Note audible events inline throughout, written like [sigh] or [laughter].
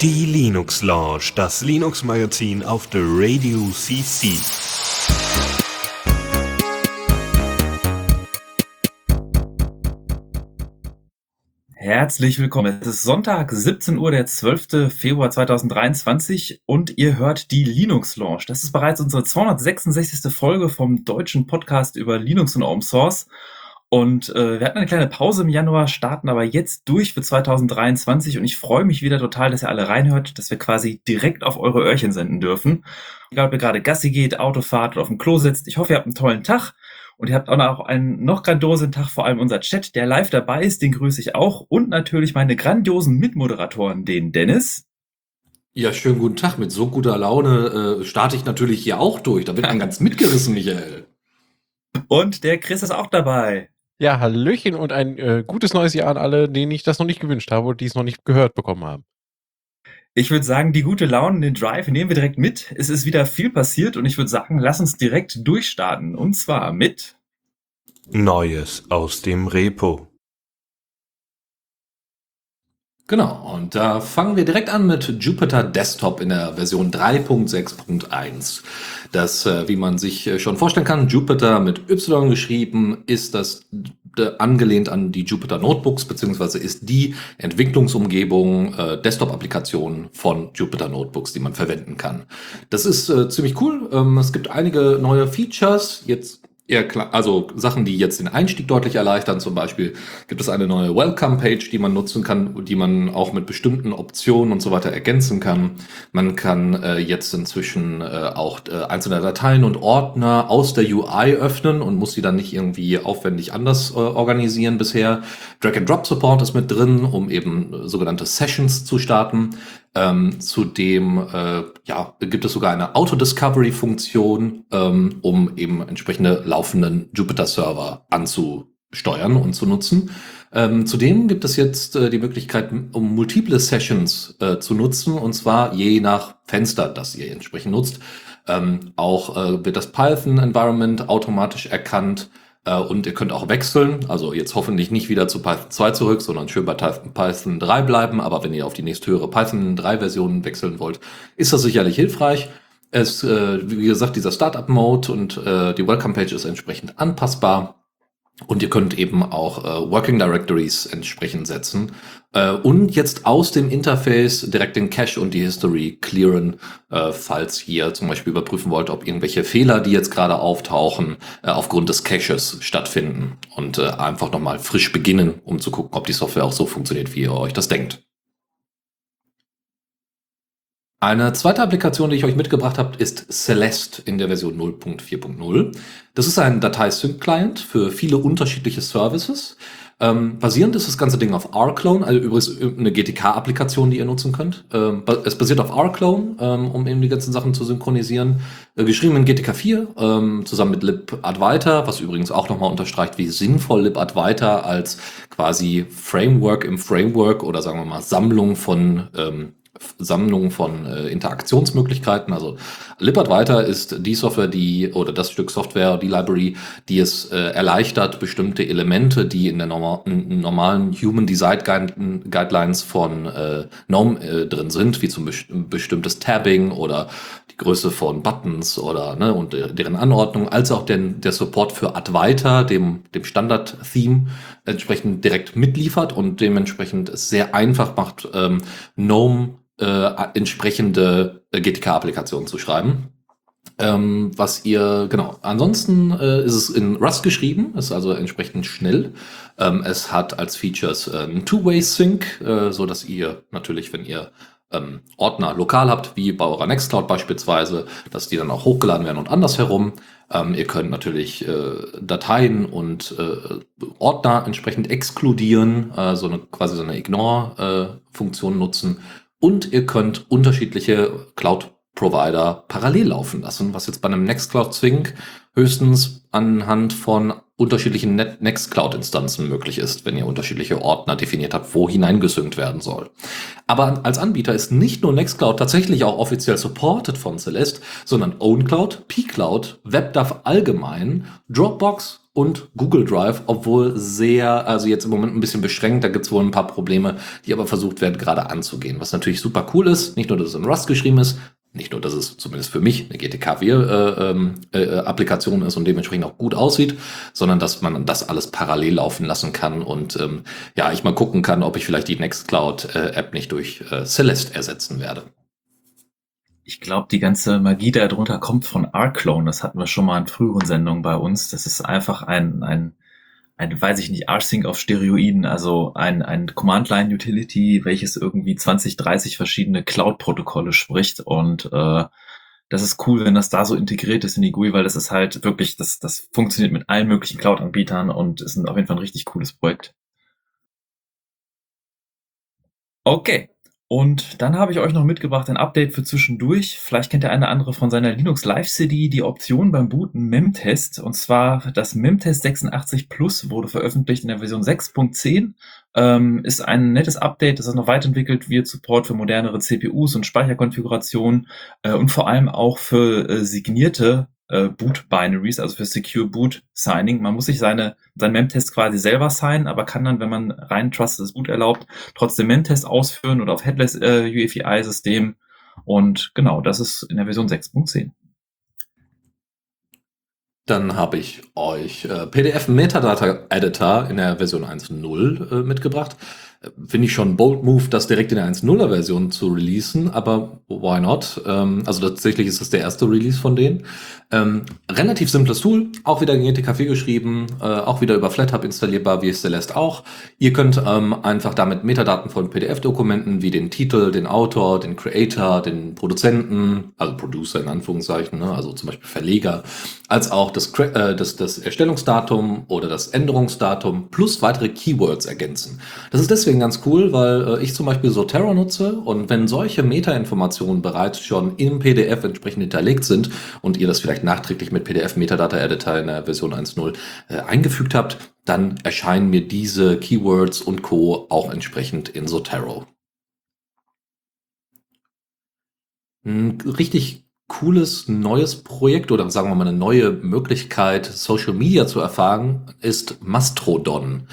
Die Linux Lounge, das Linux Magazin auf der Radio CC. Herzlich willkommen. Es ist Sonntag, 17 Uhr, der 12. Februar 2023 und ihr hört die Linux Launch. Das ist bereits unsere 266. Folge vom deutschen Podcast über Linux und Open Source. Und äh, wir hatten eine kleine Pause im Januar, starten aber jetzt durch für 2023 und ich freue mich wieder total, dass ihr alle reinhört, dass wir quasi direkt auf eure Öhrchen senden dürfen. Egal, ob ihr gerade Gassi geht, Autofahrt oder auf dem Klo sitzt. Ich hoffe, ihr habt einen tollen Tag. Und ihr habt auch noch einen noch grandiosen Tag, vor allem unser Chat, der live dabei ist, den grüße ich auch. Und natürlich meine grandiosen Mitmoderatoren, den Dennis. Ja, schönen guten Tag. Mit so guter Laune äh, starte ich natürlich hier auch durch. Da wird man [laughs] ganz mitgerissen, Michael. Und der Chris ist auch dabei. Ja, Hallöchen und ein äh, gutes neues Jahr an alle, denen ich das noch nicht gewünscht habe und die es noch nicht gehört bekommen haben. Ich würde sagen, die gute Laune, den Drive nehmen wir direkt mit. Es ist wieder viel passiert und ich würde sagen, lass uns direkt durchstarten. Und zwar mit Neues aus dem Repo. Genau, und da fangen wir direkt an mit Jupyter Desktop in der Version 3.6.1. Das, äh, wie man sich äh, schon vorstellen kann, Jupyter mit Y geschrieben, ist das angelehnt an die Jupyter Notebooks, beziehungsweise ist die Entwicklungsumgebung, äh, Desktop-Applikation von Jupyter Notebooks, die man verwenden kann. Das ist äh, ziemlich cool. Ähm, es gibt einige neue Features. Jetzt eher klar, also Sachen, die jetzt den Einstieg deutlich erleichtern. Zum Beispiel gibt es eine neue Welcome-Page, die man nutzen kann, die man auch mit bestimmten Optionen und so weiter ergänzen kann. Man kann äh, jetzt inzwischen äh, auch äh, einzelne Dateien und Ordner aus der UI öffnen und muss sie dann nicht irgendwie aufwendig anders äh, organisieren bisher. Drag-and-Drop-Support ist mit drin, um eben sogenannte Sessions zu starten. Ähm, zudem äh, ja, gibt es sogar eine Auto-Discovery-Funktion, ähm, um eben entsprechende laufenden Jupyter-Server anzusteuern und zu nutzen. Ähm, zudem gibt es jetzt äh, die Möglichkeit, um multiple Sessions äh, zu nutzen, und zwar je nach Fenster, das ihr entsprechend nutzt. Ähm, auch äh, wird das Python-Environment automatisch erkannt und ihr könnt auch wechseln. Also jetzt hoffentlich nicht wieder zu Python 2 zurück, sondern schön bei Python 3 bleiben. Aber wenn ihr auf die nächsthöhere Python 3 Version wechseln wollt, ist das sicherlich hilfreich. Es, äh, wie gesagt, dieser Startup-Mode und äh, die Welcome-Page ist entsprechend anpassbar. Und ihr könnt eben auch äh, Working Directories entsprechend setzen äh, und jetzt aus dem Interface direkt den Cache und die History clearen, äh, falls ihr zum Beispiel überprüfen wollt, ob irgendwelche Fehler, die jetzt gerade auftauchen, äh, aufgrund des Caches stattfinden und äh, einfach nochmal frisch beginnen, um zu gucken, ob die Software auch so funktioniert, wie ihr euch das denkt. Eine zweite Applikation, die ich euch mitgebracht habe, ist Celeste in der Version 0.4.0. Das ist ein Dateisync-Client für viele unterschiedliche Services. Ähm, basierend ist das ganze Ding auf R-Clone, also übrigens eine GTK-Applikation, die ihr nutzen könnt. Ähm, es basiert auf R-Clone, ähm, um eben die ganzen Sachen zu synchronisieren. Äh, geschrieben in GTK 4, ähm, zusammen mit libadwaita, was übrigens auch nochmal unterstreicht, wie sinnvoll libadwaita als quasi Framework im Framework oder sagen wir mal Sammlung von ähm, Sammlung von äh, Interaktionsmöglichkeiten. Also Lippert weiter ist die Software, die oder das Stück Software, die Library, die es äh, erleichtert, bestimmte Elemente, die in der normal, in normalen Human Design Guidelines von äh, GNOME äh, drin sind, wie zum best bestimmtes Tabbing oder die Größe von Buttons oder ne, und deren Anordnung, als auch den, der Support für Advaita, dem, dem Standard-Theme, entsprechend direkt mitliefert und dementsprechend es sehr einfach macht, ähm, GNOME äh, entsprechende äh, GTK-Applikationen zu schreiben. Ähm, was ihr, genau, ansonsten äh, ist es in Rust geschrieben, ist also entsprechend schnell. Ähm, es hat als Features äh, ein Two-Way-Sync, äh, so dass ihr natürlich, wenn ihr ähm, Ordner lokal habt, wie bei eurer Nextcloud beispielsweise, dass die dann auch hochgeladen werden und andersherum. Ähm, ihr könnt natürlich äh, Dateien und äh, Ordner entsprechend exkludieren, äh, so eine quasi so eine Ignore-Funktion nutzen und ihr könnt unterschiedliche Cloud-Provider parallel laufen lassen, was jetzt bei einem Nextcloud Sync höchstens anhand von unterschiedlichen Nextcloud-Instanzen möglich ist, wenn ihr unterschiedliche Ordner definiert habt, wo hineingesynkt werden soll. Aber als Anbieter ist nicht nur Nextcloud tatsächlich auch offiziell supported von Celeste, sondern OwnCloud, pCloud, WebDAV allgemein, Dropbox und Google Drive, obwohl sehr, also jetzt im Moment ein bisschen beschränkt, da gibt es wohl ein paar Probleme, die aber versucht werden gerade anzugehen, was natürlich super cool ist, nicht nur, dass es in Rust geschrieben ist, nicht nur, dass es zumindest für mich eine GTK4-Applikation äh, ähm, äh, ist und dementsprechend auch gut aussieht, sondern dass man das alles parallel laufen lassen kann und ähm, ja, ich mal gucken kann, ob ich vielleicht die Nextcloud-App äh, nicht durch äh, Celeste ersetzen werde. Ich glaube, die ganze Magie da drunter kommt von Arclone. Das hatten wir schon mal in früheren Sendungen bei uns. Das ist einfach ein, ein ein, weiß ich nicht, Rsync auf Steroiden, also ein, ein Command-Line-Utility, welches irgendwie 20, 30 verschiedene Cloud-Protokolle spricht und äh, das ist cool, wenn das da so integriert ist in die GUI, weil das ist halt wirklich, das, das funktioniert mit allen möglichen Cloud-Anbietern und ist auf jeden Fall ein richtig cooles Projekt. Okay, und dann habe ich euch noch mitgebracht ein Update für zwischendurch. Vielleicht kennt der eine andere von seiner Linux Live CD die Option beim Booten Memtest. Und zwar das Memtest 86 Plus wurde veröffentlicht in der Version 6.10. Ähm, ist ein nettes Update, das ist noch weiterentwickelt wird Support für modernere CPUs und Speicherkonfigurationen äh, und vor allem auch für äh, signierte äh, Boot Binaries, also für Secure Boot Signing. Man muss sich seine, seinen Memtest quasi selber signen, aber kann dann, wenn man rein Trusted Boot erlaubt, trotzdem Memtest ausführen oder auf Headless äh, UEFI System. Und genau, das ist in der Version 6.10. Dann habe ich euch äh, PDF Metadata Editor in der Version 1.0 äh, mitgebracht finde ich schon bold Move, das direkt in der 1.0er Version zu releasen, aber why not? Ähm, also tatsächlich ist das der erste Release von denen. Ähm, relativ simples Tool, auch wieder in GTK4 geschrieben, äh, auch wieder über FlatHub installierbar, wie Celeste auch. Ihr könnt ähm, einfach damit Metadaten von PDF-Dokumenten wie den Titel, den Autor, den Creator, den Produzenten, also Producer in Anführungszeichen, ne, also zum Beispiel Verleger, als auch das, äh, das, das Erstellungsdatum oder das Änderungsdatum plus weitere Keywords ergänzen. Das ist deswegen ganz cool, weil äh, ich zum Beispiel Zotero nutze und wenn solche Metainformationen bereits schon im PDF entsprechend hinterlegt sind und ihr das vielleicht nachträglich mit PDF Metadata Editor in der Version 1.0 äh, eingefügt habt, dann erscheinen mir diese Keywords und Co. auch entsprechend in Zotero. Ein richtig cooles neues Projekt oder sagen wir mal eine neue Möglichkeit, Social Media zu erfahren, ist Mastrodon.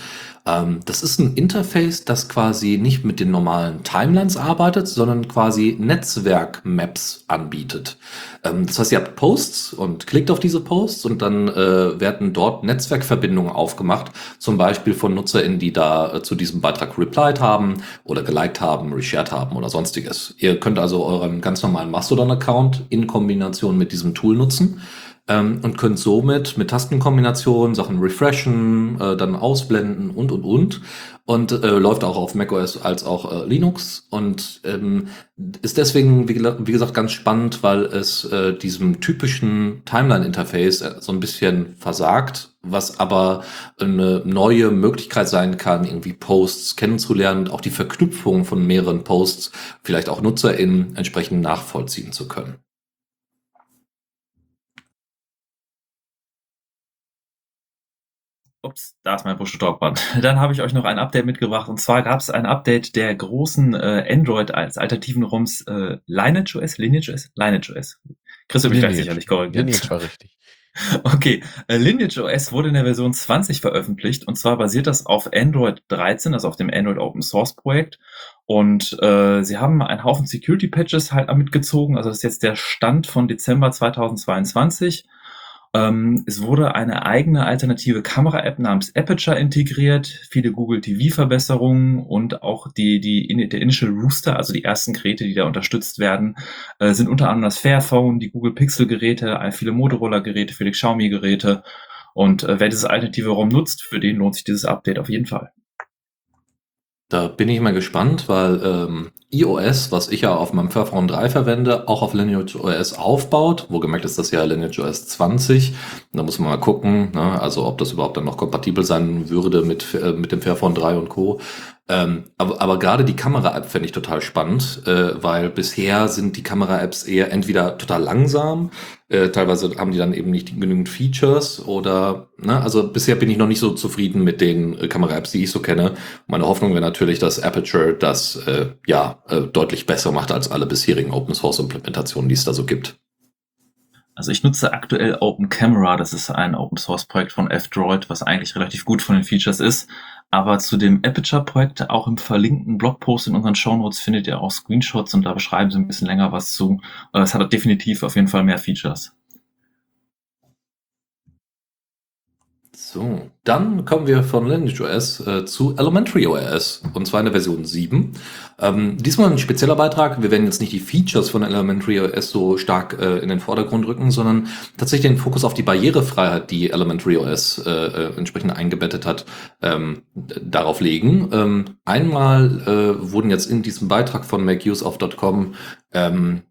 Ähm, das ist ein Interface, das quasi nicht mit den normalen Timelines arbeitet, sondern quasi Netzwerk-Maps anbietet. Ähm, das heißt, ihr habt Posts und klickt auf diese Posts und dann äh, werden dort Netzwerkverbindungen aufgemacht, zum Beispiel von NutzerInnen, die da äh, zu diesem Beitrag replied haben oder geliked haben, reshared haben oder sonstiges. Ihr könnt also euren ganz normalen Mastodon-Account in Kombination mit diesem Tool nutzen ähm, und könnt somit mit Tastenkombinationen Sachen refreshen, äh, dann ausblenden und und und und äh, läuft auch auf macOS als auch äh, Linux und ähm, ist deswegen wie, wie, gesagt ganz spannend, weil es äh, diesem typischen Timeline-Interface äh, so ein bisschen versagt, was aber eine neue Möglichkeit sein kann, irgendwie Posts kennenzulernen und auch die Verknüpfung von mehreren Posts vielleicht auch NutzerInnen entsprechend nachvollziehen zu können. Ups, da ist mein Push-to-Talk-Band. [laughs] Dann habe ich euch noch ein Update mitgebracht. Und zwar gab es ein Update der großen äh, Android als alternativen ROMs äh, LineageOS, LineageOS, LineageOS. Chris wird mich gleich sicherlich korrigieren. Lineage war richtig. [laughs] Okay, äh, LineageOS wurde in der Version 20 veröffentlicht und zwar basiert das auf Android 13, also auf dem Android Open Source Projekt. Und äh, sie haben einen Haufen Security Patches halt mitgezogen. Also das ist jetzt der Stand von Dezember 2022. Ähm, es wurde eine eigene alternative Kamera-App namens Aperture integriert, viele Google TV-Verbesserungen und auch die, die, der Initial Rooster, also die ersten Geräte, die da unterstützt werden, äh, sind unter anderem das Fairphone, die Google Pixel-Geräte, viele Motorola-Geräte, viele Xiaomi-Geräte. Und äh, wer dieses alternative ROM nutzt, für den lohnt sich dieses Update auf jeden Fall. Da bin ich mal gespannt, weil ähm, iOS, was ich ja auf meinem Fairphone 3 verwende, auch auf Lineage OS aufbaut. Wo gemerkt ist das ja Lineage OS 20. Da muss man mal gucken, ne? also ob das überhaupt dann noch kompatibel sein würde mit, äh, mit dem Fairphone 3 und Co. Ähm, aber, aber gerade die Kamera-App finde ich total spannend, äh, weil bisher sind die Kamera-Apps eher entweder total langsam, äh, teilweise haben die dann eben nicht genügend Features oder, ne, also bisher bin ich noch nicht so zufrieden mit den äh, Kamera-Apps, die ich so kenne. Meine Hoffnung wäre natürlich, dass Aperture das äh, ja äh, deutlich besser macht als alle bisherigen Open-Source-Implementationen, die es da so gibt. Also ich nutze aktuell Open Camera, das ist ein Open Source Projekt von F-Droid, was eigentlich relativ gut von den Features ist. Aber zu dem Aperture-Projekt, auch im verlinkten Blogpost in unseren Shownotes findet ihr auch Screenshots und da beschreiben sie ein bisschen länger was zu. Es hat definitiv auf jeden Fall mehr Features. So, dann kommen wir von Lineage OS äh, zu Elementary OS und zwar in der Version 7. Ähm, diesmal ein spezieller Beitrag. Wir werden jetzt nicht die Features von Elementary OS so stark äh, in den Vordergrund rücken, sondern tatsächlich den Fokus auf die Barrierefreiheit, die Elementary OS äh, äh, entsprechend eingebettet hat, ähm, darauf legen. Ähm, einmal äh, wurden jetzt in diesem Beitrag von makeuseof.com ähm, äh,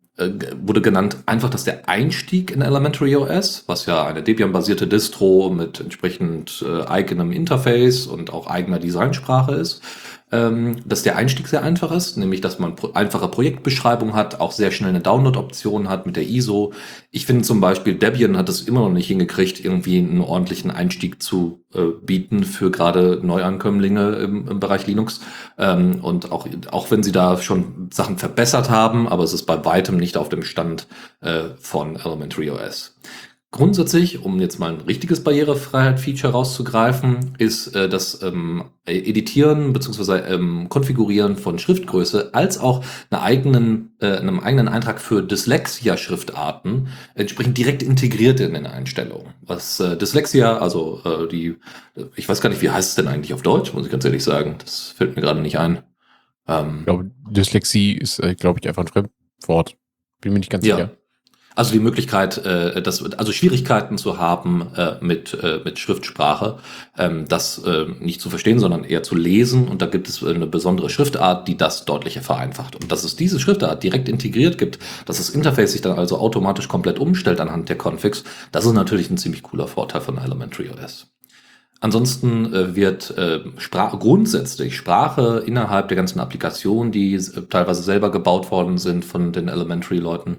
wurde genannt, einfach, dass der Einstieg in Elementary OS, was ja eine Debian-basierte Distro mit entsprechend äh, eigenem Interface und auch eigener Designsprache ist, dass der Einstieg sehr einfach ist, nämlich dass man einfache Projektbeschreibung hat, auch sehr schnell eine Download-Option hat mit der ISO. Ich finde zum Beispiel, Debian hat es immer noch nicht hingekriegt, irgendwie einen ordentlichen Einstieg zu äh, bieten für gerade Neuankömmlinge im, im Bereich Linux. Ähm, und auch, auch wenn sie da schon Sachen verbessert haben, aber es ist bei weitem nicht auf dem Stand äh, von Elementary OS. Grundsätzlich, um jetzt mal ein richtiges Barrierefreiheit-Feature rauszugreifen, ist äh, das ähm, Editieren bzw. Ähm, Konfigurieren von Schriftgröße als auch einer eigenen, äh, einem eigenen Eintrag für Dyslexia-Schriftarten entsprechend direkt integriert in den Einstellungen. Was äh, Dyslexia, also äh, die, ich weiß gar nicht, wie heißt es denn eigentlich auf Deutsch, muss ich ganz ehrlich sagen. Das fällt mir gerade nicht ein. Ähm, ich glaube, Dyslexie ist, äh, glaube ich, einfach ein Fremdwort. Bin mir nicht ganz ja. sicher. Also die Möglichkeit, äh, das, also Schwierigkeiten zu haben äh, mit, äh, mit Schriftsprache, ähm, das äh, nicht zu verstehen, sondern eher zu lesen. Und da gibt es eine besondere Schriftart, die das deutlicher vereinfacht. Und dass es diese Schriftart direkt integriert gibt, dass das Interface sich dann also automatisch komplett umstellt anhand der Configs, das ist natürlich ein ziemlich cooler Vorteil von Elementary OS. Ansonsten äh, wird äh, Sprache, grundsätzlich Sprache innerhalb der ganzen Applikationen, die äh, teilweise selber gebaut worden sind von den Elementary-Leuten,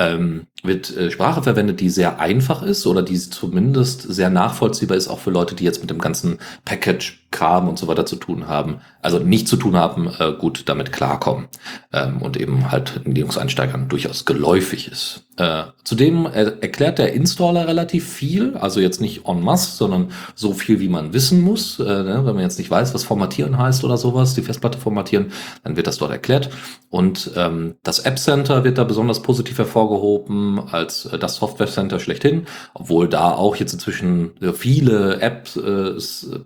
ähm, wird äh, Sprache verwendet, die sehr einfach ist oder die zumindest sehr nachvollziehbar ist, auch für Leute, die jetzt mit dem ganzen Package Kram und so weiter zu tun haben, also nicht zu tun haben, äh, gut damit klarkommen ähm, und eben halt Linux-Einsteigern durchaus geläufig ist. Äh, zudem er erklärt der Installer relativ viel, also jetzt nicht en masse, sondern so viel, wie man wissen muss. Äh, ne? Wenn man jetzt nicht weiß, was formatieren heißt oder sowas, die Festplatte formatieren, dann wird das dort erklärt. Und ähm, das App Center wird da besonders positiv hervorgehoben als äh, das Software Center schlechthin, obwohl da auch jetzt inzwischen viele Apps, äh,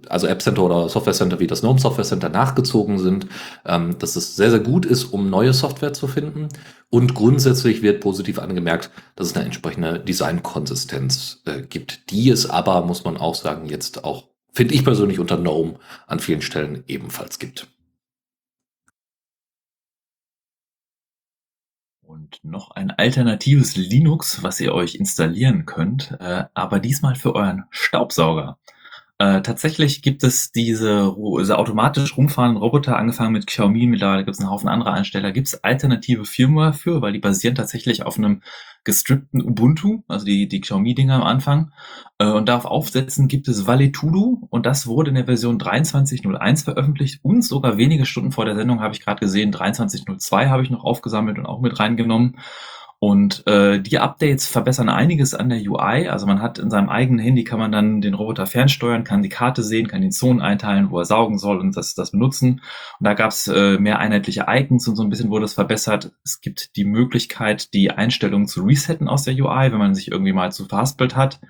also App Center oder Software Center wie das GNOME Software Center nachgezogen sind, ähm, dass es sehr, sehr gut ist, um neue Software zu finden. Und grundsätzlich wird positiv angemerkt, dass es eine entsprechende Designkonsistenz äh, gibt, die es aber, muss man auch sagen, jetzt auch, finde ich persönlich unter GNOME an vielen Stellen ebenfalls gibt. Und noch ein alternatives Linux, was ihr euch installieren könnt, äh, aber diesmal für euren Staubsauger. Äh, tatsächlich gibt es diese, diese automatisch rumfahrenden Roboter, angefangen mit Xiaomi, mittlerweile gibt es einen Haufen anderer Ansteller, gibt es alternative Firmware für, weil die basieren tatsächlich auf einem gestrippten Ubuntu, also die, die Xiaomi-Dinger am Anfang. Äh, und darauf aufsetzen gibt es Valetudo und das wurde in der Version 23.01 veröffentlicht und sogar wenige Stunden vor der Sendung habe ich gerade gesehen, 23.02 habe ich noch aufgesammelt und auch mit reingenommen. Und äh, die Updates verbessern einiges an der UI. Also man hat in seinem eigenen Handy kann man dann den Roboter fernsteuern, kann die Karte sehen, kann die Zonen einteilen, wo er saugen soll und das, das benutzen. Und da gab es äh, mehr einheitliche Icons und so ein bisschen wurde es verbessert. Es gibt die Möglichkeit, die Einstellungen zu resetten aus der UI, wenn man sich irgendwie mal zu verhaspelt hat.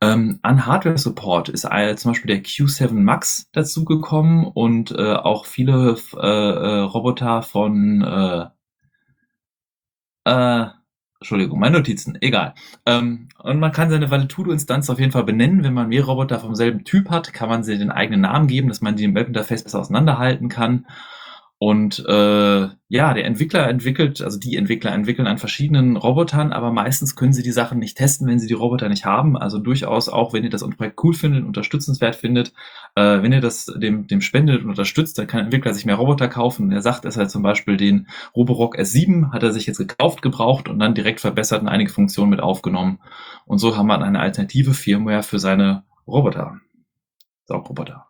Ähm, an Hardware-Support ist äh, zum Beispiel der Q7 Max dazugekommen und äh, auch viele äh, äh, Roboter von äh, äh, Entschuldigung, meine Notizen, egal. Ähm, und man kann seine Valetudo-Instanz auf jeden Fall benennen. Wenn man mehrere Roboter vom selben Typ hat, kann man sie den eigenen Namen geben, dass man die im Webinterface besser auseinanderhalten kann. Und äh, ja, der Entwickler entwickelt, also die Entwickler entwickeln an verschiedenen Robotern, aber meistens können sie die Sachen nicht testen, wenn sie die Roboter nicht haben. Also durchaus auch, wenn ihr das Projekt cool findet, unterstützenswert findet, äh, wenn ihr das dem, dem spendet und unterstützt, dann kann der Entwickler sich mehr Roboter kaufen. Er sagt, dass er zum Beispiel den Roborock S7 hat er sich jetzt gekauft, gebraucht und dann direkt verbessert und einige Funktionen mit aufgenommen. Und so haben wir eine alternative Firmware für seine Roboter. Saugroboter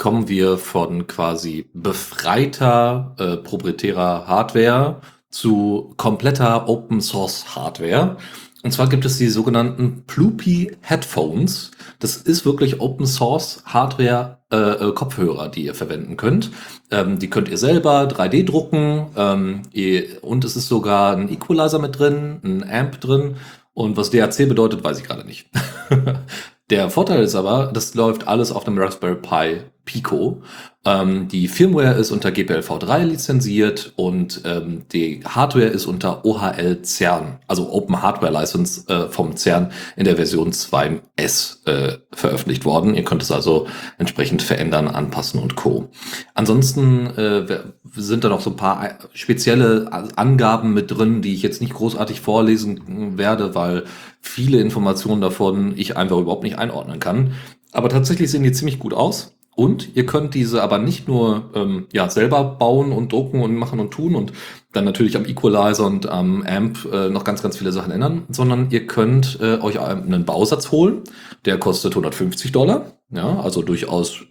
kommen wir von quasi befreiter äh, proprietärer Hardware zu kompletter Open Source Hardware. Und zwar gibt es die sogenannten Ploopy Headphones. Das ist wirklich Open Source Hardware äh, äh Kopfhörer, die ihr verwenden könnt. Ähm, die könnt ihr selber 3D drucken ähm, ihr, und es ist sogar ein Equalizer mit drin, ein Amp drin. Und was DAC bedeutet, weiß ich gerade nicht. [laughs] Der Vorteil ist aber, das läuft alles auf dem Raspberry Pi Pico. Ähm, die Firmware ist unter GPLv3 lizenziert und ähm, die Hardware ist unter OHL CERN, also Open Hardware License äh, vom CERN in der Version 2S äh, veröffentlicht worden. Ihr könnt es also entsprechend verändern, anpassen und Co. Ansonsten äh, sind da noch so ein paar spezielle Angaben mit drin, die ich jetzt nicht großartig vorlesen werde, weil viele Informationen davon ich einfach überhaupt nicht einordnen kann. Aber tatsächlich sehen die ziemlich gut aus. Und ihr könnt diese aber nicht nur ähm, ja, selber bauen und drucken und machen und tun und dann natürlich am Equalizer und am Amp äh, noch ganz, ganz viele Sachen ändern, sondern ihr könnt äh, euch einen Bausatz holen, der kostet 150 Dollar. Ja, also durchaus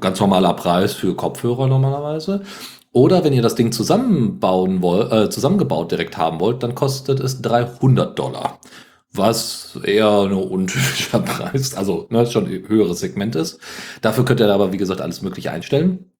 ganz normaler Preis für Kopfhörer normalerweise. Oder wenn ihr das Ding zusammenbauen wollt, äh, zusammengebaut direkt haben wollt, dann kostet es 300 Dollar was eher ein untypischer [laughs] Preis, also ne, schon ein höheres Segment ist. Dafür könnt ihr aber, wie gesagt, alles Mögliche einstellen.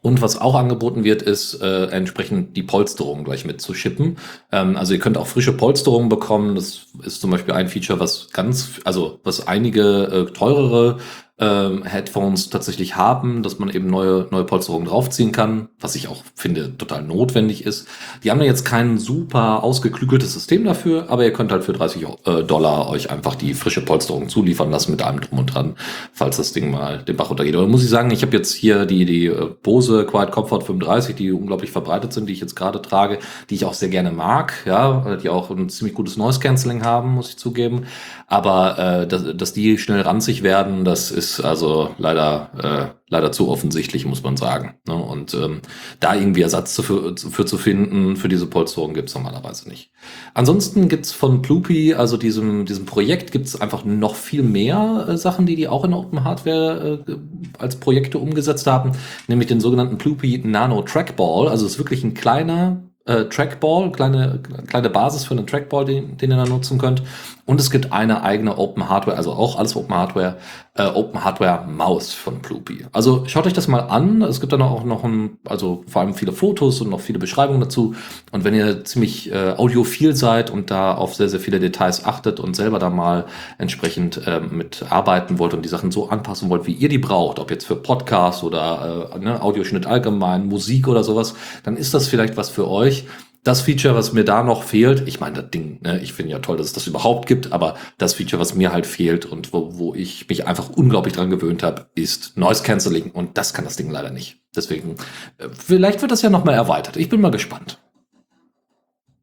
Und was auch angeboten wird, ist äh, entsprechend die Polsterung gleich mit zu shippen. Ähm, also ihr könnt auch frische Polsterungen bekommen. Das ist zum Beispiel ein Feature, was ganz, also was einige äh, teurere ähm, Headphones tatsächlich haben, dass man eben neue, neue Polsterungen draufziehen kann, was ich auch finde total notwendig ist. Die haben ja jetzt kein super ausgeklügeltes System dafür, aber ihr könnt halt für 30 äh, Dollar euch einfach die frische Polsterung zuliefern lassen mit allem drum und dran, falls das Ding mal den Bach runtergeht. Aber muss ich sagen, ich habe jetzt hier die, die äh, Bose Quiet Comfort 35, die unglaublich verbreitet sind, die ich jetzt gerade trage, die ich auch sehr gerne mag, ja, die auch ein ziemlich gutes Noise Cancelling haben, muss ich zugeben. Aber äh, dass, dass die schnell ranzig werden, das ist also leider, äh, leider zu offensichtlich, muss man sagen. Ne? Und ähm, da irgendwie Ersatz für, für zu finden für diese Polsterung gibt's normalerweise nicht. Ansonsten gibt's von Ploopy, also diesem, diesem Projekt, gibt's einfach noch viel mehr äh, Sachen, die die auch in Open Hardware äh, als Projekte umgesetzt haben, nämlich den sogenannten Ploopy Nano Trackball. Also es ist wirklich ein kleiner äh, Trackball, kleine, kleine Basis für einen Trackball, den, den ihr dann nutzen könnt. Und es gibt eine eigene Open Hardware, also auch alles Open Hardware, äh, Open Hardware Maus von Ploopy. Also schaut euch das mal an. Es gibt dann auch noch ein, also vor allem viele Fotos und noch viele Beschreibungen dazu. Und wenn ihr ziemlich äh, audiophil seid und da auf sehr, sehr viele Details achtet und selber da mal entsprechend äh, mit arbeiten wollt und die Sachen so anpassen wollt, wie ihr die braucht, ob jetzt für Podcasts oder äh, ne, Audioschnitt allgemein, Musik oder sowas, dann ist das vielleicht was für euch das Feature, was mir da noch fehlt, ich meine, das Ding, ne, ich finde ja toll, dass es das überhaupt gibt, aber das Feature, was mir halt fehlt und wo, wo ich mich einfach unglaublich dran gewöhnt habe, ist Noise Cancelling und das kann das Ding leider nicht. Deswegen, äh, vielleicht wird das ja nochmal erweitert. Ich bin mal gespannt.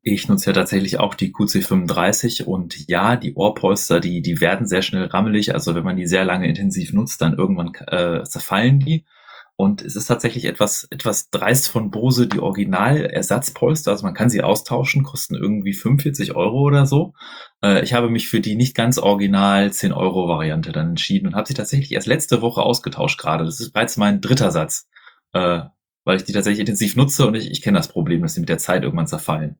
Ich nutze ja tatsächlich auch die QC35 und ja, die Ohrpolster, die, die werden sehr schnell rammelig. Also wenn man die sehr lange intensiv nutzt, dann irgendwann äh, zerfallen die. Und es ist tatsächlich etwas, etwas dreist von Bose, die Original-Ersatzpolster. Also man kann sie austauschen, kosten irgendwie 45 Euro oder so. Äh, ich habe mich für die nicht ganz original 10 Euro Variante dann entschieden und habe sie tatsächlich erst letzte Woche ausgetauscht gerade. Das ist bereits mein dritter Satz, äh, weil ich die tatsächlich intensiv nutze und ich, ich kenne das Problem, dass sie mit der Zeit irgendwann zerfallen.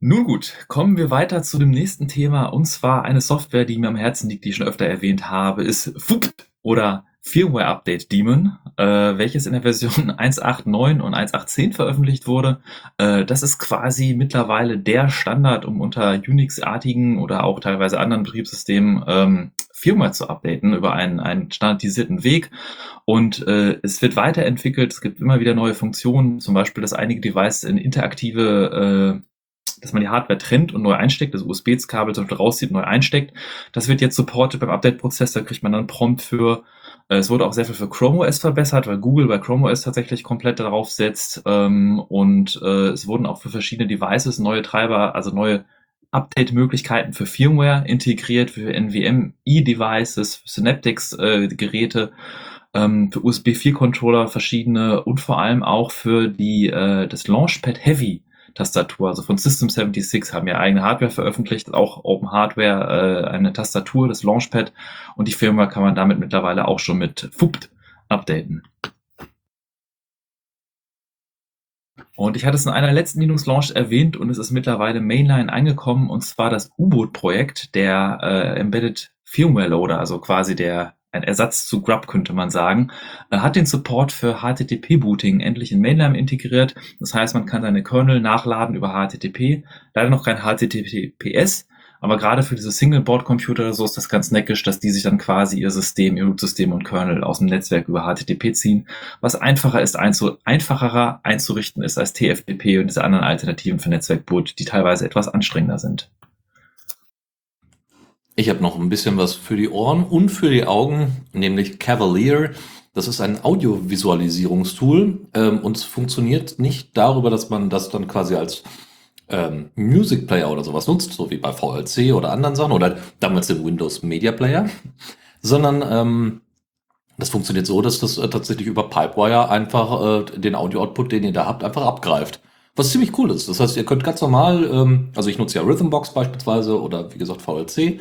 Nun gut, kommen wir weiter zu dem nächsten Thema und zwar eine Software, die mir am Herzen liegt, die ich schon öfter erwähnt habe, ist FUP oder Firmware Update Daemon, äh, welches in der Version [laughs] 1.8.9 und 1.8.10 veröffentlicht wurde. Äh, das ist quasi mittlerweile der Standard, um unter Unix-artigen oder auch teilweise anderen Betriebssystemen ähm, Firmware zu updaten über einen, einen standardisierten Weg. Und äh, es wird weiterentwickelt, es gibt immer wieder neue Funktionen, zum Beispiel, dass einige Devices in interaktive äh, dass man die Hardware trennt und neu einsteckt, das USB-Kabel zum Beispiel rauszieht neu einsteckt. Das wird jetzt supported beim Update-Prozess, da kriegt man dann prompt für Äh, es wurde auch sehr viel für Chrome OS verbessert, weil Google bei Chrome OS tatsächlich komplett darauf setzt. Ähm, und äh, es wurden auch für verschiedene Devices neue Treiber, also neue Update-Möglichkeiten für Firmware integriert, für NVMe-Devices, Synaptics-Geräte, äh, ähm, für USB 4-Controller verschiedene und vor allem auch für die äh, das Launchpad Heavy Tastatur, also von System 76 haben ja eigene Hardware veröffentlicht, auch Open Hardware, äh, eine Tastatur, das Launchpad und die Firma kann man damit mittlerweile auch schon mit FUPT updaten. Und ich hatte es in einer letzten Linux Launch erwähnt und es ist mittlerweile Mainline angekommen und zwar das U-Boot-Projekt, der äh, Embedded Firmware Loader, also quasi der ein Ersatz zu Grub, könnte man sagen, äh, hat den Support für HTTP-Booting endlich in Mainline integriert. Das heißt, man kann seine Kernel nachladen über HTTP. Leider noch kein HTTPS, aber gerade für diese Single-Board-Computer so ist das ganz neckisch, dass die sich dann quasi ihr System, ihr Root-System und Kernel aus dem Netzwerk über HTTP ziehen, was einfacher ist, einzu einfacherer einzurichten ist als TFTP und diese anderen Alternativen für Netzwerkboot, die teilweise etwas anstrengender sind. Ich habe noch ein bisschen was für die Ohren und für die Augen, nämlich Cavalier. Das ist ein Audiovisualisierungstool ähm, und es funktioniert nicht darüber, dass man das dann quasi als ähm, Music Player oder sowas nutzt, so wie bei VLC oder anderen Sachen oder damals den Windows Media Player, sondern ähm, das funktioniert so, dass das äh, tatsächlich über Pipewire einfach äh, den Audio-Output, den ihr da habt, einfach abgreift. Was ziemlich cool ist. Das heißt, ihr könnt ganz normal, ähm, also ich nutze ja Rhythmbox beispielsweise oder wie gesagt VLC,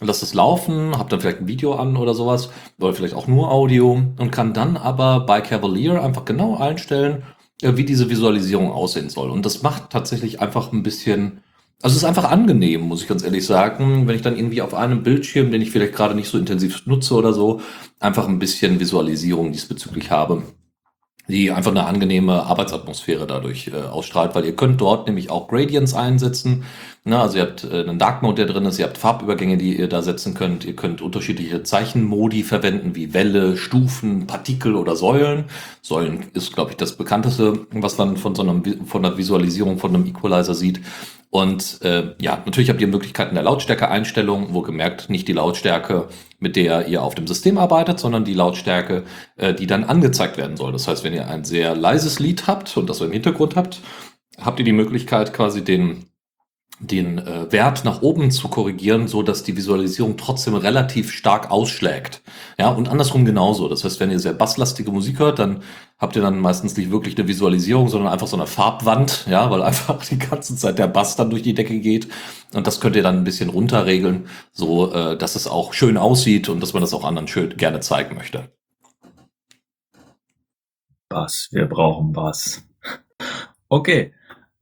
lasst es laufen, habt dann vielleicht ein Video an oder sowas oder vielleicht auch nur Audio und kann dann aber bei Cavalier einfach genau einstellen, äh, wie diese Visualisierung aussehen soll. Und das macht tatsächlich einfach ein bisschen, also es ist einfach angenehm, muss ich ganz ehrlich sagen, wenn ich dann irgendwie auf einem Bildschirm, den ich vielleicht gerade nicht so intensiv nutze oder so, einfach ein bisschen Visualisierung diesbezüglich habe die einfach eine angenehme Arbeitsatmosphäre dadurch äh, ausstrahlt, weil ihr könnt dort nämlich auch Gradients einsetzen. Na, also ihr habt äh, einen Dark Mode, der drin ist, ihr habt Farbübergänge, die ihr da setzen könnt. Ihr könnt unterschiedliche Zeichenmodi verwenden, wie Welle, Stufen, Partikel oder Säulen. Säulen ist, glaube ich, das bekannteste, was man von so einem, von der Visualisierung von einem Equalizer sieht. Und äh, ja, natürlich habt ihr Möglichkeiten der Lautstärke-Einstellung, wo gemerkt nicht die Lautstärke, mit der ihr auf dem System arbeitet, sondern die Lautstärke, äh, die dann angezeigt werden soll. Das heißt, wenn ihr ein sehr leises Lied habt und das im Hintergrund habt, habt ihr die Möglichkeit, quasi den den äh, Wert nach oben zu korrigieren, so dass die Visualisierung trotzdem relativ stark ausschlägt. Ja, und andersrum genauso. Das heißt, wenn ihr sehr basslastige Musik hört, dann habt ihr dann meistens nicht wirklich eine Visualisierung, sondern einfach so eine Farbwand, ja, weil [laughs] einfach die ganze Zeit der Bass dann durch die Decke geht. Und das könnt ihr dann ein bisschen runterregeln, so äh, dass es auch schön aussieht und dass man das auch anderen schön gerne zeigen möchte. Bass, wir brauchen Bass. [laughs] Okay,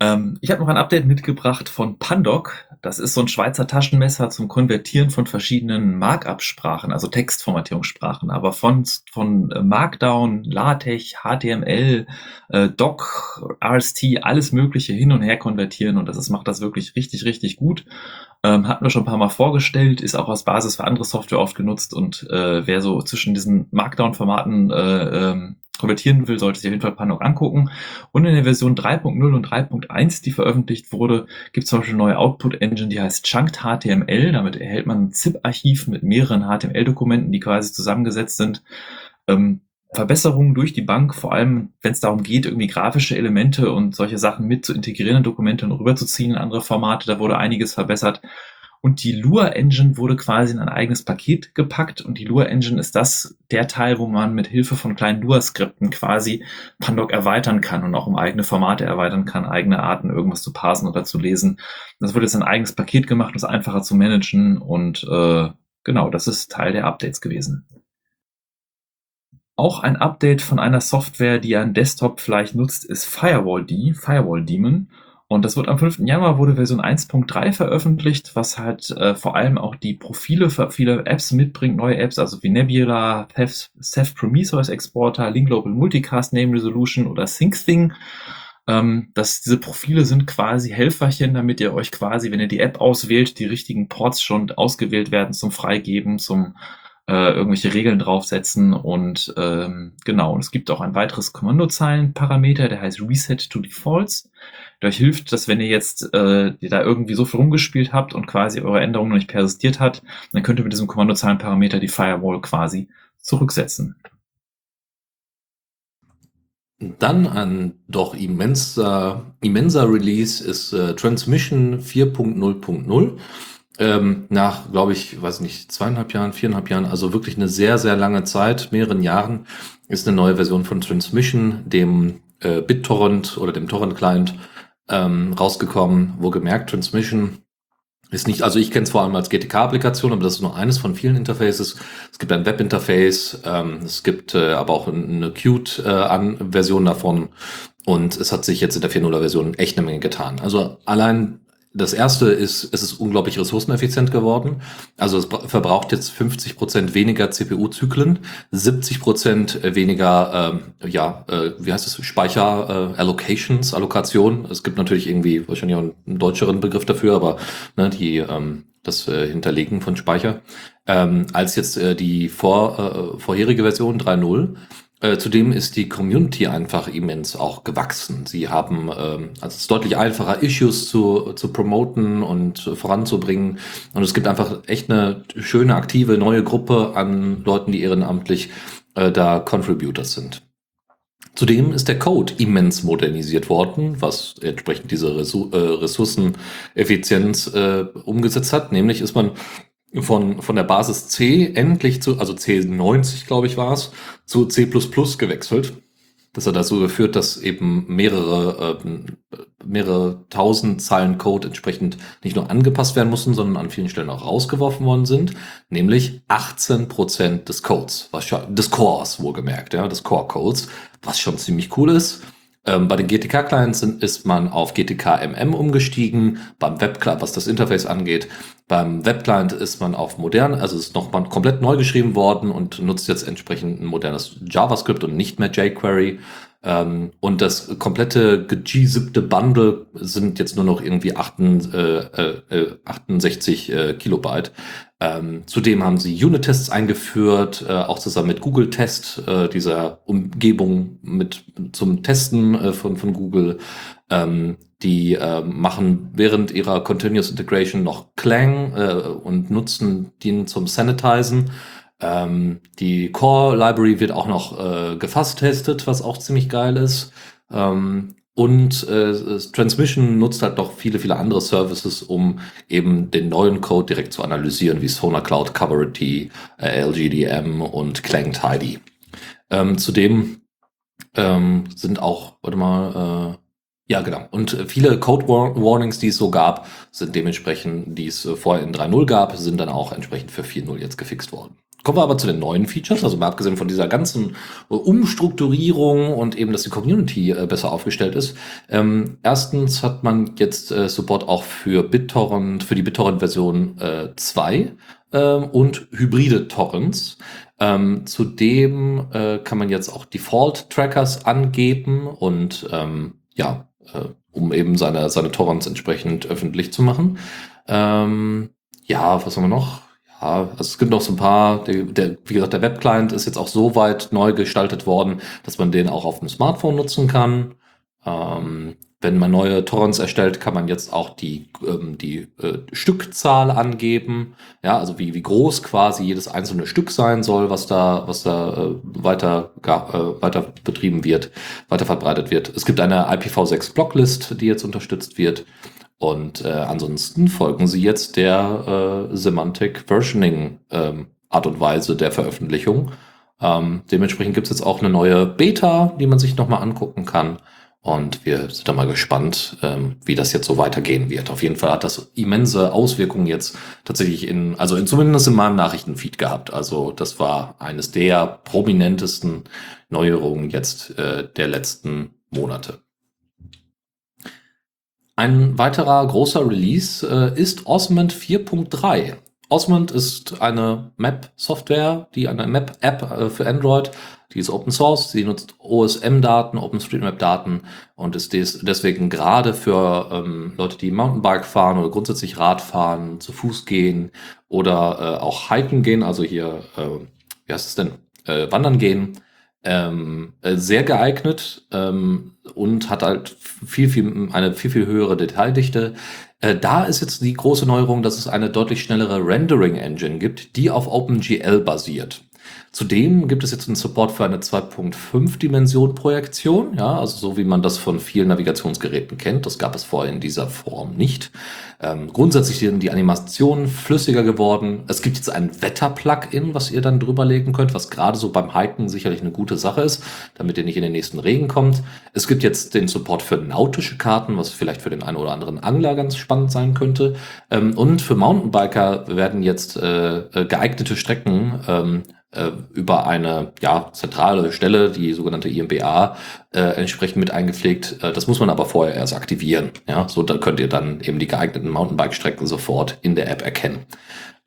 ähm, ich habe noch ein Update mitgebracht von Pandoc. Das ist so ein Schweizer Taschenmesser zum Konvertieren von verschiedenen Markup-Sprachen, also Textformatierungssprachen, aber von, von äh, Markdown, LaTeX, HTML, äh, Doc, RST, alles Mögliche hin und her konvertieren und das ist, macht das wirklich richtig, richtig gut. Ähm, hatten wir schon ein paar Mal vorgestellt, ist auch als Basis für andere Software oft genutzt und äh, wer so zwischen diesen Markdown-Formaten äh, ähm, konvertieren will, sollte sich auf jeden Fall Panok angucken. Und in der Version 3.0 und 3.1, die veröffentlicht wurde, gibt es zum Beispiel eine neue Output-Engine, die heißt Chunked HTML. Damit erhält man ein ZIP-Archiv mit mehreren HTML-Dokumenten, die quasi zusammengesetzt sind. Ähm, Verbesserungen durch die Bank, vor allem wenn es darum geht, irgendwie grafische Elemente und solche Sachen mit zu integrieren in Dokumente und rüberzuziehen in andere Formate. Da wurde einiges verbessert. Und die Lua Engine wurde quasi in ein eigenes Paket gepackt. Und die Lua Engine ist das der Teil, wo man mit Hilfe von kleinen Lua-Skripten quasi Pandoc erweitern kann und auch um eigene Formate erweitern kann, eigene Arten, irgendwas zu parsen oder zu lesen. Das wird jetzt ein eigenes Paket gemacht, um es einfacher zu managen. Und äh, genau, das ist Teil der Updates gewesen. Auch ein Update von einer Software, die ein Desktop vielleicht nutzt, ist Firewall D, Firewall Daemon. Und das wird am 5. Januar wurde Version 1.3 veröffentlicht, was halt äh, vor allem auch die Profile für viele Apps mitbringt, neue Apps, also wie Nebula, Ceph Prometheus Exporter, Link Global Multicast Name Resolution oder SyncThing. Ähm, dass diese Profile sind quasi Helferchen, damit ihr euch quasi, wenn ihr die App auswählt, die richtigen Ports schon ausgewählt werden zum Freigeben, zum äh, irgendwelche Regeln draufsetzen und ähm, genau, und es gibt auch ein weiteres Kommandozeilenparameter, der heißt Reset to Defaults. Euch hilft, dass wenn ihr jetzt äh, ihr da irgendwie so viel rumgespielt habt und quasi eure Änderung noch nicht persistiert hat, dann könnt ihr mit diesem Kommandozeilenparameter die Firewall quasi zurücksetzen. Dann ein doch immenser, immenser Release ist äh, Transmission 4.0.0. Ähm, nach, glaube ich, weiß nicht, zweieinhalb Jahren, viereinhalb Jahren, also wirklich eine sehr, sehr lange Zeit, mehreren Jahren, ist eine neue Version von Transmission, dem äh, BitTorrent oder dem Torrent-Client, ähm, rausgekommen, wo gemerkt, Transmission ist nicht, also ich kenne es vor allem als GTK-Applikation, aber das ist nur eines von vielen Interfaces. Es gibt ein Web-Interface, ähm, es gibt äh, aber auch eine Qt-Version äh, davon und es hat sich jetzt in der 4.0-Version echt eine Menge getan. Also allein das erste ist, es ist unglaublich ressourceneffizient geworden. Also es verbraucht jetzt 50 Prozent weniger CPU-Zyklen, 70 Prozent weniger, ähm, ja, äh, wie heißt es, Speicher, äh, Allocations, Allokation. Es gibt natürlich irgendwie wahrscheinlich auch einen deutscheren Begriff dafür, aber ne, die, ähm, das äh, Hinterlegen von Speicher, ähm, als jetzt äh, die vor, äh, vorherige Version 3.0. Äh, zudem ist die Community einfach immens auch gewachsen. Sie haben, ähm, also es ist deutlich einfacher, Issues zu, zu promoten und voranzubringen. Und es gibt einfach echt eine schöne, aktive, neue Gruppe an Leuten, die ehrenamtlich äh, da Contributors sind. Zudem ist der Code immens modernisiert worden, was entsprechend diese äh, Ressourceneffizienz äh, umgesetzt hat. Nämlich ist man von, von der Basis C endlich zu, also C90, glaube ich, war es, zu C gewechselt. Das hat dazu geführt, dass eben mehrere, äh, mehrere tausend Zeilen Code entsprechend nicht nur angepasst werden mussten, sondern an vielen Stellen auch rausgeworfen worden sind. Nämlich 18 Prozent des Codes, was schon, des Cores wohlgemerkt, ja, des Core-Codes, was schon ziemlich cool ist. Ähm, bei den GTK-Clients ist man auf GTK MM umgestiegen, beim Web-Client, was das Interface angeht. Beim Web-Client ist man auf modern, also ist nochmal komplett neu geschrieben worden und nutzt jetzt entsprechend ein modernes JavaScript und nicht mehr jQuery. Ähm, und das komplette G-siebte Bundle sind jetzt nur noch irgendwie 68, äh, äh, 68 äh, Kilobyte. Ähm, zudem haben sie Unit-Tests eingeführt, äh, auch zusammen mit Google Test, äh, dieser Umgebung mit zum Testen äh, von, von Google. Ähm, die äh, machen während ihrer Continuous Integration noch Clang äh, und nutzen den zum Sanitizen. Ähm, die Core Library wird auch noch äh, gefasst testet, was auch ziemlich geil ist. Ähm, und äh, Transmission nutzt halt noch viele, viele andere Services, um eben den neuen Code direkt zu analysieren, wie Sonar Cloud Coverity, äh, LGDM und Clang Tidy. Ähm, zudem ähm, sind auch, warte mal, äh, ja, genau. Und viele Code Warnings, die es so gab, sind dementsprechend, die es äh, vorher in 3.0 gab, sind dann auch entsprechend für 4.0 jetzt gefixt worden. Kommen wir aber zu den neuen Features, also mal abgesehen von dieser ganzen äh, Umstrukturierung und eben, dass die Community äh, besser aufgestellt ist. Ähm, erstens hat man jetzt äh, Support auch für BitTorrent, für die BitTorrent-Version äh, 2 ähm, und hybride Torrents. Ähm, zudem äh, kann man jetzt auch Default-Trackers angeben und ähm, ja, äh, um eben seine, seine Torrents entsprechend öffentlich zu machen. Ähm, ja, was haben wir noch? Ja, also es gibt noch so ein paar, der, der, wie gesagt, der Webclient ist jetzt auch so weit neu gestaltet worden, dass man den auch auf dem Smartphone nutzen kann. Ähm, wenn man neue Torrents erstellt, kann man jetzt auch die, ähm, die äh, Stückzahl angeben. Ja, also wie, wie groß quasi jedes einzelne Stück sein soll, was da, was da äh, weiter, äh, weiter betrieben wird, weiter verbreitet wird. Es gibt eine IPv6 Blocklist, die jetzt unterstützt wird. Und äh, ansonsten folgen sie jetzt der äh, Semantic Versioning ähm, Art und Weise der Veröffentlichung. Ähm, dementsprechend gibt es jetzt auch eine neue Beta, die man sich nochmal angucken kann. Und wir sind da mal gespannt, ähm, wie das jetzt so weitergehen wird. Auf jeden Fall hat das immense Auswirkungen jetzt tatsächlich in, also in, zumindest in meinem Nachrichtenfeed gehabt. Also das war eines der prominentesten Neuerungen jetzt äh, der letzten Monate. Ein weiterer großer Release äh, ist Osmond 4.3. Osmond ist eine Map-Software, die eine Map-App äh, für Android, die ist Open Source, sie nutzt OSM-Daten, OpenStreetMap-Daten und ist des, deswegen gerade für ähm, Leute, die Mountainbike fahren oder grundsätzlich Rad fahren, zu Fuß gehen oder äh, auch hiken gehen, also hier, äh, wie heißt es denn, äh, wandern gehen, ähm, äh, sehr geeignet ähm, und hat halt viel, viel, eine viel, viel höhere Detaildichte. Äh, da ist jetzt die große Neuerung, dass es eine deutlich schnellere Rendering-Engine gibt, die auf OpenGL basiert. Zudem gibt es jetzt einen Support für eine 2.5 Dimension Projektion, ja, also so wie man das von vielen Navigationsgeräten kennt. Das gab es vorher in dieser Form nicht. Ähm, grundsätzlich sind die Animationen flüssiger geworden. Es gibt jetzt ein Wetter-Plugin, was ihr dann drüber legen könnt, was gerade so beim Hiken sicherlich eine gute Sache ist, damit ihr nicht in den nächsten Regen kommt. Es gibt jetzt den Support für nautische Karten, was vielleicht für den einen oder anderen Angler ganz spannend sein könnte. Ähm, und für Mountainbiker werden jetzt äh, äh geeignete Strecken ähm, äh, über eine ja, zentrale Stelle, die sogenannte IMBA, äh, entsprechend mit eingepflegt. Äh, das muss man aber vorher erst aktivieren. Ja, so da könnt ihr dann eben die geeigneten Mountainbike-Strecken sofort in der App erkennen.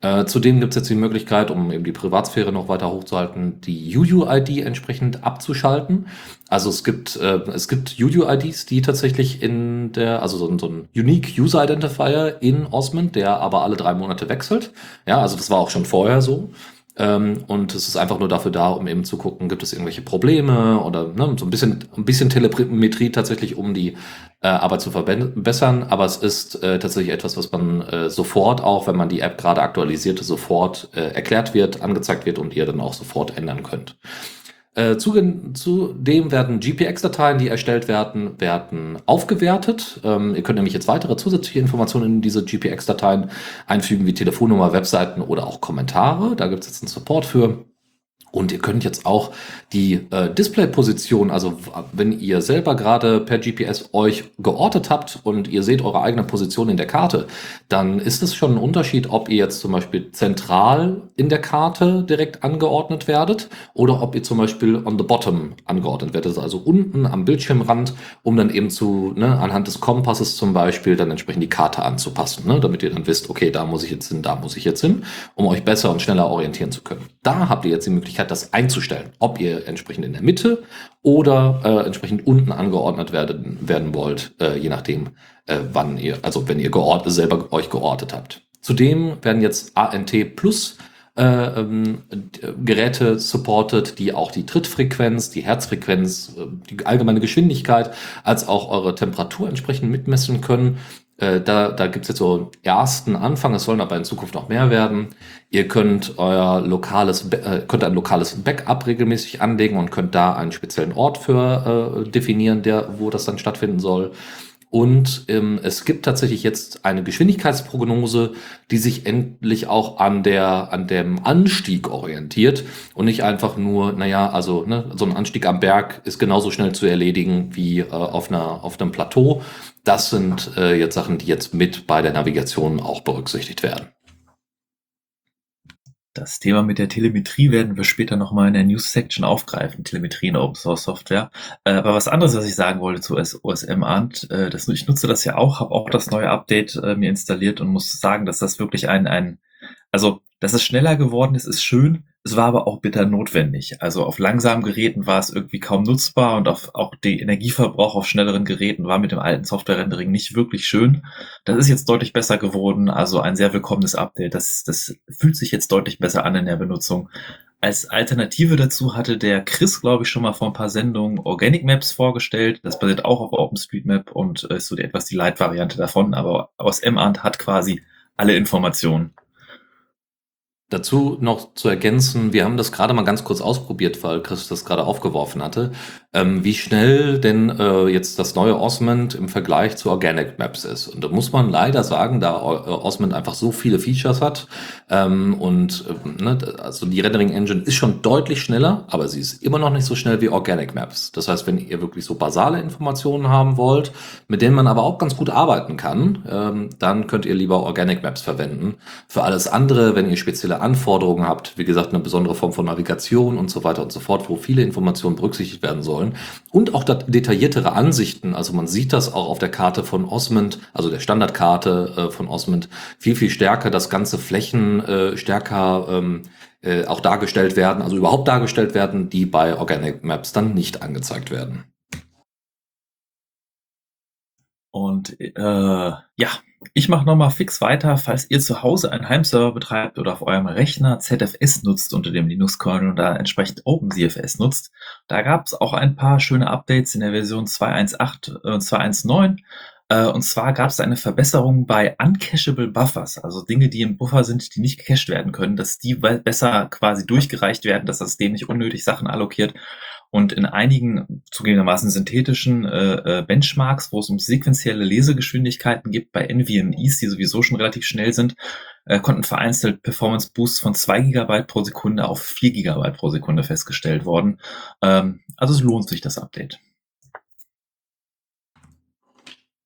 Äh, zudem gibt es jetzt die Möglichkeit, um eben die Privatsphäre noch weiter hochzuhalten, die UUID entsprechend abzuschalten. Also es gibt äh, es gibt UUIDs, die tatsächlich in der also so, so ein Unique User Identifier in Osmond, der aber alle drei Monate wechselt. Ja, also das war auch schon vorher so. Ähm, und es ist einfach nur dafür da, um eben zu gucken, gibt es irgendwelche Probleme oder ne, so ein bisschen, ein bisschen Telemetrie tatsächlich, um die äh, Arbeit zu verbessern. Aber es ist äh, tatsächlich etwas, was man äh, sofort, auch wenn man die App gerade aktualisiert, sofort äh, erklärt wird, angezeigt wird und ihr dann auch sofort ändern könnt. Äh, zudem werden GPX-Dateien, die erstellt werden, werden aufgewertet. Ähm, ihr könnt nämlich jetzt weitere zusätzliche Informationen in diese GPX-Dateien einfügen, wie Telefonnummer, Webseiten oder auch Kommentare. Da gibt es jetzt einen Support für. Und ihr könnt jetzt auch die äh, Display-Position, also wenn ihr selber gerade per GPS euch geortet habt und ihr seht eure eigene Position in der Karte, dann ist es schon ein Unterschied, ob ihr jetzt zum Beispiel zentral in der Karte direkt angeordnet werdet oder ob ihr zum Beispiel on the bottom angeordnet werdet, also unten am Bildschirmrand, um dann eben zu, ne, anhand des Kompasses zum Beispiel, dann entsprechend die Karte anzupassen, ne, damit ihr dann wisst, okay, da muss ich jetzt hin, da muss ich jetzt hin, um euch besser und schneller orientieren zu können. Da habt ihr jetzt die Möglichkeit, Möglichkeit, das einzustellen, ob ihr entsprechend in der Mitte oder äh, entsprechend unten angeordnet werden, werden wollt, äh, je nachdem, äh, wann ihr, also wenn ihr geortet, selber euch geortet habt. Zudem werden jetzt ANT Plus äh, ähm, Geräte supported, die auch die Trittfrequenz, die Herzfrequenz, äh, die allgemeine Geschwindigkeit als auch eure Temperatur entsprechend mitmessen können. Äh, da, da gibt es jetzt so ersten Anfang, es sollen aber in Zukunft noch mehr werden. Ihr könnt euer lokales, äh, könnt ein lokales Backup regelmäßig anlegen und könnt da einen speziellen Ort für äh, definieren, der, wo das dann stattfinden soll. Und ähm, es gibt tatsächlich jetzt eine Geschwindigkeitsprognose, die sich endlich auch an der an dem Anstieg orientiert und nicht einfach nur, naja, also ne, so ein Anstieg am Berg ist genauso schnell zu erledigen wie äh, auf einer auf einem Plateau. Das sind äh, jetzt Sachen, die jetzt mit bei der Navigation auch berücksichtigt werden. Das Thema mit der Telemetrie werden wir später nochmal in der News-Section aufgreifen, Telemetrie in Open-Source-Software. Äh, aber was anderes, was ich sagen wollte zu OSM Ant, äh, das, ich nutze das ja auch, habe auch das neue Update äh, mir installiert und muss sagen, dass das wirklich ein, ein also dass es schneller geworden ist, ist schön. Es war aber auch bitter notwendig. Also auf langsamen Geräten war es irgendwie kaum nutzbar und auf, auch der Energieverbrauch auf schnelleren Geräten war mit dem alten Software-Rendering nicht wirklich schön. Das ist jetzt deutlich besser geworden. Also ein sehr willkommenes Update. Das, das fühlt sich jetzt deutlich besser an in der Benutzung. Als Alternative dazu hatte der Chris, glaube ich, schon mal vor ein paar Sendungen Organic Maps vorgestellt. Das basiert auch auf OpenStreetMap und ist so etwas die Light-Variante davon. Aber aus M-Ant hat quasi alle Informationen. Dazu noch zu ergänzen, wir haben das gerade mal ganz kurz ausprobiert, weil Chris das gerade aufgeworfen hatte, ähm, wie schnell denn äh, jetzt das neue Osmond im Vergleich zu Organic Maps ist. Und da muss man leider sagen, da äh, Osmond einfach so viele Features hat ähm, und äh, ne, also die Rendering Engine ist schon deutlich schneller, aber sie ist immer noch nicht so schnell wie Organic Maps. Das heißt, wenn ihr wirklich so basale Informationen haben wollt, mit denen man aber auch ganz gut arbeiten kann, ähm, dann könnt ihr lieber Organic Maps verwenden. Für alles andere, wenn ihr spezielle Anforderungen habt, wie gesagt, eine besondere Form von Navigation und so weiter und so fort, wo viele Informationen berücksichtigt werden sollen und auch detailliertere Ansichten. Also man sieht das auch auf der Karte von Osmond, also der Standardkarte äh, von Osmond, viel, viel stärker, dass ganze Flächen äh, stärker ähm, äh, auch dargestellt werden, also überhaupt dargestellt werden, die bei Organic Maps dann nicht angezeigt werden. Und äh, ja, ich mache nochmal fix weiter, falls ihr zu Hause einen Heimserver betreibt oder auf eurem Rechner ZFS nutzt unter dem Linux-Kernel und da entsprechend OpenCFS nutzt. Da gab es auch ein paar schöne Updates in der Version 2.1.8 und 2.1.9. Äh, und zwar gab es eine Verbesserung bei uncacheable Buffers, also Dinge, die im Buffer sind, die nicht gecached werden können, dass die besser quasi durchgereicht werden, dass das System nicht unnötig Sachen allokiert. Und in einigen zugegebenermaßen synthetischen äh, äh, Benchmarks, wo es um sequenzielle Lesegeschwindigkeiten gibt, bei NVMEs, die sowieso schon relativ schnell sind, äh, konnten vereinzelt Performance Boosts von 2 GB pro Sekunde auf 4 GB pro Sekunde festgestellt worden. Ähm, also es lohnt sich das Update.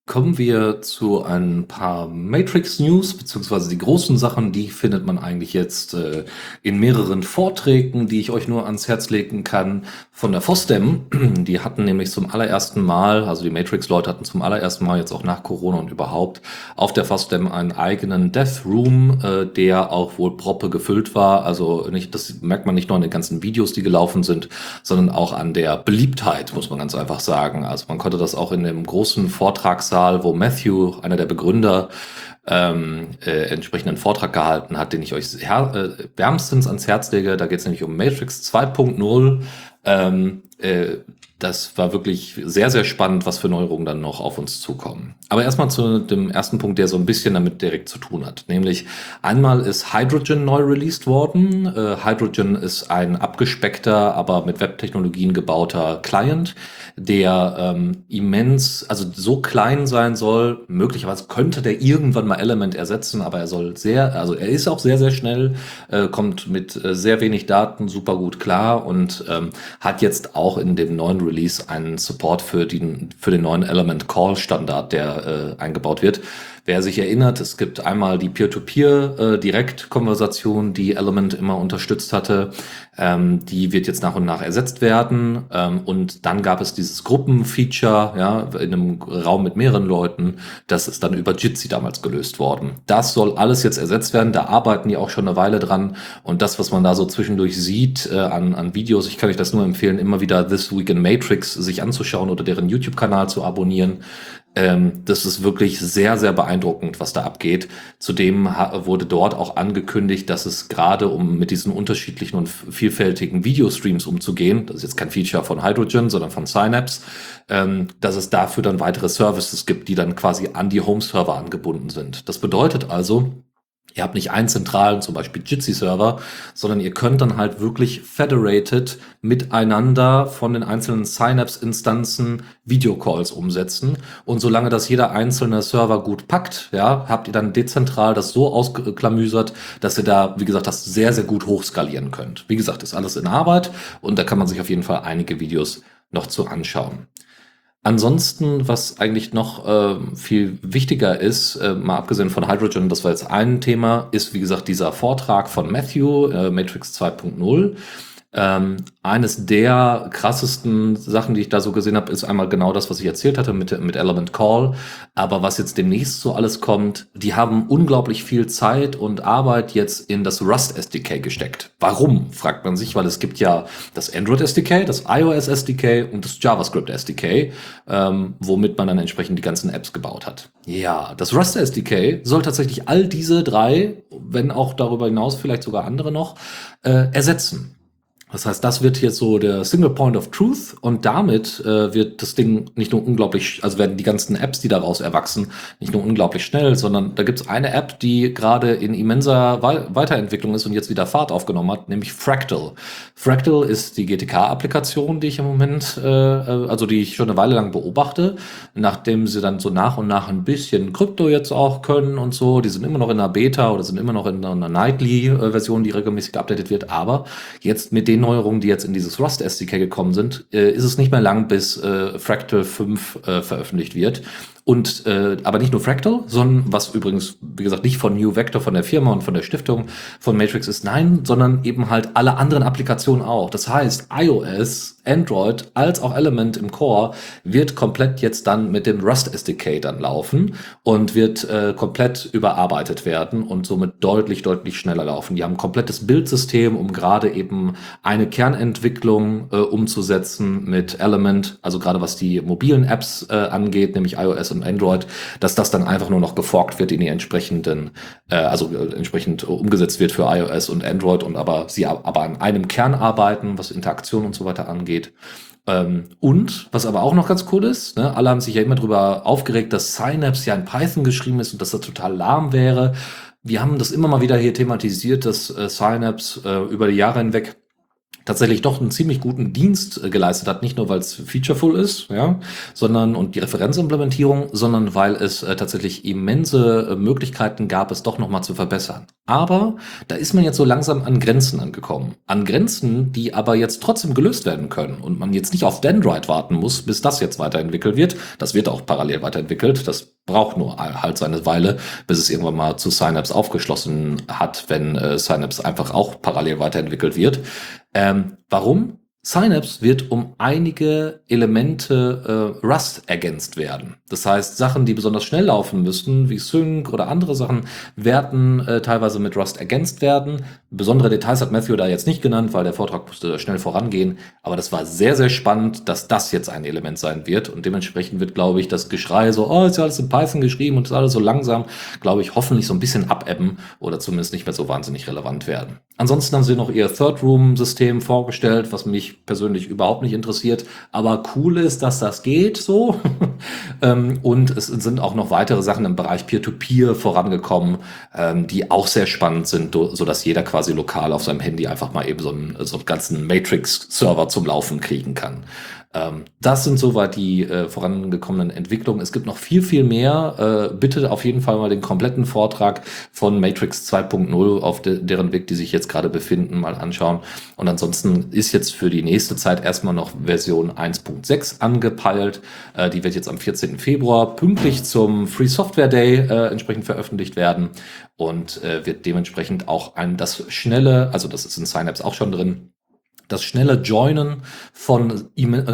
Kommen wir zu ein paar Matrix-News, beziehungsweise die großen Sachen, die findet man eigentlich jetzt äh, in mehreren Vorträgen, die ich euch nur ans Herz legen kann, von der FOSDEM. Die hatten nämlich zum allerersten Mal, also die Matrix-Leute hatten zum allerersten Mal jetzt auch nach Corona und überhaupt auf der FOSDEM einen eigenen Death Room, äh, der auch wohl proppe gefüllt war. Also nicht, das merkt man nicht nur an den ganzen Videos, die gelaufen sind, sondern auch an der Beliebtheit, muss man ganz einfach sagen. Also man konnte das auch in dem großen Vortragssaal Saal, wo Matthew, einer der Begründer, ähm, äh, entsprechenden Vortrag gehalten hat, den ich euch äh, wärmstens ans Herz lege. Da geht es nämlich um Matrix 2.0. Ähm, äh, das war wirklich sehr, sehr spannend, was für Neuerungen dann noch auf uns zukommen. Aber erstmal zu dem ersten Punkt, der so ein bisschen damit direkt zu tun hat. Nämlich einmal ist Hydrogen neu released worden. Äh, Hydrogen ist ein abgespeckter, aber mit Webtechnologien gebauter Client, der ähm, immens, also so klein sein soll. Möglicherweise könnte der irgendwann mal Element ersetzen, aber er soll sehr, also er ist auch sehr, sehr schnell, äh, kommt mit äh, sehr wenig Daten super gut klar und ähm, hat jetzt auch in dem neuen Release einen Support für den, für den neuen Element Call Standard, der äh, eingebaut wird. Wer sich erinnert, es gibt einmal die Peer-to-Peer-Direktkonversation, äh, die Element immer unterstützt hatte. Ähm, die wird jetzt nach und nach ersetzt werden. Ähm, und dann gab es dieses Gruppenfeature, ja, in einem Raum mit mehreren Leuten. Das ist dann über Jitsi damals gelöst worden. Das soll alles jetzt ersetzt werden. Da arbeiten die auch schon eine Weile dran. Und das, was man da so zwischendurch sieht äh, an, an Videos, ich kann euch das nur empfehlen, immer wieder This Week in Matrix sich anzuschauen oder deren YouTube-Kanal zu abonnieren. Ähm, das ist wirklich sehr, sehr beeindruckend, was da abgeht. Zudem wurde dort auch angekündigt, dass es gerade um mit diesen unterschiedlichen und vielfältigen Videostreams umzugehen, das ist jetzt kein Feature von Hydrogen, sondern von Synapse, ähm, dass es dafür dann weitere Services gibt, die dann quasi an die Home-Server angebunden sind. Das bedeutet also, Ihr habt nicht einen zentralen, zum Beispiel Jitsi-Server, sondern ihr könnt dann halt wirklich federated miteinander von den einzelnen Synapse-Instanzen Videocalls umsetzen. Und solange das jeder einzelne Server gut packt, ja, habt ihr dann dezentral das so ausklamüsert, dass ihr da, wie gesagt, das sehr, sehr gut hochskalieren könnt. Wie gesagt, ist alles in Arbeit und da kann man sich auf jeden Fall einige Videos noch zu anschauen. Ansonsten, was eigentlich noch äh, viel wichtiger ist, äh, mal abgesehen von Hydrogen, das war jetzt ein Thema, ist wie gesagt dieser Vortrag von Matthew, äh, Matrix 2.0. Ähm, eines der krassesten Sachen, die ich da so gesehen habe, ist einmal genau das, was ich erzählt hatte mit, mit Element Call. Aber was jetzt demnächst so alles kommt, die haben unglaublich viel Zeit und Arbeit jetzt in das Rust SDK gesteckt. Warum, fragt man sich, weil es gibt ja das Android SDK, das iOS SDK und das JavaScript SDK, ähm, womit man dann entsprechend die ganzen Apps gebaut hat. Ja, das Rust SDK soll tatsächlich all diese drei, wenn auch darüber hinaus vielleicht sogar andere noch, äh, ersetzen. Das heißt, das wird jetzt so der Single Point of Truth und damit äh, wird das Ding nicht nur unglaublich, also werden die ganzen Apps, die daraus erwachsen, nicht nur unglaublich schnell, sondern da gibt's eine App, die gerade in immenser We Weiterentwicklung ist und jetzt wieder Fahrt aufgenommen hat, nämlich Fractal. Fractal ist die GTK-Applikation, die ich im Moment, äh, äh, also die ich schon eine Weile lang beobachte, nachdem sie dann so nach und nach ein bisschen Krypto jetzt auch können und so. Die sind immer noch in einer Beta oder sind immer noch in einer Nightly-Version, die regelmäßig geupdatet wird, aber jetzt mit dem den Neuerungen, die jetzt in dieses Rust SDK gekommen sind, äh, ist es nicht mehr lang, bis äh, Fractal 5 äh, veröffentlicht wird. Und äh, aber nicht nur Fractal, sondern was übrigens, wie gesagt, nicht von New Vector, von der Firma und von der Stiftung von Matrix ist, nein, sondern eben halt alle anderen Applikationen auch. Das heißt, iOS, Android als auch Element im Core wird komplett jetzt dann mit dem Rust SDK dann laufen und wird äh, komplett überarbeitet werden und somit deutlich, deutlich schneller laufen. Die haben ein komplettes Bildsystem, um gerade eben eine Kernentwicklung äh, umzusetzen mit Element, also gerade was die mobilen Apps äh, angeht, nämlich iOS und Android, dass das dann einfach nur noch geforkt wird in die entsprechenden, äh, also äh, entsprechend umgesetzt wird für iOS und Android und aber sie aber an einem Kern arbeiten, was Interaktion und so weiter angeht. Ähm, und, was aber auch noch ganz cool ist, ne, alle haben sich ja immer drüber aufgeregt, dass Synapse ja in Python geschrieben ist und dass er total lahm wäre. Wir haben das immer mal wieder hier thematisiert, dass äh, Synapse äh, über die Jahre hinweg tatsächlich doch einen ziemlich guten Dienst äh, geleistet hat, nicht nur weil es featureful ist, ja, sondern und die Referenzimplementierung, sondern weil es äh, tatsächlich immense äh, Möglichkeiten gab, es doch nochmal zu verbessern. Aber da ist man jetzt so langsam an Grenzen angekommen. An Grenzen, die aber jetzt trotzdem gelöst werden können und man jetzt nicht auf Dendrite warten muss, bis das jetzt weiterentwickelt wird. Das wird auch parallel weiterentwickelt. Das braucht nur halt seine Weile, bis es irgendwann mal zu Synapse aufgeschlossen hat, wenn äh, Synapse einfach auch parallel weiterentwickelt wird. Ähm, warum? Synapse wird um einige Elemente äh, Rust ergänzt werden. Das heißt, Sachen, die besonders schnell laufen müssten, wie Sync oder andere Sachen, werden äh, teilweise mit Rust ergänzt werden. Besondere Details hat Matthew da jetzt nicht genannt, weil der Vortrag musste schnell vorangehen. Aber das war sehr, sehr spannend, dass das jetzt ein Element sein wird. Und dementsprechend wird, glaube ich, das Geschrei so, oh, ist ja alles in Python geschrieben und ist alles so langsam, glaube ich, hoffentlich so ein bisschen abebben oder zumindest nicht mehr so wahnsinnig relevant werden. Ansonsten haben sie noch ihr Third-Room-System vorgestellt, was mich persönlich überhaupt nicht interessiert. Aber cool ist, dass das geht so. [laughs] ähm, und es sind auch noch weitere Sachen im Bereich Peer-to-Peer -Peer vorangekommen, ähm, die auch sehr spannend sind, so dass jeder quasi lokal auf seinem Handy einfach mal eben so einen, so einen ganzen Matrix-Server zum Laufen kriegen kann. Ähm, das sind soweit die äh, vorangekommenen Entwicklungen. Es gibt noch viel, viel mehr. Äh, bitte auf jeden Fall mal den kompletten Vortrag von Matrix 2.0 auf de deren Weg, die sich jetzt gerade befinden, mal anschauen. Und ansonsten ist jetzt für die nächste Zeit erstmal noch Version 1.6 angepeilt. Äh, die wird jetzt am 14. Februar pünktlich zum Free Software Day äh, entsprechend veröffentlicht werden und äh, wird dementsprechend auch ein das schnelle, also das ist in Synapse auch schon drin, das schnelle Joinen von äh,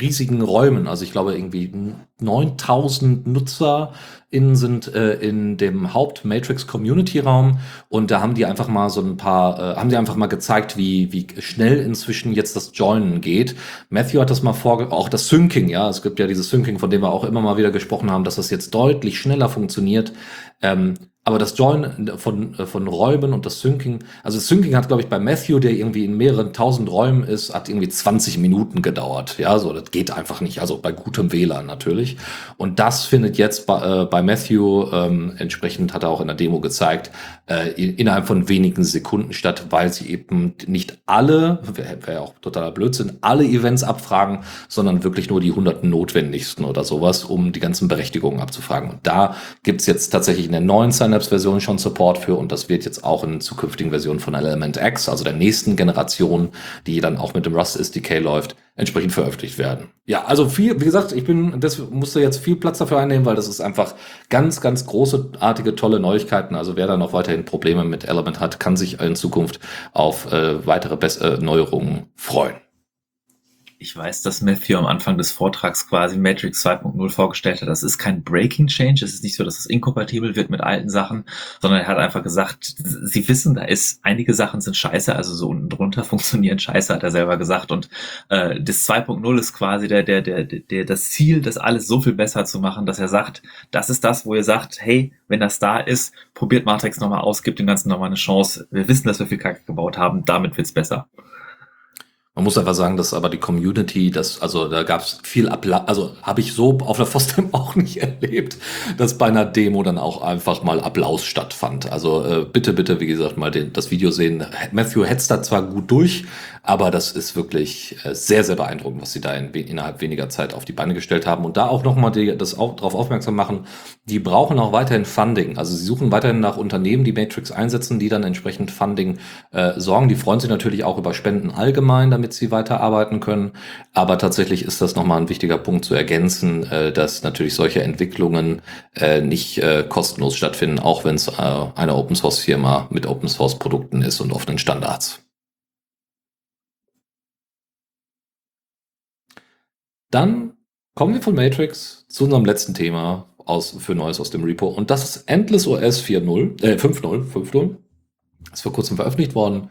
riesigen Räumen. Also ich glaube irgendwie 9000 NutzerInnen sind äh, in dem Haupt-Matrix Community Raum und da haben die einfach mal so ein paar, äh, haben die einfach mal gezeigt, wie, wie schnell inzwischen jetzt das Joinen geht. Matthew hat das mal vor, auch das Syncing, ja, es gibt ja dieses Syncing, von dem wir auch immer mal wieder gesprochen haben, dass das jetzt deutlich schneller funktioniert. Ähm, aber das Join von, von Räumen und das Syncing, also das Syncing hat, glaube ich, bei Matthew, der irgendwie in mehreren tausend Räumen ist, hat irgendwie 20 Minuten gedauert. Ja, so, das geht einfach nicht. Also bei gutem WLAN natürlich. Und das findet jetzt bei, äh, bei Matthew, ähm, entsprechend hat er auch in der Demo gezeigt, äh, innerhalb von wenigen Sekunden statt, weil sie eben nicht alle, wäre wär auch totaler Blödsinn, alle Events abfragen, sondern wirklich nur die hunderten notwendigsten oder sowas, um die ganzen Berechtigungen abzufragen. Und da gibt's jetzt tatsächlich in der neuen Synapse-Version schon Support für und das wird jetzt auch in zukünftigen Versionen von Element X, also der nächsten Generation, die dann auch mit dem Rust SDK läuft, entsprechend veröffentlicht werden. Ja, also viel, wie gesagt, ich bin, das musste jetzt viel Platz dafür einnehmen, weil das ist einfach ganz, ganz großartige, tolle Neuigkeiten. Also wer da noch weiterhin Probleme mit Element hat, kann sich in Zukunft auf äh, weitere Bess äh, Neuerungen freuen. Ich weiß, dass Matthew am Anfang des Vortrags quasi Matrix 2.0 vorgestellt hat. Das ist kein Breaking Change. Es ist nicht so, dass es inkompatibel wird mit alten Sachen, sondern er hat einfach gesagt, sie wissen, da ist, einige Sachen sind scheiße, also so unten drunter [laughs] funktionieren scheiße, hat er selber gesagt. Und äh, das 2.0 ist quasi der, der, der, der, das Ziel, das alles so viel besser zu machen, dass er sagt, das ist das, wo ihr sagt, hey, wenn das da ist, probiert Matrix nochmal aus, gibt dem Ganzen nochmal eine Chance. Wir wissen, dass wir viel Kacke gebaut haben, damit wird's besser. Man muss einfach sagen, dass aber die Community, das, also da gab es viel Applaus, also habe ich so auf der FOSDEM [laughs] auch nicht erlebt, dass bei einer Demo dann auch einfach mal Applaus stattfand. Also äh, bitte, bitte, wie gesagt, mal den, das Video sehen. Matthew hetzt da zwar gut durch, aber das ist wirklich äh, sehr, sehr beeindruckend, was sie da in, innerhalb weniger Zeit auf die Beine gestellt haben. Und da auch nochmal das auch darauf aufmerksam machen, die brauchen auch weiterhin Funding. Also sie suchen weiterhin nach Unternehmen, die Matrix einsetzen, die dann entsprechend Funding äh, sorgen. Die freuen sich natürlich auch über Spenden allgemein, damit sie weiterarbeiten können. Aber tatsächlich ist das nochmal ein wichtiger Punkt zu ergänzen, äh, dass natürlich solche Entwicklungen äh, nicht äh, kostenlos stattfinden, auch wenn es äh, eine Open Source Firma mit Open Source Produkten ist und offenen Standards. Dann kommen wir von Matrix zu unserem letzten Thema aus, für Neues aus dem Repo. Und das ist Endless OS 4.0, äh, 5.0, 5.0. ist vor kurzem veröffentlicht worden.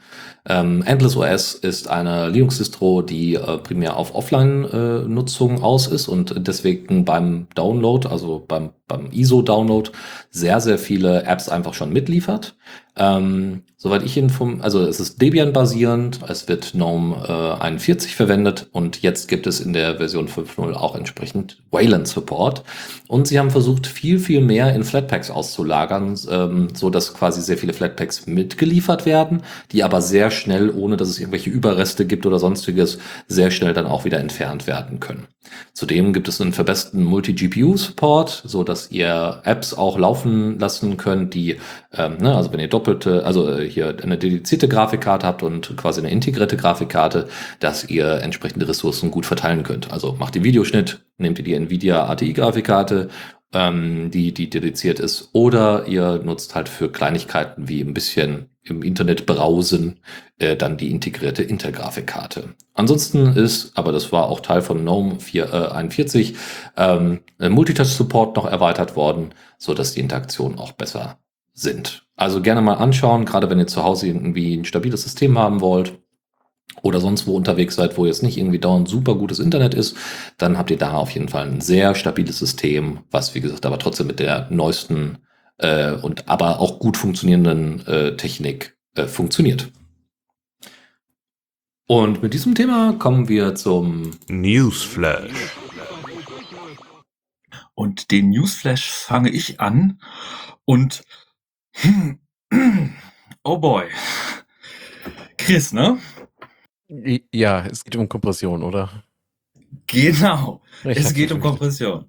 Ähm, Endless OS ist eine Linux-Distro, die äh, primär auf Offline-Nutzung äh, aus ist und deswegen beim Download, also beim, beim ISO-Download, sehr, sehr viele Apps einfach schon mitliefert. Ähm, soweit ich inform, also es ist Debian basierend, es wird GNOME äh, 41 verwendet und jetzt gibt es in der Version 5.0 auch entsprechend Wayland Support. Und sie haben versucht, viel, viel mehr in Flatpaks auszulagern, ähm, so dass quasi sehr viele Flatpaks mitgeliefert werden, die aber sehr schnell, ohne dass es irgendwelche Überreste gibt oder sonstiges, sehr schnell dann auch wieder entfernt werden können. Zudem gibt es einen verbesserten Multi-GPU-Support, so dass ihr Apps auch laufen lassen könnt, die, ähm, ne, also wenn ihr doppelte, also äh, hier eine dedizierte Grafikkarte habt und quasi eine integrierte Grafikkarte, dass ihr entsprechende Ressourcen gut verteilen könnt. Also macht ihr Videoschnitt, nehmt ihr die Nvidia ATI-Grafikkarte ähm, die, die dediziert ist. Oder ihr nutzt halt für Kleinigkeiten wie ein bisschen im Internet browsen, äh, dann die integrierte Intergrafikkarte. Ansonsten ist, aber das war auch Teil von GNOME 4, äh, 41, ähm, Multitouch-Support noch erweitert worden, so dass die Interaktionen auch besser sind. Also gerne mal anschauen, gerade wenn ihr zu Hause irgendwie ein stabiles System haben wollt oder sonst wo unterwegs seid, wo jetzt nicht irgendwie dauernd super gutes Internet ist, dann habt ihr da auf jeden Fall ein sehr stabiles System, was wie gesagt aber trotzdem mit der neuesten äh, und aber auch gut funktionierenden äh, Technik äh, funktioniert. Und mit diesem Thema kommen wir zum Newsflash. Und den Newsflash fange ich an und oh boy. Chris, ne? Ja, es geht um Kompression, oder? Genau, Ich es geht um. Kompression.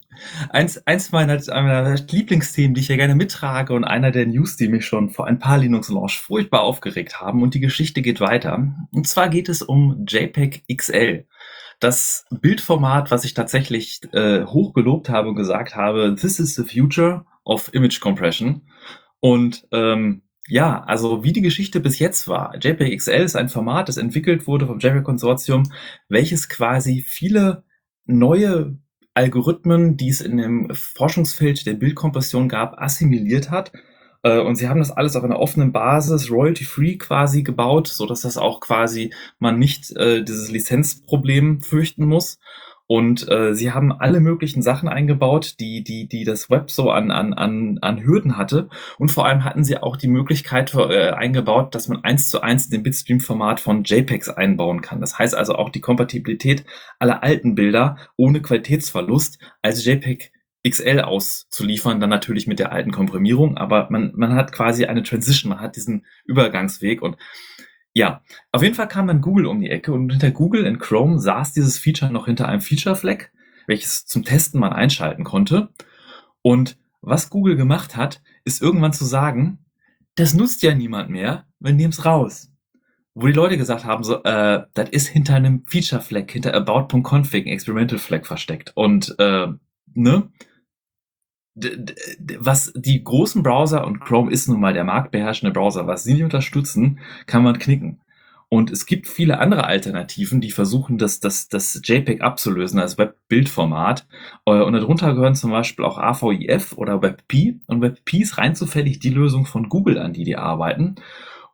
Eins, eins meiner, meiner Lieblingsthemen, die ich ja gerne mittrage und einer der News, die mich schon vor ein paar Linux-Launch furchtbar aufgeregt haben und die Geschichte geht weiter. Und zwar geht es um JPEG XL. Das Bildformat, was ich tatsächlich äh, hochgelobt habe und gesagt habe, this is the future of Image Compression. Und ähm, ja, also wie die Geschichte bis jetzt war. JPEG XL ist ein Format, das entwickelt wurde vom JPEG Konsortium, welches quasi viele neue Algorithmen, die es in dem Forschungsfeld der Bildkompression gab, assimiliert hat. Äh, Und sie haben das alles auf einer offenen Basis, royalty-free quasi gebaut, so dass das auch quasi man nicht äh, dieses Lizenzproblem fürchten muss. Und äh, sie haben alle möglichen Sachen eingebaut, die, die, die das Web so an, an, an, an Hürden hatte. Und vor allem hatten sie auch die Möglichkeit äh, eingebaut, dass man eins zu eins den Bitstream-Format von JPEGs einbauen kann. Das heißt also auch die Kompatibilität aller alten Bilder ohne Qualitätsverlust als JPEG XL auszuliefern, dann natürlich mit der alten Komprimierung, aber man, man hat quasi eine Transition, man hat diesen Übergangsweg und ja, auf jeden Fall kam dann Google um die Ecke und hinter Google in Chrome saß dieses Feature noch hinter einem Feature-Flag, welches zum Testen man einschalten konnte. Und was Google gemacht hat, ist irgendwann zu sagen, das nutzt ja niemand mehr, wir nehmen's raus. Wo die Leute gesagt haben, so, äh, das ist hinter einem Feature-Flag, hinter about.config, ein Experimental Flag versteckt. Und, äh, ne? Was die großen Browser, und Chrome ist nun mal der marktbeherrschende Browser, was sie nicht unterstützen, kann man knicken. Und es gibt viele andere Alternativen, die versuchen, das, das, das JPEG abzulösen als Web-Bildformat. Äh, Und darunter gehören zum Beispiel auch AVIF oder WebP. Und WebP ist rein zufällig die Lösung von Google, an die die arbeiten.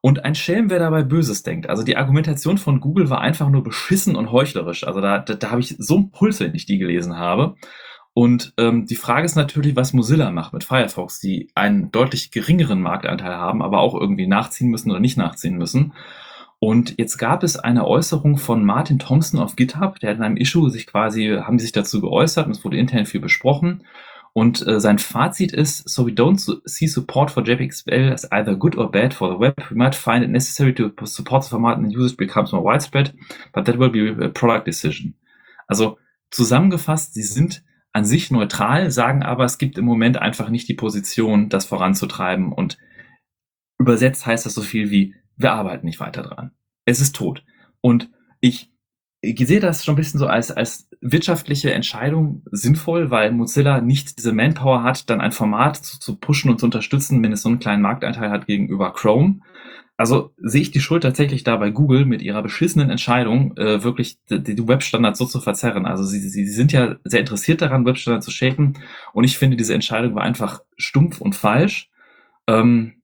Und ein Schelm, wer dabei Böses denkt. Also die Argumentation von Google war einfach nur beschissen und heuchlerisch. Also da, da, da habe ich so einen Puls, wenn ich die gelesen habe. Und ähm, die Frage ist natürlich, was Mozilla macht mit Firefox, die einen deutlich geringeren Marktanteil haben, aber auch irgendwie nachziehen müssen oder nicht nachziehen müssen. Und jetzt gab es eine Äußerung von Martin Thompson auf GitHub, der hat in einem Issue sich quasi, haben die sich dazu geäußert und es wurde intern viel besprochen. Und äh, sein Fazit ist, so we don't see support for JPEG-XL as either good or bad for the web. We might find it necessary to support the format and usage becomes more widespread, but that will be a product decision. Also zusammengefasst, sie sind an sich neutral, sagen aber, es gibt im Moment einfach nicht die Position, das voranzutreiben. Und übersetzt heißt das so viel wie, wir arbeiten nicht weiter dran. Es ist tot. Und ich, ich sehe das schon ein bisschen so als, als wirtschaftliche Entscheidung sinnvoll, weil Mozilla nicht diese Manpower hat, dann ein Format zu, zu pushen und zu unterstützen, wenn es so einen kleinen Marktanteil hat gegenüber Chrome. Also sehe ich die Schuld tatsächlich da bei Google mit ihrer beschissenen Entscheidung, äh, wirklich die, die Webstandards so zu verzerren. Also sie, sie, sind ja sehr interessiert daran, Webstandards zu shapen. Und ich finde, diese Entscheidung war einfach stumpf und falsch. Ähm,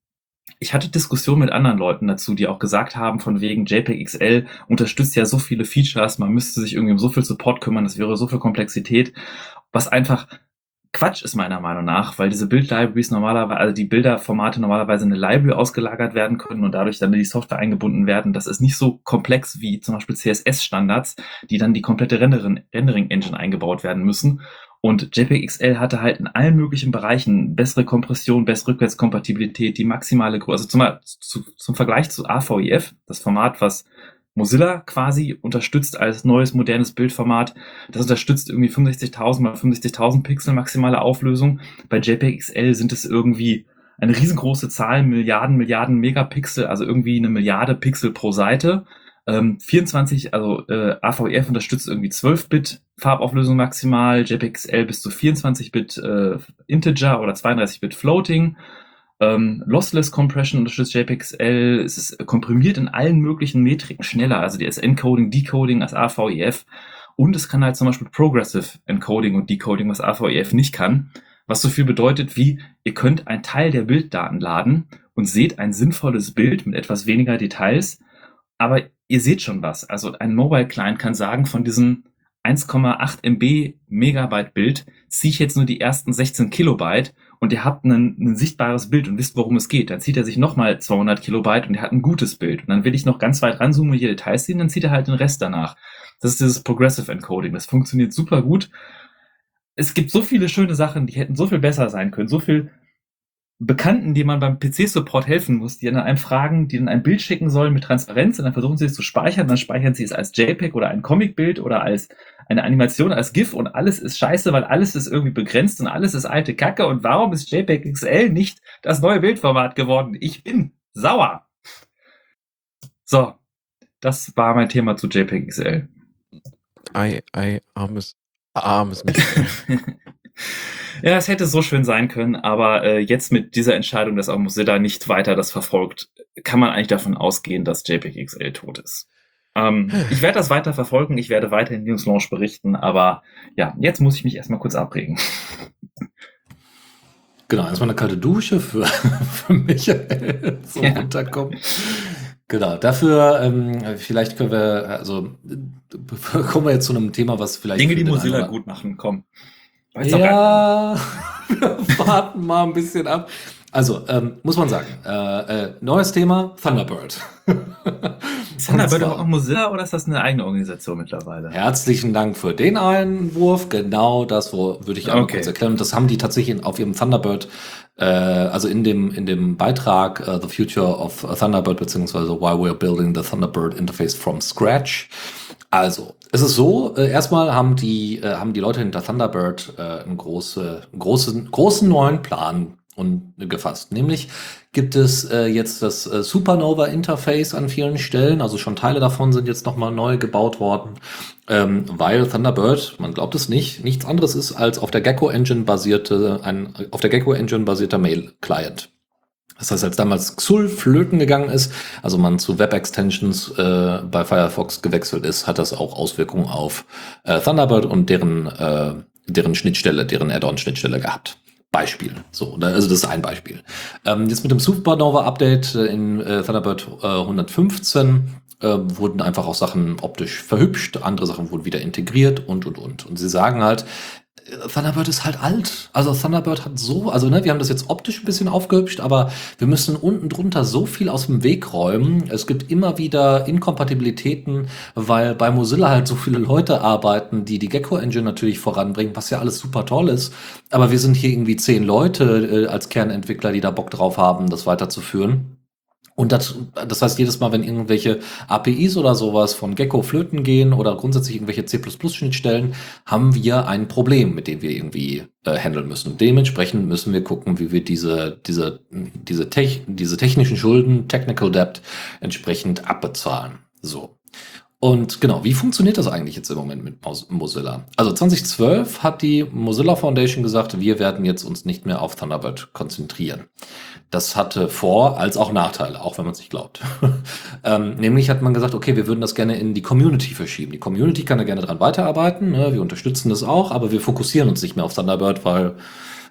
ich hatte Diskussionen mit anderen Leuten dazu, die auch gesagt haben, von wegen JPEG XL unterstützt ja so viele Features, man müsste sich irgendwie um so viel Support kümmern, das wäre so viel Komplexität, was einfach Quatsch ist meiner Meinung nach, weil diese Bildlibraries normalerweise, also die Bilderformate normalerweise in eine Library ausgelagert werden können und dadurch dann in die Software eingebunden werden. Das ist nicht so komplex wie zum Beispiel CSS-Standards, die dann die komplette Rendering-Engine eingebaut werden müssen. Und JPEG XL hatte halt in allen möglichen Bereichen bessere Kompression, bessere Rückwärtskompatibilität, die maximale Größe. Also zum, zu, zum Vergleich zu AVIF, das Format, was Mozilla quasi unterstützt als neues modernes Bildformat. Das unterstützt irgendwie 65.000 mal 65.000 Pixel maximale Auflösung. Bei JPEG XL sind es irgendwie eine riesengroße Zahl, Milliarden, Milliarden Megapixel, also irgendwie eine Milliarde Pixel pro Seite. Ähm, 24, also äh, AVF unterstützt irgendwie 12-Bit Farbauflösung maximal, JPEG XL bis zu 24-Bit äh, Integer oder 32-Bit Floating. Ähm, Lossless Compression unterstützt JPEG-XL. Es ist komprimiert in allen möglichen Metriken schneller, also die Encoding, Decoding als AVEF. Und es kann halt zum Beispiel Progressive Encoding und Decoding, was AVEF nicht kann. Was so viel bedeutet wie, ihr könnt einen Teil der Bilddaten laden und seht ein sinnvolles Bild mit etwas weniger Details. Aber ihr seht schon was. Also ein Mobile Client kann sagen, von diesem 1,8 MB Megabyte Bild ziehe ich jetzt nur die ersten 16 Kilobyte und ihr habt ein, sichtbares Bild und wisst, worum es geht. Dann zieht er sich nochmal 200 Kilobyte und er hat ein gutes Bild. Und dann will ich noch ganz weit ranzoomen und hier Details sehen, dann zieht er halt den Rest danach. Das ist dieses Progressive Encoding. Das funktioniert super gut. Es gibt so viele schöne Sachen, die hätten so viel besser sein können, so viel Bekannten, die man beim PC-Support helfen muss, die dann einem fragen, die dann ein Bild schicken sollen mit Transparenz und dann versuchen sie es zu speichern, dann speichern sie es als JPEG oder ein Comic-Bild oder als eine Animation, als GIF und alles ist scheiße, weil alles ist irgendwie begrenzt und alles ist alte Kacke und warum ist JPEG XL nicht das neue Bildformat geworden? Ich bin sauer. So, das war mein Thema zu JPEG XL. Ei, ei, armes, armes Mädchen. [laughs] Ja, es hätte so schön sein können, aber äh, jetzt mit dieser Entscheidung, dass auch Mozilla nicht weiter das verfolgt, kann man eigentlich davon ausgehen, dass JPEG XL tot ist. Ähm, ich werde das weiter verfolgen, ich werde weiter in News Launch berichten, aber ja, jetzt muss ich mich erstmal kurz abregen. Genau, erstmal eine kalte Dusche für, [laughs] für Michael [laughs] zum ja. Runterkommen. Genau, dafür ähm, vielleicht können wir, also kommen wir jetzt zu einem Thema, was vielleicht. Dinge, die Mozilla gut machen, komm. Weiß ja, [laughs] wir warten mal ein bisschen ab. Also, ähm, muss man sagen, äh, äh, neues Thema, Thunderbird. ist Thunderbird auch Mozilla oder ist das eine eigene Organisation mittlerweile? Herzlichen Dank für den Einwurf. Genau das wo, würde ich auch okay. kurz erklären. Das haben die tatsächlich auf ihrem Thunderbird, äh, also in dem, in dem Beitrag uh, The Future of Thunderbird, beziehungsweise Why We're Building the Thunderbird Interface from Scratch. Also, es ist so, äh, erstmal haben die, äh, haben die Leute hinter Thunderbird äh, einen große, großen, großen neuen Plan und äh, gefasst. Nämlich gibt es äh, jetzt das äh, Supernova Interface an vielen Stellen, also schon Teile davon sind jetzt nochmal neu gebaut worden, ähm, weil Thunderbird, man glaubt es nicht, nichts anderes ist als auf der Gecko Engine basierte, ein auf der Gecko Engine basierter Mail Client. Das heißt, als damals Xul flöten gegangen ist, also man zu Web-Extensions äh, bei Firefox gewechselt ist, hat das auch Auswirkungen auf äh, Thunderbird und deren, äh, deren Schnittstelle, deren Add-on-Schnittstelle gehabt. Beispiel. So, also das ist ein Beispiel. Ähm, jetzt mit dem Supernova-Update äh, in äh, Thunderbird äh, 115 äh, wurden einfach auch Sachen optisch verhübscht, andere Sachen wurden wieder integriert und und und. Und sie sagen halt, Thunderbird ist halt alt. Also Thunderbird hat so, also ne, wir haben das jetzt optisch ein bisschen aufgehübscht, aber wir müssen unten drunter so viel aus dem Weg räumen. Es gibt immer wieder Inkompatibilitäten, weil bei Mozilla halt so viele Leute arbeiten, die die Gecko Engine natürlich voranbringen, was ja alles super toll ist. Aber wir sind hier irgendwie zehn Leute äh, als Kernentwickler, die da Bock drauf haben, das weiterzuführen. Und das, das heißt, jedes Mal, wenn irgendwelche APIs oder sowas von Gecko flöten gehen oder grundsätzlich irgendwelche C++-Schnittstellen, haben wir ein Problem, mit dem wir irgendwie äh, handeln müssen. Dementsprechend müssen wir gucken, wie wir diese, diese, diese, Tech, diese technischen Schulden, Technical Debt, entsprechend abbezahlen. So. Und genau, wie funktioniert das eigentlich jetzt im Moment mit Mozilla? Also 2012 hat die Mozilla Foundation gesagt, wir werden jetzt uns nicht mehr auf Thunderbird konzentrieren. Das hatte Vor- als auch Nachteile, auch wenn man es nicht glaubt. [laughs] ähm, nämlich hat man gesagt, okay, wir würden das gerne in die Community verschieben. Die Community kann da gerne dran weiterarbeiten, ne? wir unterstützen das auch, aber wir fokussieren uns nicht mehr auf Thunderbird, weil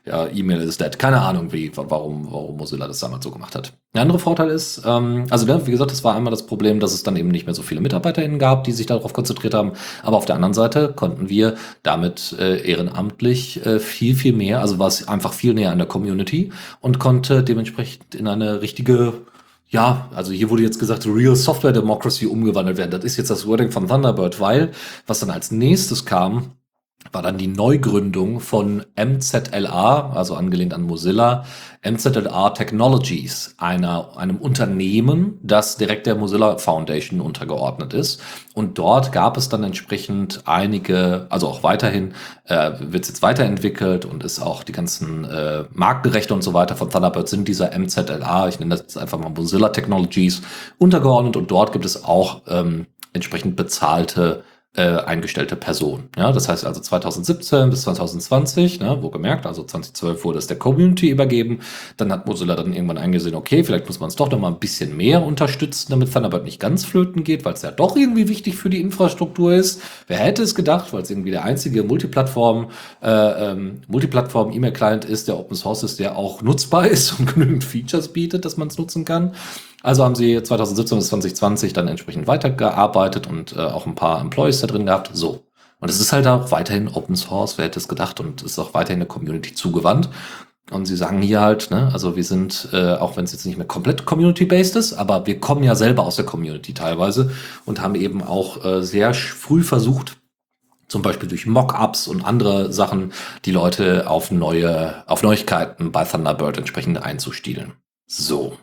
ja, E-Mail is dead. Keine Ahnung, wie, warum, warum Mozilla das damals so gemacht hat. Der andere Vorteil ist, ähm, also wie gesagt, das war einmal das Problem, dass es dann eben nicht mehr so viele MitarbeiterInnen gab, die sich darauf konzentriert haben. Aber auf der anderen Seite konnten wir damit äh, ehrenamtlich äh, viel, viel mehr, also war es einfach viel näher an der Community und konnte dementsprechend in eine richtige ja, also hier wurde jetzt gesagt, Real Software Democracy umgewandelt werden. Das ist jetzt das Wording von Thunderbird, weil was dann als nächstes kam, war dann die Neugründung von MZLA, also angelehnt an Mozilla, MZLA Technologies, einer, einem Unternehmen, das direkt der Mozilla Foundation untergeordnet ist. Und dort gab es dann entsprechend einige, also auch weiterhin äh, wird jetzt weiterentwickelt und ist auch die ganzen äh, Marktgerechte und so weiter von Thunderbird sind dieser MZLA, ich nenne das jetzt einfach mal Mozilla Technologies, untergeordnet und dort gibt es auch ähm, entsprechend bezahlte äh, eingestellte Person. Ja, das heißt also 2017 bis 2020, ne, wo gemerkt, also 2012 wurde es der Community übergeben. Dann hat Mozilla dann irgendwann eingesehen, okay, vielleicht muss man es doch noch mal ein bisschen mehr unterstützen, damit Thunderbird nicht ganz flöten geht, weil es ja doch irgendwie wichtig für die Infrastruktur ist. Wer hätte es gedacht, weil es irgendwie der einzige Multiplattform, äh, ähm, Multiplattform E-Mail-Client ist, der Open Source ist, der auch nutzbar [laughs] ist und genügend Features bietet, dass man es nutzen kann. Also haben sie 2017 bis 2020 dann entsprechend weitergearbeitet und äh, auch ein paar Employees da drin gehabt. So. Und es ist halt auch weiterhin Open Source, wer hätte es gedacht, und ist auch weiterhin der Community zugewandt. Und sie sagen hier halt, ne, also wir sind, äh, auch wenn es jetzt nicht mehr komplett community-based ist, aber wir kommen ja selber aus der Community teilweise und haben eben auch äh, sehr früh versucht, zum Beispiel durch Mockups und andere Sachen, die Leute auf neue, auf Neuigkeiten bei Thunderbird entsprechend einzustielen. So.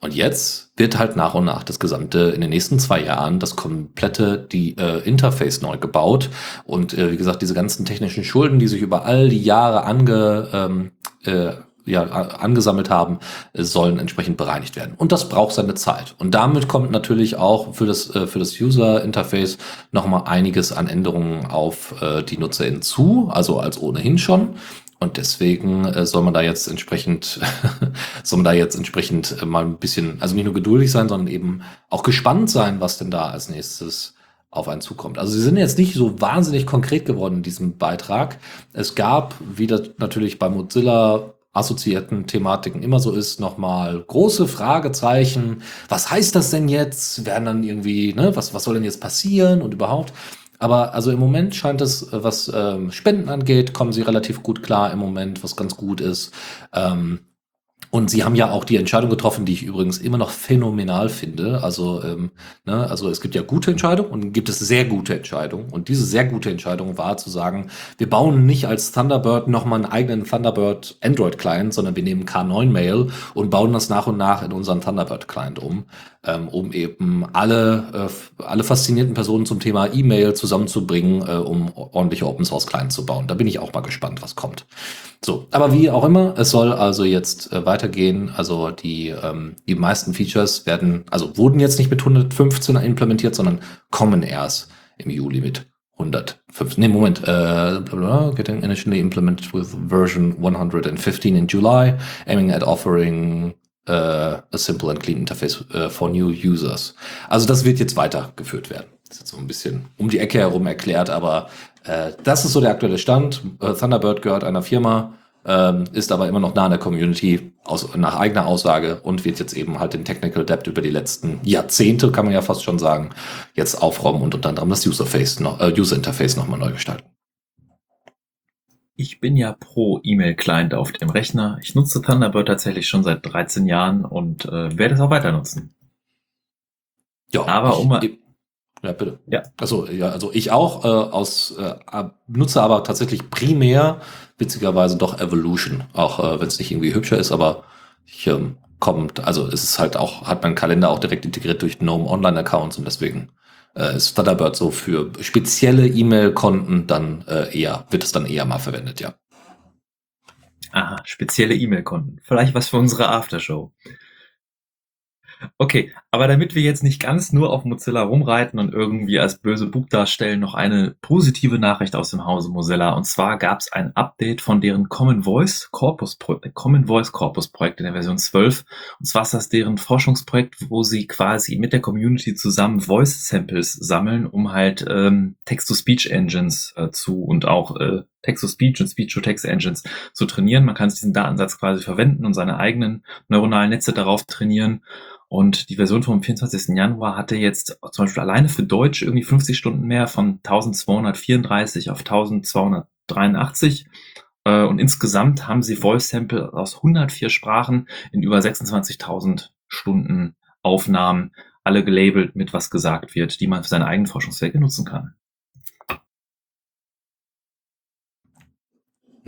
Und jetzt wird halt nach und nach das gesamte, in den nächsten zwei Jahren, das komplette, die äh, Interface neu gebaut. Und äh, wie gesagt, diese ganzen technischen Schulden, die sich über all die Jahre ange, ähm, äh, ja, angesammelt haben, sollen entsprechend bereinigt werden. Und das braucht seine Zeit. Und damit kommt natürlich auch für das, äh, für das User-Interface nochmal einiges an Änderungen auf äh, die NutzerInnen zu, also als ohnehin schon. Und deswegen äh, soll man da jetzt entsprechend, [laughs] soll man da jetzt entsprechend äh, mal ein bisschen, also nicht nur geduldig sein, sondern eben auch gespannt sein, was denn da als nächstes auf einen zukommt. Also sie sind jetzt nicht so wahnsinnig konkret geworden in diesem Beitrag. Es gab, wie das natürlich bei Mozilla assoziierten Thematiken immer so ist, nochmal große Fragezeichen. Was heißt das denn jetzt? Werden dann irgendwie, ne, was, was soll denn jetzt passieren und überhaupt? Aber also im Moment scheint es, äh, was ähm, Spenden angeht, kommen sie relativ gut klar im Moment, was ganz gut ist. Ähm, und sie haben ja auch die Entscheidung getroffen, die ich übrigens immer noch phänomenal finde. Also, ähm, ne, also es gibt ja gute Entscheidungen und gibt es sehr gute Entscheidungen. Und diese sehr gute Entscheidung war zu sagen, wir bauen nicht als Thunderbird nochmal einen eigenen Thunderbird Android Client, sondern wir nehmen K9 Mail und bauen das nach und nach in unseren Thunderbird Client um ähm, um eben alle, äh, alle faszinierten Personen zum Thema E-Mail zusammenzubringen, äh, um ordentliche Open Source Clients zu bauen. Da bin ich auch mal gespannt, was kommt. So, aber wie auch immer, es soll also jetzt äh, weitergehen. Also die, ähm, die meisten Features werden, also wurden jetzt nicht mit 115 implementiert, sondern kommen erst im Juli mit 105. Nee, Moment. Äh, blah, getting initially implemented with version 115 in July, aiming at offering uh, a simple and clean interface uh, for new users. Also das wird jetzt weitergeführt werden. Das ist jetzt so ein bisschen um die Ecke herum erklärt, aber äh, das ist so der aktuelle Stand. Äh, Thunderbird gehört einer Firma, ähm, ist aber immer noch nah an der Community aus, nach eigener Aussage und wird jetzt eben halt den Technical Debt über die letzten Jahrzehnte, kann man ja fast schon sagen, jetzt aufräumen und unter anderem das Userface noch, äh, User Interface nochmal neu gestalten. Ich bin ja pro E-Mail-Client auf dem Rechner. Ich nutze Thunderbird tatsächlich schon seit 13 Jahren und äh, werde es auch weiter nutzen. Ja, aber ich, um. Ja, bitte. Ja. Also, ja, also ich auch äh, aus äh, nutze aber tatsächlich primär, witzigerweise doch Evolution, auch äh, wenn es nicht irgendwie hübscher ist, aber ich ähm, kommt, also es ist halt auch, hat mein Kalender auch direkt integriert durch GNOME Online-Accounts und deswegen äh, Thunderbird so für spezielle E-Mail-Konten dann äh, eher, wird es dann eher mal verwendet, ja. Aha, spezielle E-Mail-Konten. Vielleicht was für unsere Aftershow. Okay, Aber damit wir jetzt nicht ganz nur auf Mozilla rumreiten und irgendwie als böse Bub darstellen, noch eine positive Nachricht aus dem Hause Mozilla. Und zwar gab es ein Update von deren Common Voice Corpus, Common Voice Corpus Projekt in der Version 12. Und zwar ist das deren Forschungsprojekt, wo sie quasi mit der Community zusammen Voice Samples sammeln, um halt ähm, Text-to-Speech Engines äh, zu und auch äh, Text-to-Speech und Speech-to-Text Engines zu trainieren. Man kann diesen Datensatz quasi verwenden und seine eigenen neuronalen Netze darauf trainieren. Und die Version vom 24. Januar hatte jetzt zum Beispiel alleine für Deutsch irgendwie 50 Stunden mehr von 1234 auf 1283. Äh, und insgesamt haben sie Voice Sample aus 104 Sprachen in über 26.000 Stunden Aufnahmen, alle gelabelt mit was gesagt wird, die man für seine eigenen Forschungszwecke nutzen kann.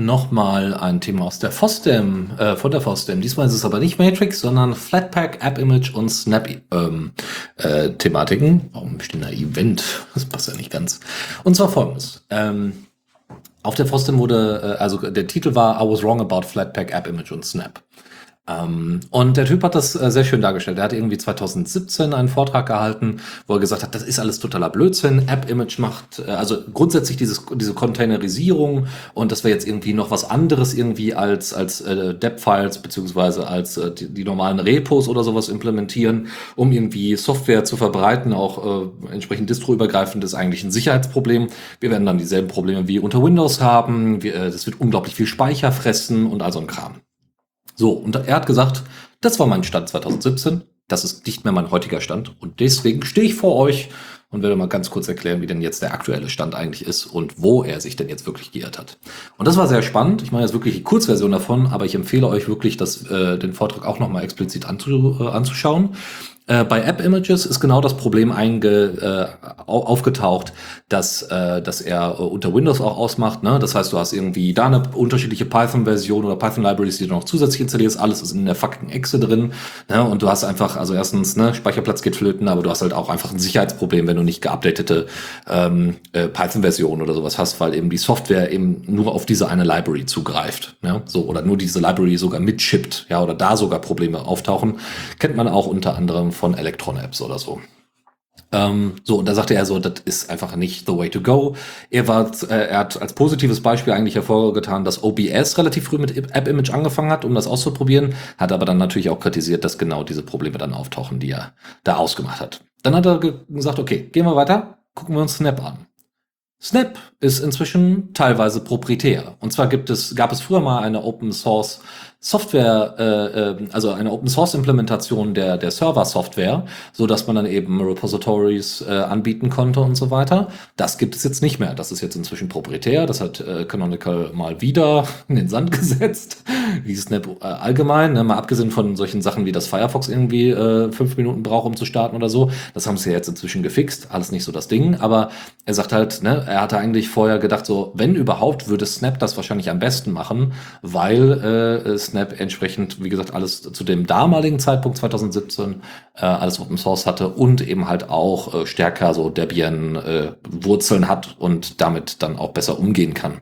Nochmal ein Thema aus der FOSDEM, äh, von der FOSDEM. Diesmal ist es aber nicht Matrix, sondern Flatpak, App Image und Snap ähm, äh, Thematiken. Warum steht da Event? Das passt ja nicht ganz. Und zwar folgendes. Ähm, auf der FOSDEM wurde, äh, also der Titel war I was wrong about Flatpak, App Image und Snap. Ähm, und der Typ hat das äh, sehr schön dargestellt. Er hat irgendwie 2017 einen Vortrag gehalten, wo er gesagt hat, das ist alles totaler Blödsinn. App-Image macht, äh, also grundsätzlich dieses, diese Containerisierung und dass wir jetzt irgendwie noch was anderes irgendwie als, als äh, Dep-Files beziehungsweise als äh, die, die, normalen Repos oder sowas implementieren, um irgendwie Software zu verbreiten, auch äh, entsprechend distro-übergreifend ist eigentlich ein Sicherheitsproblem. Wir werden dann dieselben Probleme wie unter Windows haben. Wir, äh, das wird unglaublich viel Speicher fressen und all so ein Kram. So, und er hat gesagt, das war mein Stand 2017, das ist nicht mehr mein heutiger Stand und deswegen stehe ich vor euch und werde mal ganz kurz erklären, wie denn jetzt der aktuelle Stand eigentlich ist und wo er sich denn jetzt wirklich geirrt hat. Und das war sehr spannend. Ich meine jetzt wirklich die Kurzversion davon, aber ich empfehle euch wirklich, das, äh, den Vortrag auch nochmal explizit anzu, äh, anzuschauen. Äh, bei App Images ist genau das Problem einge, äh, aufgetaucht, dass, äh, dass er äh, unter Windows auch ausmacht. Ne? Das heißt, du hast irgendwie da eine unterschiedliche Python-Version oder Python-Libraries, die du noch zusätzlich installierst. Alles ist in der fucking Exe drin. Ne? Und du hast einfach, also erstens, ne, Speicherplatz geht flöten, aber du hast halt auch einfach ein Sicherheitsproblem, wenn du nicht geupdatete ähm, äh, Python-Version oder sowas hast, weil eben die Software eben nur auf diese eine Library zugreift. Ne? So, oder nur diese Library sogar mitschippt, ja, oder da sogar Probleme auftauchen. Kennt man auch unter anderem von Electron Apps oder so. Ähm, so, und da sagte er so, das ist einfach nicht the way to go. Er war, äh, er hat als positives Beispiel eigentlich hervorgetan, dass OBS relativ früh mit App Image angefangen hat, um das auszuprobieren, hat aber dann natürlich auch kritisiert, dass genau diese Probleme dann auftauchen, die er da ausgemacht hat. Dann hat er gesagt, okay, gehen wir weiter, gucken wir uns Snap an. Snap ist inzwischen teilweise proprietär. Und zwar gibt es, gab es früher mal eine Open Source Software, äh, äh, also eine Open Source Implementation der, der Server Software, so dass man dann eben Repositories äh, anbieten konnte und so weiter. Das gibt es jetzt nicht mehr. Das ist jetzt inzwischen proprietär. Das hat äh, Canonical mal wieder in den Sand [laughs] gesetzt. Wie Snap äh, allgemein, ne? mal abgesehen von solchen Sachen wie das Firefox irgendwie äh, fünf Minuten braucht, um zu starten oder so. Das haben sie jetzt inzwischen gefixt. Alles nicht so das Ding. Aber er sagt halt, ne, er hatte eigentlich vorher gedacht, so, wenn überhaupt, würde Snap das wahrscheinlich am besten machen, weil äh, Snap entsprechend, wie gesagt, alles zu dem damaligen Zeitpunkt 2017 äh, alles Open Source hatte und eben halt auch äh, stärker so Debian äh, Wurzeln hat und damit dann auch besser umgehen kann.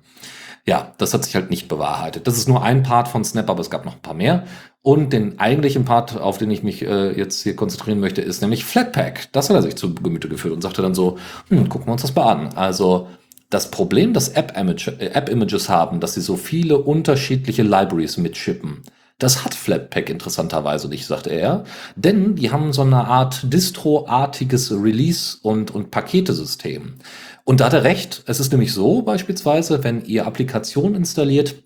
Ja, das hat sich halt nicht bewahrheitet. Das ist nur ein Part von Snap, aber es gab noch ein paar mehr. Und den eigentlichen Part, auf den ich mich äh, jetzt hier konzentrieren möchte, ist nämlich Flatpak. Das hat er sich zu Gemüte geführt und sagte dann so, hm, gucken wir uns das mal an. Also das Problem, das App-Images App haben, dass sie so viele unterschiedliche Libraries mitschippen, das hat Flatpak interessanterweise nicht, sagte er, denn die haben so eine Art Distro-artiges Release- und, und Paketesystem. Und da hat er recht, es ist nämlich so beispielsweise, wenn ihr Applikation installiert,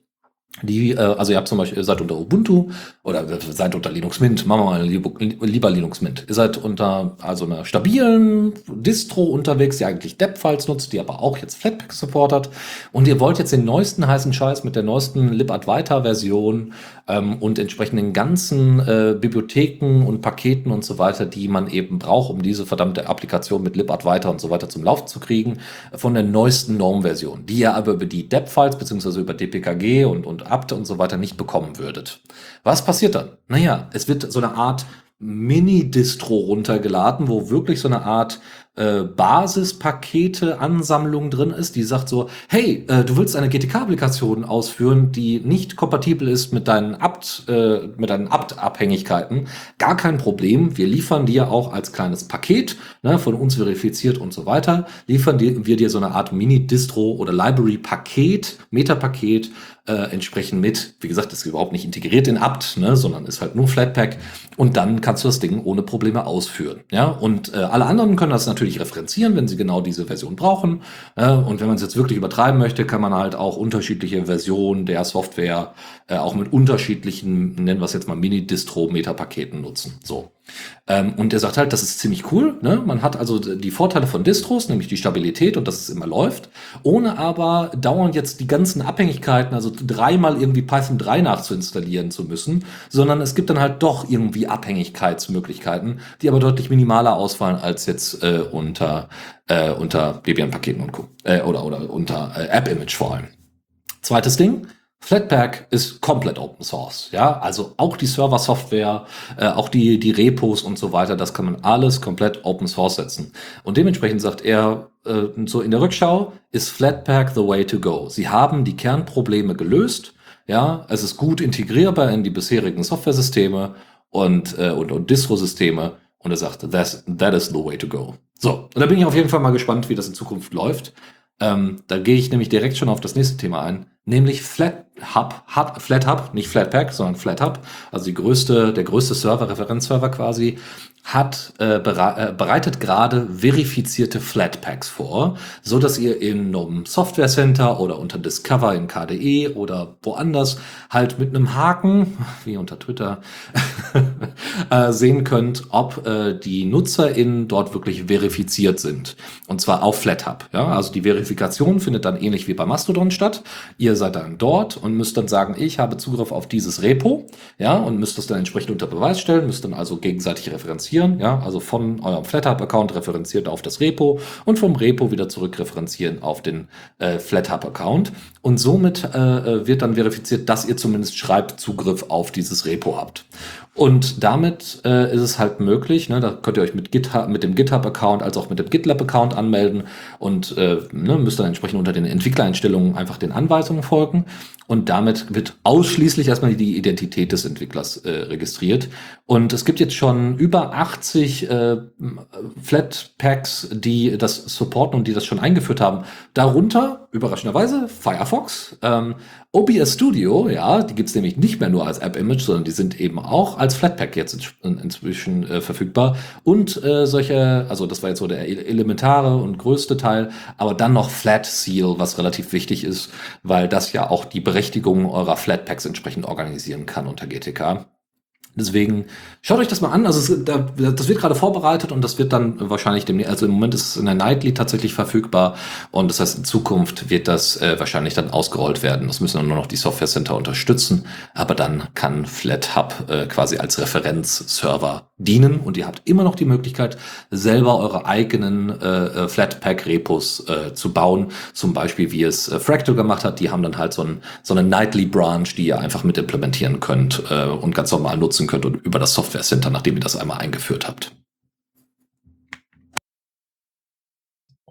die, äh, also ihr habt zum Beispiel, ihr seid unter Ubuntu oder seid unter Linux Mint, machen wir mal lieber Linux Mint. Ihr seid unter also einer stabilen Distro unterwegs, die eigentlich Dep-Files nutzt, die aber auch jetzt Flatpak supportet. Und ihr wollt jetzt den neuesten heißen Scheiß mit der neuesten libadwaita-Version ähm, und entsprechenden ganzen äh, Bibliotheken und Paketen und so weiter, die man eben braucht, um diese verdammte Applikation mit libadwaita und so weiter zum Laufen zu kriegen, von der neuesten Norm-Version, die ihr aber über die Dep-Files beziehungsweise über DPKG und, und apt und so weiter nicht bekommen würdet. Was passiert dann? Naja, es wird so eine Art Mini-Distro runtergeladen, wo wirklich so eine Art äh, Basispakete Ansammlung drin ist, die sagt so, hey, äh, du willst eine GTK-Applikation ausführen, die nicht kompatibel ist mit deinen apt, äh, mit deinen apt-Abhängigkeiten, gar kein Problem. Wir liefern dir auch als kleines Paket, ne, von uns verifiziert und so weiter, liefern wir dir so eine Art Mini-Distro oder Library-Paket, Meta-Paket, äh, entsprechend mit. Wie gesagt, ist überhaupt nicht integriert in apt, ne, sondern ist halt nur Flatpak. Und dann kannst du das Ding ohne Probleme ausführen. Ja, und äh, alle anderen können das natürlich referenzieren, wenn sie genau diese Version brauchen. Äh, und wenn man es jetzt wirklich übertreiben möchte, kann man halt auch unterschiedliche Versionen der Software äh, auch mit unterschiedlichen, nennen wir es jetzt mal Mini-Distro-Meta-Paketen nutzen. So. Ähm, und er sagt halt, das ist ziemlich cool. Ne? Man hat also die Vorteile von Distros, nämlich die Stabilität und dass es immer läuft, ohne aber dauernd jetzt die ganzen Abhängigkeiten, also dreimal irgendwie Python 3 nachzuinstallieren zu müssen, sondern es gibt dann halt doch irgendwie Abhängigkeitsmöglichkeiten, die aber deutlich minimaler ausfallen als jetzt äh, unter, äh, unter Debian-Paketen und Co. Äh, oder, oder unter äh, App-Image vor allem. Zweites Ding, Flatpak ist komplett Open Source, ja, also auch die Server-Software, äh, auch die die Repos und so weiter, das kann man alles komplett Open Source setzen. Und dementsprechend sagt er äh, so in der Rückschau ist Flatpak the way to go. Sie haben die Kernprobleme gelöst, ja, es ist gut integrierbar in die bisherigen Software-Systeme und äh, und, und Distro-Systeme und er sagt, that's, that is the way to go. So, und da bin ich auf jeden Fall mal gespannt, wie das in Zukunft läuft. Ähm, da gehe ich nämlich direkt schon auf das nächste Thema ein, nämlich Flat Hub, Hub nicht Flatpak, sondern Flat Hub, also die größte, der größte Server, Referenzserver quasi, hat äh, bere äh, bereitet gerade verifizierte Flatpaks vor, so dass ihr in einem Software Center oder unter Discover in KDE oder woanders halt mit einem Haken, [laughs] wie unter Twitter, [laughs] äh, sehen könnt, ob äh, die NutzerInnen dort wirklich verifiziert sind. Und zwar auf FlatHub. Ja? Also die Verifikation findet dann ähnlich wie bei Mastodon statt. Ihr seid dann dort und müsst dann sagen, ich habe Zugriff auf dieses Repo, ja, und müsst das dann entsprechend unter Beweis stellen, müsst dann also gegenseitig referenzieren referenzieren, ja, also von eurem FlatHub-Account referenziert auf das Repo und vom Repo wieder zurück referenzieren auf den äh, FlatHub-Account. Und somit äh, äh, wird dann verifiziert, dass ihr zumindest Schreibzugriff auf dieses Repo habt. Und damit äh, ist es halt möglich, ne, da könnt ihr euch mit, GitHub, mit dem GitHub-Account als auch mit dem GitLab-Account anmelden und äh, ne, müsst dann entsprechend unter den Entwicklereinstellungen einfach den Anweisungen folgen. Und damit wird ausschließlich erstmal die Identität des Entwicklers äh, registriert. Und es gibt jetzt schon über 80 äh, Flatpaks, die das supporten und die das schon eingeführt haben. Darunter, überraschenderweise, Firefox, ähm, OBS Studio, ja, die gibt's nämlich nicht mehr nur als App-Image, sondern die sind eben auch als Flatpak jetzt in, inzwischen äh, verfügbar. Und äh, solche, also das war jetzt so der elementare und größte Teil, aber dann noch Flat Seal, was relativ wichtig ist, weil das ja auch die Berechtigung eurer Flatpaks entsprechend organisieren kann unter GTK. Deswegen schaut euch das mal an. Also es, das wird gerade vorbereitet und das wird dann wahrscheinlich demnächst, also im Moment ist es in der Nightly tatsächlich verfügbar und das heißt in Zukunft wird das äh, wahrscheinlich dann ausgerollt werden. Das müssen dann nur noch die Software Center unterstützen, aber dann kann FlatHub äh, quasi als Referenzserver dienen und ihr habt immer noch die Möglichkeit, selber eure eigenen äh, äh Flatpak-Repos äh, zu bauen. Zum Beispiel, wie es äh, Fractal gemacht hat. Die haben dann halt so, ein, so eine Nightly Branch, die ihr einfach mit implementieren könnt äh, und ganz normal nutzen könnt und über das Software Center, nachdem ihr das einmal eingeführt habt.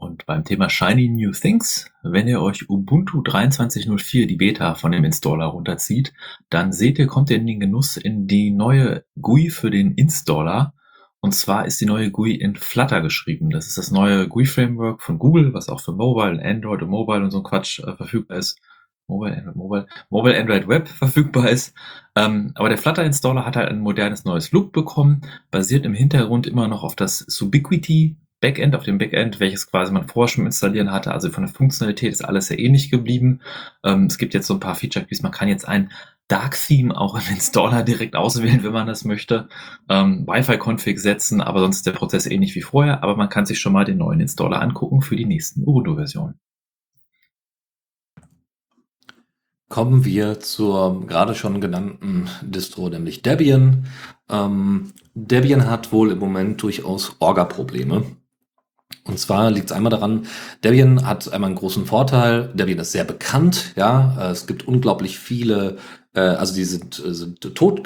Und beim Thema Shiny New Things, wenn ihr euch Ubuntu 23.04 die Beta von dem Installer runterzieht, dann seht ihr, kommt ihr in den Genuss in die neue GUI für den Installer. Und zwar ist die neue GUI in Flutter geschrieben. Das ist das neue GUI-Framework von Google, was auch für Mobile, Android und Mobile und so Quatsch äh, verfügbar ist. Mobile, Android, Mobile, Mobile Android Web [laughs] verfügbar ist. Ähm, aber der Flutter Installer hat halt ein modernes neues Look bekommen, basiert im Hintergrund immer noch auf das Subiquity Backend, auf dem Backend, welches quasi man vorher schon installieren hatte. Also von der Funktionalität ist alles sehr ähnlich geblieben. Ähm, es gibt jetzt so ein paar Feature Keys. Man kann jetzt ein Dark Theme auch im [laughs] Installer direkt auswählen, wenn man das möchte. Ähm, Wi-Fi-Config setzen, aber sonst ist der Prozess ähnlich wie vorher. Aber man kann sich schon mal den neuen Installer angucken für die nächsten Ubuntu-Versionen. Kommen wir zur gerade schon genannten Distro, nämlich Debian. Ähm, Debian hat wohl im Moment durchaus Orga-Probleme. Und zwar liegt es einmal daran, Debian hat einmal einen großen Vorteil. Debian ist sehr bekannt, ja. Es gibt unglaublich viele äh, also die sind, äh, sind tot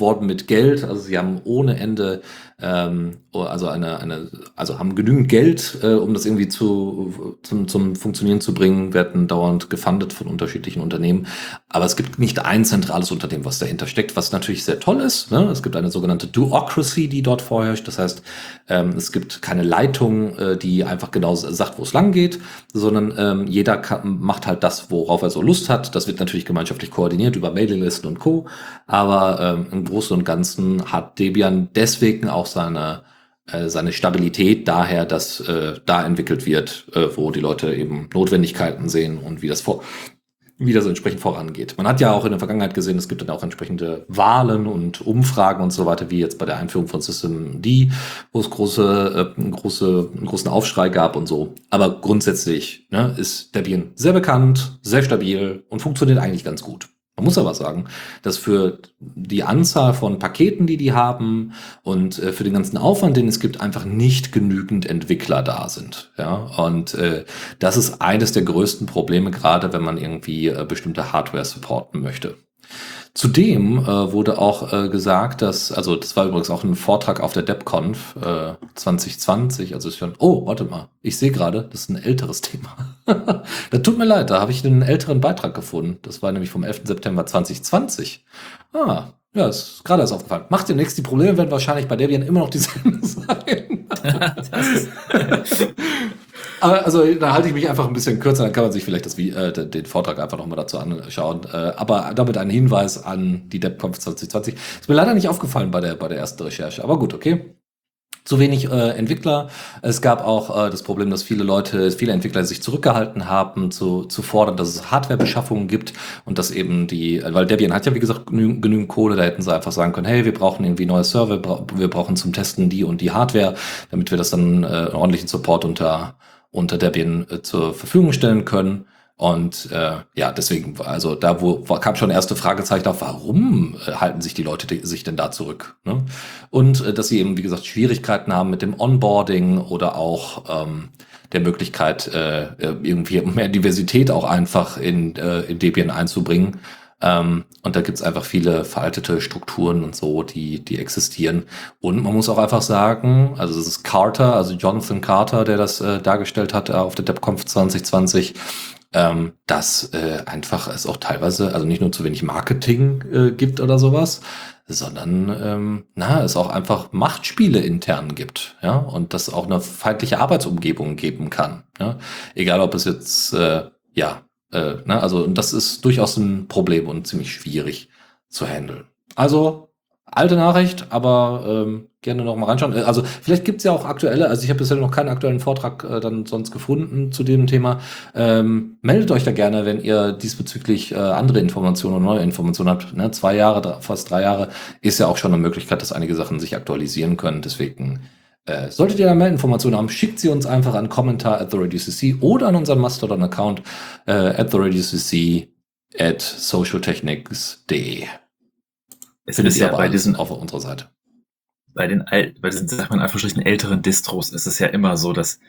worden mit Geld. Also sie haben ohne Ende ähm, also eine, eine, also haben genügend Geld, äh, um das irgendwie zu, zum, zum Funktionieren zu bringen, werden dauernd gefundet von unterschiedlichen Unternehmen. Aber es gibt nicht ein zentrales Unternehmen, was dahinter steckt, was natürlich sehr toll ist. Ne? Es gibt eine sogenannte Duocracy, die dort vorherrscht. Das heißt, ähm, es gibt keine Leitung, äh, die einfach genau sagt, wo es lang geht, sondern ähm, jeder kann, macht halt das, worauf er so Lust hat. Das wird natürlich gemeinschaftlich koordiniert über Mailinglisten und Co. Aber ähm, im Großen und Ganzen hat Debian deswegen auch seine äh, seine Stabilität daher, dass äh, da entwickelt wird, äh, wo die Leute eben Notwendigkeiten sehen und wie das vor wie das entsprechend vorangeht. Man hat ja auch in der Vergangenheit gesehen, es gibt dann auch entsprechende Wahlen und Umfragen und so weiter, wie jetzt bei der Einführung von System D, wo es große, äh, große, einen großen Aufschrei gab und so. Aber grundsätzlich ne, ist Debian sehr bekannt, sehr stabil und funktioniert eigentlich ganz gut. Man muss aber sagen, dass für die Anzahl von Paketen, die die haben und äh, für den ganzen Aufwand, den es gibt, einfach nicht genügend Entwickler da sind. Ja, und äh, das ist eines der größten Probleme, gerade wenn man irgendwie äh, bestimmte Hardware supporten möchte. Zudem äh, wurde auch äh, gesagt, dass, also das war übrigens auch ein Vortrag auf der DebConf äh, 2020, also schon, oh, warte mal, ich sehe gerade, das ist ein älteres Thema. [laughs] das tut mir leid, da habe ich einen älteren Beitrag gefunden. Das war nämlich vom 11. September 2020. Ah, ja, ist gerade erst aufgefallen. Macht nichts, die Probleme werden wahrscheinlich bei Debian immer noch dieselben [laughs] sein. [laughs] Also da halte ich mich einfach ein bisschen kürzer, dann kann man sich vielleicht das, äh, den Vortrag einfach nochmal dazu anschauen. Äh, aber damit ein Hinweis an die DebConf 2020. Ist mir leider nicht aufgefallen bei der, bei der ersten Recherche. Aber gut, okay zu wenig äh, Entwickler. Es gab auch äh, das Problem, dass viele Leute, viele Entwickler sich zurückgehalten haben, zu, zu fordern, dass es Hardwarebeschaffungen gibt und dass eben die, weil Debian hat ja wie gesagt genü genügend Kohle, da hätten sie einfach sagen können, hey, wir brauchen irgendwie neue Server, wir brauchen zum Testen die und die Hardware, damit wir das dann äh, ordentlichen Support unter unter Debian äh, zur Verfügung stellen können. Und äh, ja, deswegen, also da wo kam schon erste Fragezeichen auf, warum äh, halten sich die Leute die, sich denn da zurück? Ne? Und äh, dass sie eben, wie gesagt, Schwierigkeiten haben mit dem Onboarding oder auch ähm, der Möglichkeit, äh, irgendwie mehr Diversität auch einfach in, äh, in Debian einzubringen. Ähm, und da gibt's einfach viele veraltete Strukturen und so, die, die existieren. Und man muss auch einfach sagen, also es ist Carter, also Jonathan Carter, der das äh, dargestellt hat äh, auf der DevConf 2020, ähm, dass äh, einfach es auch teilweise, also nicht nur zu wenig Marketing äh, gibt oder sowas, sondern ähm, na, es auch einfach Machtspiele intern gibt, ja, und dass auch eine feindliche Arbeitsumgebung geben kann. Ja? Egal ob es jetzt äh, ja äh, ne? Also, das ist durchaus ein Problem und ziemlich schwierig zu handeln. Also, alte Nachricht, aber ähm, gerne noch mal reinschauen. Äh, also, vielleicht gibt's ja auch aktuelle, also ich habe bisher noch keinen aktuellen Vortrag äh, dann sonst gefunden zu dem Thema. Ähm, meldet euch da gerne, wenn ihr diesbezüglich äh, andere Informationen und neue Informationen habt. Ne? Zwei Jahre, fast drei Jahre ist ja auch schon eine Möglichkeit, dass einige Sachen sich aktualisieren können. Deswegen äh, solltet ihr da mehr Informationen haben, schickt sie uns einfach an Kommentar at the RadioCC oder an unseren Mastodon-Account äh, at the RadioCC at socialtechnics.de. Es ist ja bei diesen auf unserer Seite. Bei den bei diesen, sag mal in Anführungsstrichen, älteren Distros ist es ja immer so, dass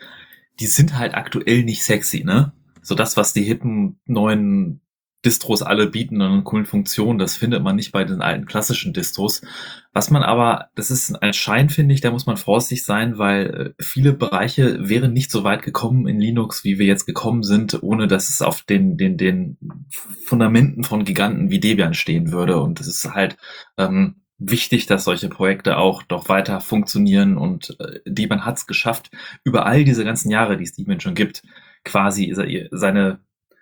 die sind halt aktuell nicht sexy, ne? So das, was die hippen neuen Distros alle bieten eine coolen Funktion. Das findet man nicht bei den alten klassischen Distros. Was man aber, das ist ein Schein, finde ich, da muss man vorsichtig sein, weil äh, viele Bereiche wären nicht so weit gekommen in Linux, wie wir jetzt gekommen sind, ohne dass es auf den, den, den Fundamenten von Giganten wie Debian stehen würde. Und es ist halt ähm, wichtig, dass solche Projekte auch doch weiter funktionieren. Und äh, Debian hat es geschafft, über all diese ganzen Jahre, die es Debian schon gibt, quasi seine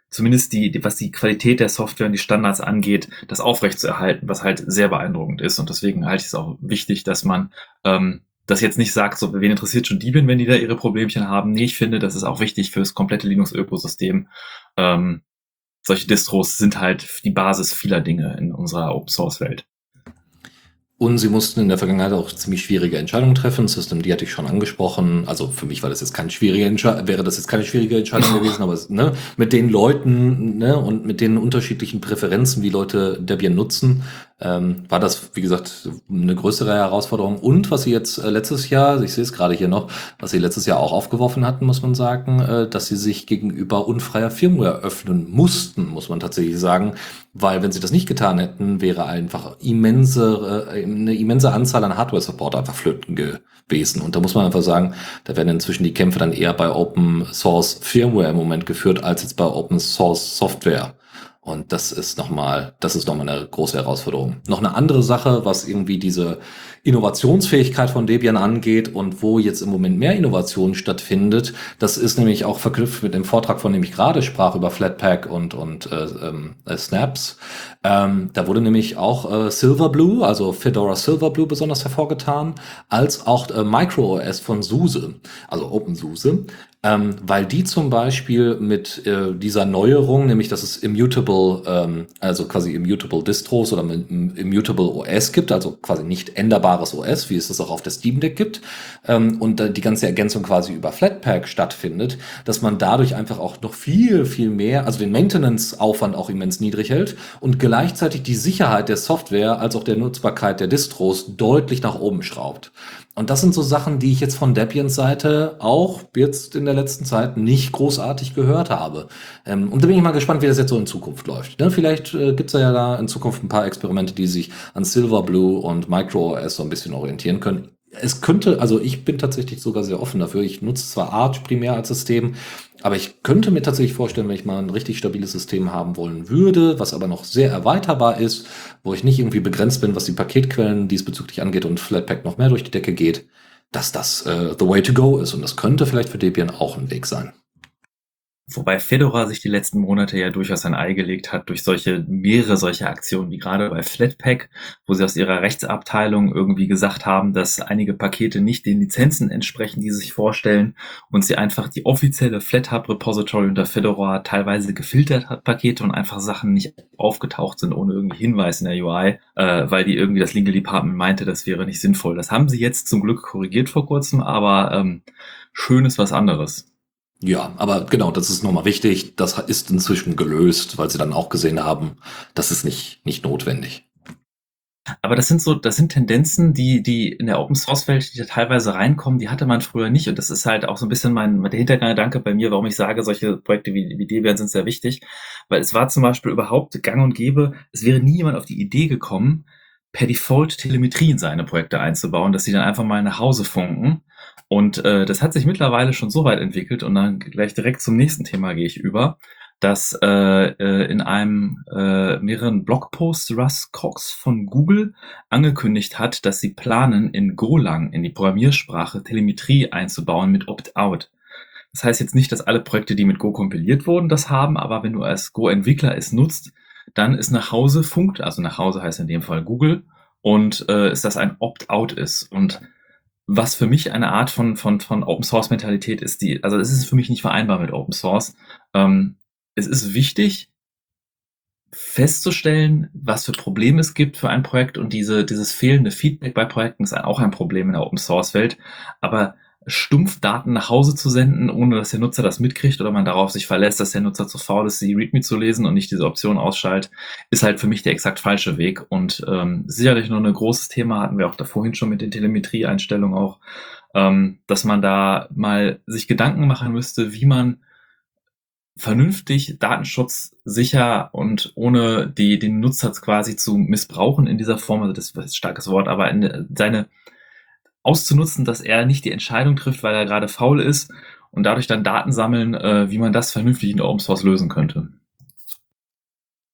zumindest die, was die Qualität der Software und die Standards angeht, das aufrechtzuerhalten, was halt sehr beeindruckend ist. Und deswegen halte ich es auch wichtig, dass man ähm, das jetzt nicht sagt, so, wen interessiert schon Debian, wenn die da ihre Problemchen haben. Nee, ich finde, das ist auch wichtig fürs komplette Linux-Ökosystem. Ähm, solche Distros sind halt die Basis vieler Dinge in unserer Open-Source-Welt. Und sie mussten in der Vergangenheit auch ziemlich schwierige Entscheidungen treffen. System, die hatte ich schon angesprochen. Also für mich war das jetzt keine schwierige Entscheidung, wäre das jetzt keine schwierige Entscheidung [laughs] gewesen, aber ne, mit den Leuten ne, und mit den unterschiedlichen Präferenzen, wie Leute Debian nutzen, ähm, war das, wie gesagt, eine größere Herausforderung. Und was sie jetzt äh, letztes Jahr, ich sehe es gerade hier noch, was sie letztes Jahr auch aufgeworfen hatten, muss man sagen, äh, dass sie sich gegenüber unfreier Firmware öffnen mussten, muss man tatsächlich sagen. Weil wenn sie das nicht getan hätten, wäre einfach immense, äh, eine immense Anzahl an Hardware-Support einfach flöten gewesen. Und da muss man einfach sagen, da werden inzwischen die Kämpfe dann eher bei Open Source Firmware im Moment geführt, als jetzt bei Open Source Software. Und das ist nochmal, das ist nochmal eine große Herausforderung. Noch eine andere Sache, was irgendwie diese Innovationsfähigkeit von Debian angeht und wo jetzt im Moment mehr Innovation stattfindet, das ist nämlich auch verknüpft mit dem Vortrag, von dem ich gerade sprach über Flatpak und, und äh, äh, Snaps. Ähm, da wurde nämlich auch äh, Silverblue, also Fedora Silverblue besonders hervorgetan, als auch äh, MicroOS von SUSE, also OpenSUSE ähm, weil die zum Beispiel mit äh, dieser Neuerung, nämlich dass es immutable, ähm, also quasi immutable Distros oder immutable OS gibt, also quasi nicht änderbares OS, wie es das auch auf der Steam Deck gibt, ähm, und die ganze Ergänzung quasi über Flatpak stattfindet, dass man dadurch einfach auch noch viel, viel mehr, also den Maintenance-Aufwand auch immens niedrig hält und gleichzeitig die Sicherheit der Software als auch der Nutzbarkeit der Distros deutlich nach oben schraubt. Und das sind so Sachen, die ich jetzt von Debians Seite auch jetzt in der letzten Zeit nicht großartig gehört habe. Ähm, und da bin ich mal gespannt, wie das jetzt so in Zukunft läuft. Ne? Vielleicht äh, gibt's ja da in Zukunft ein paar Experimente, die sich an Silverblue und MicroOS so ein bisschen orientieren können es könnte, also ich bin tatsächlich sogar sehr offen dafür. Ich nutze zwar Arch primär als System, aber ich könnte mir tatsächlich vorstellen, wenn ich mal ein richtig stabiles System haben wollen würde, was aber noch sehr erweiterbar ist, wo ich nicht irgendwie begrenzt bin, was die Paketquellen diesbezüglich angeht und Flatpak noch mehr durch die Decke geht, dass das äh, the way to go ist. Und das könnte vielleicht für Debian auch ein Weg sein. Wobei Fedora sich die letzten Monate ja durchaus ein Ei gelegt hat durch solche, mehrere solche Aktionen, wie gerade bei Flatpak, wo sie aus ihrer Rechtsabteilung irgendwie gesagt haben, dass einige Pakete nicht den Lizenzen entsprechen, die sie sich vorstellen und sie einfach die offizielle FlatHub Repository unter Fedora teilweise gefiltert hat, Pakete und einfach Sachen nicht aufgetaucht sind ohne irgendwie Hinweis in der UI, äh, weil die irgendwie das Legal Department meinte, das wäre nicht sinnvoll. Das haben sie jetzt zum Glück korrigiert vor kurzem, aber ähm, schön ist was anderes. Ja, aber genau, das ist nochmal wichtig. Das ist inzwischen gelöst, weil sie dann auch gesehen haben, das ist nicht, nicht notwendig. Aber das sind so, das sind Tendenzen, die, die in der Open Source Welt, die da teilweise reinkommen, die hatte man früher nicht. Und das ist halt auch so ein bisschen mein, der Hintergedanke bei mir, warum ich sage, solche Projekte wie, wie Debian sind sehr wichtig. Weil es war zum Beispiel überhaupt gang und gäbe, es wäre nie jemand auf die Idee gekommen, per Default Telemetrie in seine Projekte einzubauen, dass sie dann einfach mal nach Hause funken und äh, das hat sich mittlerweile schon so weit entwickelt und dann gleich direkt zum nächsten Thema gehe ich über, dass äh, äh, in einem äh, mehreren Blogposts Russ Cox von Google angekündigt hat, dass sie planen, in Golang, in die Programmiersprache, Telemetrie einzubauen mit Opt-out. Das heißt jetzt nicht, dass alle Projekte, die mit Go kompiliert wurden, das haben, aber wenn du als Go-Entwickler es nutzt, dann ist nach Hause funkt, also nach Hause heißt in dem Fall Google, und äh, ist das ein Opt-out ist. Und was für mich eine Art von, von, von Open Source Mentalität ist, die, also es ist für mich nicht vereinbar mit Open Source. Ähm, es ist wichtig, festzustellen, was für Probleme es gibt für ein Projekt und diese, dieses fehlende Feedback bei Projekten ist auch ein Problem in der Open Source Welt. Aber stumpf Daten nach Hause zu senden, ohne dass der Nutzer das mitkriegt oder man darauf sich verlässt, dass der Nutzer zu faul ist, die README zu lesen und nicht diese Option ausschaltet, ist halt für mich der exakt falsche Weg. Und ähm, sicherlich noch ein großes Thema hatten wir auch da vorhin schon mit den Telemetrieeinstellungen auch, ähm, dass man da mal sich Gedanken machen müsste, wie man vernünftig, datenschutzsicher und ohne die, den Nutzer quasi zu missbrauchen in dieser Form, also das ist ein starkes Wort, aber in, seine auszunutzen, dass er nicht die Entscheidung trifft, weil er gerade faul ist und dadurch dann Daten sammeln, äh, wie man das vernünftig in der Open Source lösen könnte.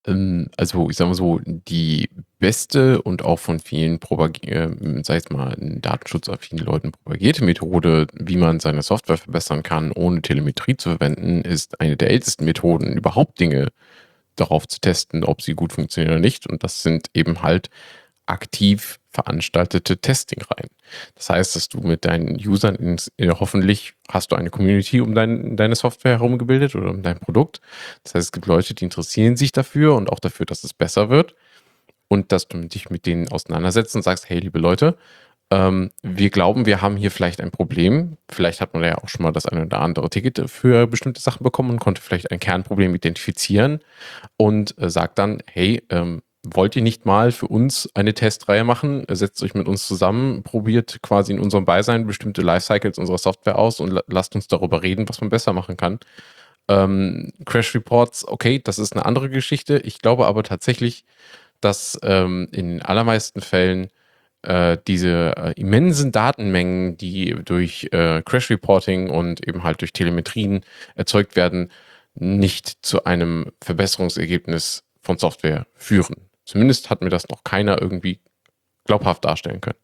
Ähm, also ich sage mal so, die beste und auch von vielen Propag äh, sei es mal datenschutzaffinen Leuten propagierte Methode, wie man seine Software verbessern kann, ohne Telemetrie zu verwenden, ist eine der ältesten Methoden, überhaupt Dinge darauf zu testen, ob sie gut funktionieren oder nicht. Und das sind eben halt aktiv veranstaltete Testing-Reihen. Das heißt, dass du mit deinen Usern ins, hoffentlich hast du eine Community um dein, deine Software herumgebildet oder um dein Produkt. Das heißt, es gibt Leute, die interessieren sich dafür und auch dafür, dass es besser wird. Und dass du dich mit denen auseinandersetzt und sagst, hey, liebe Leute, ähm, wir glauben, wir haben hier vielleicht ein Problem. Vielleicht hat man ja auch schon mal das eine oder andere Ticket für bestimmte Sachen bekommen und konnte vielleicht ein Kernproblem identifizieren und äh, sagt dann, hey, ähm, wollt ihr nicht mal für uns eine Testreihe machen? Setzt euch mit uns zusammen, probiert quasi in unserem Beisein bestimmte Lifecycles unserer Software aus und lasst uns darüber reden, was man besser machen kann. Ähm, Crash Reports, okay, das ist eine andere Geschichte. Ich glaube aber tatsächlich, dass ähm, in allermeisten Fällen äh, diese äh, immensen Datenmengen, die durch äh, Crash Reporting und eben halt durch Telemetrien erzeugt werden, nicht zu einem Verbesserungsergebnis von Software führen. Zumindest hat mir das noch keiner irgendwie glaubhaft darstellen können.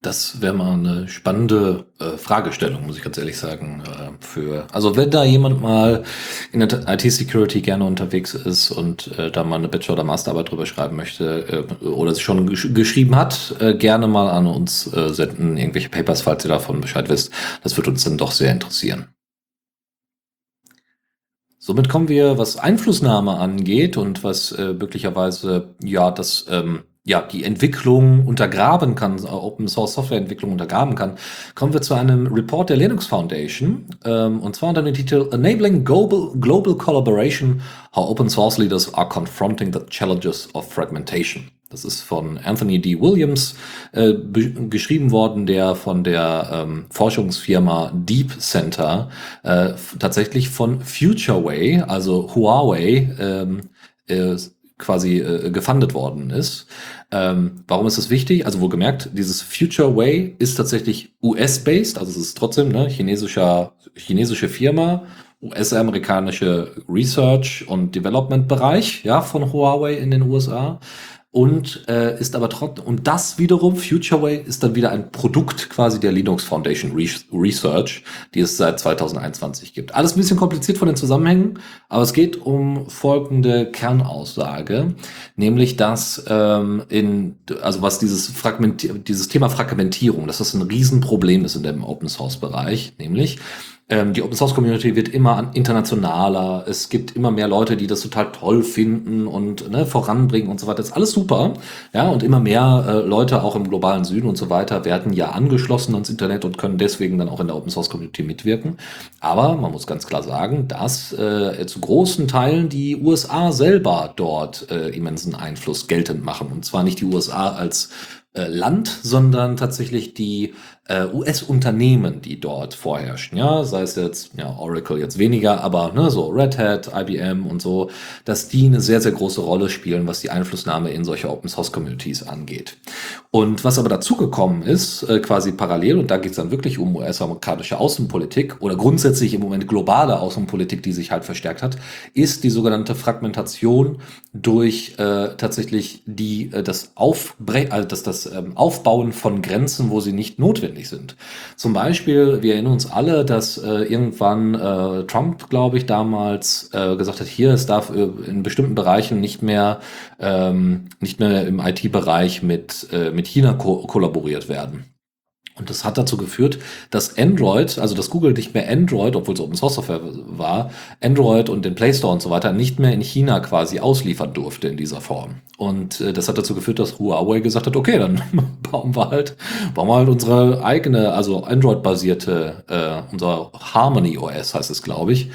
Das wäre mal eine spannende äh, Fragestellung, muss ich ganz ehrlich sagen. Äh, für also wenn da jemand mal in der IT-Security gerne unterwegs ist und äh, da mal eine Bachelor- oder Masterarbeit drüber schreiben möchte äh, oder sich schon gesch geschrieben hat, äh, gerne mal an uns äh, senden, irgendwelche Papers, falls ihr davon Bescheid wisst. Das wird uns dann doch sehr interessieren. Somit kommen wir, was Einflussnahme angeht und was äh, möglicherweise ja das ähm, ja, die Entwicklung untergraben kann, äh, Open Source Software Entwicklung untergraben kann, kommen wir zu einem Report der Linux Foundation, ähm, und zwar unter dem Titel Enabling Global, Global Collaboration, How Open Source Leaders are Confronting the Challenges of Fragmentation. Das ist von Anthony D. Williams äh, geschrieben worden, der von der ähm, Forschungsfirma Deep Center äh, tatsächlich von FutureWay, also Huawei, ähm, äh, quasi äh, gefundet worden ist. Ähm, warum ist das wichtig? Also wohlgemerkt, dieses Future Way ist tatsächlich US-based, also es ist trotzdem ne, chinesischer, chinesische Firma, US-amerikanische Research und Development Bereich, ja, von Huawei in den USA und äh, ist aber trotzdem und das wiederum FutureWay ist dann wieder ein Produkt quasi der Linux Foundation Research, die es seit 2021 gibt. Alles ein bisschen kompliziert von den Zusammenhängen, aber es geht um folgende Kernaussage, nämlich dass ähm, in also was dieses Fragmenti dieses Thema Fragmentierung, dass das ein Riesenproblem ist in dem Open Source Bereich, nämlich ähm, die Open Source Community wird immer internationaler. Es gibt immer mehr Leute, die das total toll finden und ne, voranbringen und so weiter. Das ist alles super. Ja, und immer mehr äh, Leute auch im globalen Süden und so weiter werden ja angeschlossen ans Internet und können deswegen dann auch in der Open Source Community mitwirken. Aber man muss ganz klar sagen, dass äh, zu großen Teilen die USA selber dort äh, immensen Einfluss geltend machen. Und zwar nicht die USA als äh, Land, sondern tatsächlich die äh, US-Unternehmen, die dort vorherrschen. Ja, sei es jetzt ja, Oracle jetzt weniger, aber ne, so Red Hat, IBM und so, dass die eine sehr, sehr große Rolle spielen, was die Einflussnahme in solche Open Source Communities angeht. Und was aber dazugekommen ist, äh, quasi parallel, und da geht es dann wirklich um US-amerikanische Außenpolitik oder grundsätzlich im Moment globale Außenpolitik, die sich halt verstärkt hat, ist die sogenannte Fragmentation durch äh, tatsächlich die äh, das Aufbre also das, das ähm, Aufbauen von Grenzen, wo sie nicht notwendig notwendig sind. Zum Beispiel, wir erinnern uns alle, dass äh, irgendwann äh, Trump, glaube ich, damals äh, gesagt hat, hier, es darf äh, in bestimmten Bereichen nicht mehr, ähm, nicht mehr im IT-Bereich mit, äh, mit China ko kollaboriert werden. Und das hat dazu geführt, dass Android, also dass Google nicht mehr Android, obwohl es Open Source Software war, Android und den Play Store und so weiter nicht mehr in China quasi ausliefern durfte in dieser Form. Und äh, das hat dazu geführt, dass Huawei gesagt hat, okay, dann [laughs] bauen wir halt, bauen wir halt unsere eigene, also Android-basierte, äh, unser Harmony OS heißt es, glaube ich,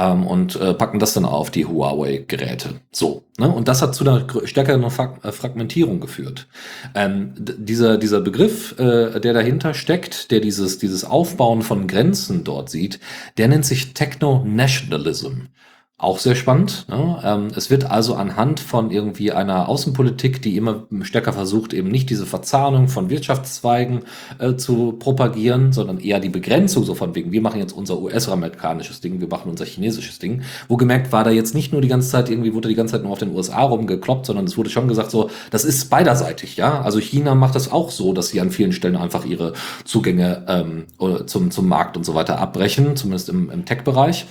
ähm, und äh, packen das dann auf die Huawei-Geräte. So. Ne? Und das hat zu einer stärkeren äh, Fragmentierung geführt. Ähm, dieser, dieser Begriff, äh, der dahinter steckt, der dieses, dieses Aufbauen von Grenzen dort sieht, der nennt sich Techno-Nationalism. Auch sehr spannend. Ne? Ähm, es wird also anhand von irgendwie einer Außenpolitik, die immer stärker versucht, eben nicht diese Verzahnung von Wirtschaftszweigen äh, zu propagieren, sondern eher die Begrenzung, so von wegen, wir machen jetzt unser US-amerikanisches Ding, wir machen unser chinesisches Ding. Wo gemerkt war da jetzt nicht nur die ganze Zeit, irgendwie wurde die ganze Zeit nur auf den USA rumgekloppt, sondern es wurde schon gesagt, so, das ist beiderseitig, ja. Also China macht das auch so, dass sie an vielen Stellen einfach ihre Zugänge ähm, zum, zum Markt und so weiter abbrechen, zumindest im, im Tech-Bereich.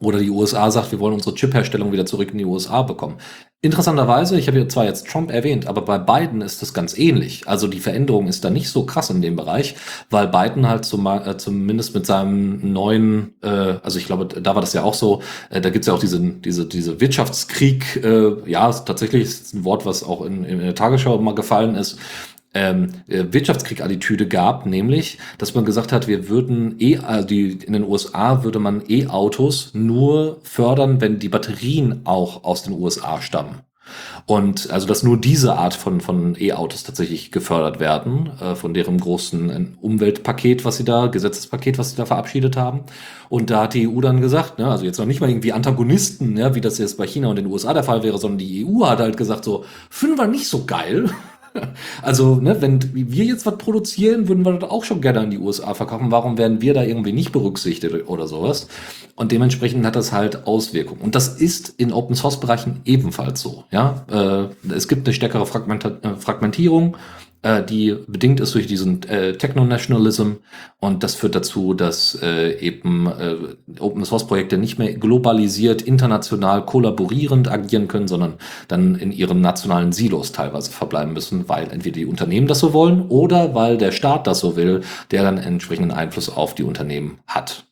Oder die USA sagt, wir wollen unsere Chip-Herstellung wieder zurück in die USA bekommen. Interessanterweise, ich habe ja zwar jetzt Trump erwähnt, aber bei Biden ist das ganz ähnlich. Also die Veränderung ist da nicht so krass in dem Bereich, weil Biden halt zum, äh, zumindest mit seinem neuen, äh, also ich glaube, da war das ja auch so, äh, da gibt's ja auch diesen, diese, diese Wirtschaftskrieg, äh, ja, tatsächlich ist ein Wort, was auch in, in der Tagesschau mal gefallen ist, ähm, äh, Wirtschaftskrieg-Attitüde gab, nämlich, dass man gesagt hat, wir würden e, also die, in den USA würde man E-Autos nur fördern, wenn die Batterien auch aus den USA stammen. Und also, dass nur diese Art von, von E-Autos tatsächlich gefördert werden, äh, von deren großen äh, Umweltpaket, was sie da, Gesetzespaket, was sie da verabschiedet haben. Und da hat die EU dann gesagt, ne, also jetzt noch nicht mal irgendwie Antagonisten, ja, wie das jetzt bei China und den USA der Fall wäre, sondern die EU hat halt gesagt, so, finden wir nicht so geil. [laughs] Also, ne, wenn wir jetzt was produzieren, würden wir das auch schon gerne an die USA verkaufen. Warum werden wir da irgendwie nicht berücksichtigt oder sowas? Und dementsprechend hat das halt Auswirkungen. Und das ist in Open Source Bereichen ebenfalls so. Ja, äh, es gibt eine stärkere äh, Fragmentierung die bedingt ist durch diesen äh, Techno-Nationalism und das führt dazu, dass äh, eben äh, Open-Source-Projekte nicht mehr globalisiert, international kollaborierend agieren können, sondern dann in ihren nationalen Silos teilweise verbleiben müssen, weil entweder die Unternehmen das so wollen oder weil der Staat das so will, der dann entsprechenden Einfluss auf die Unternehmen hat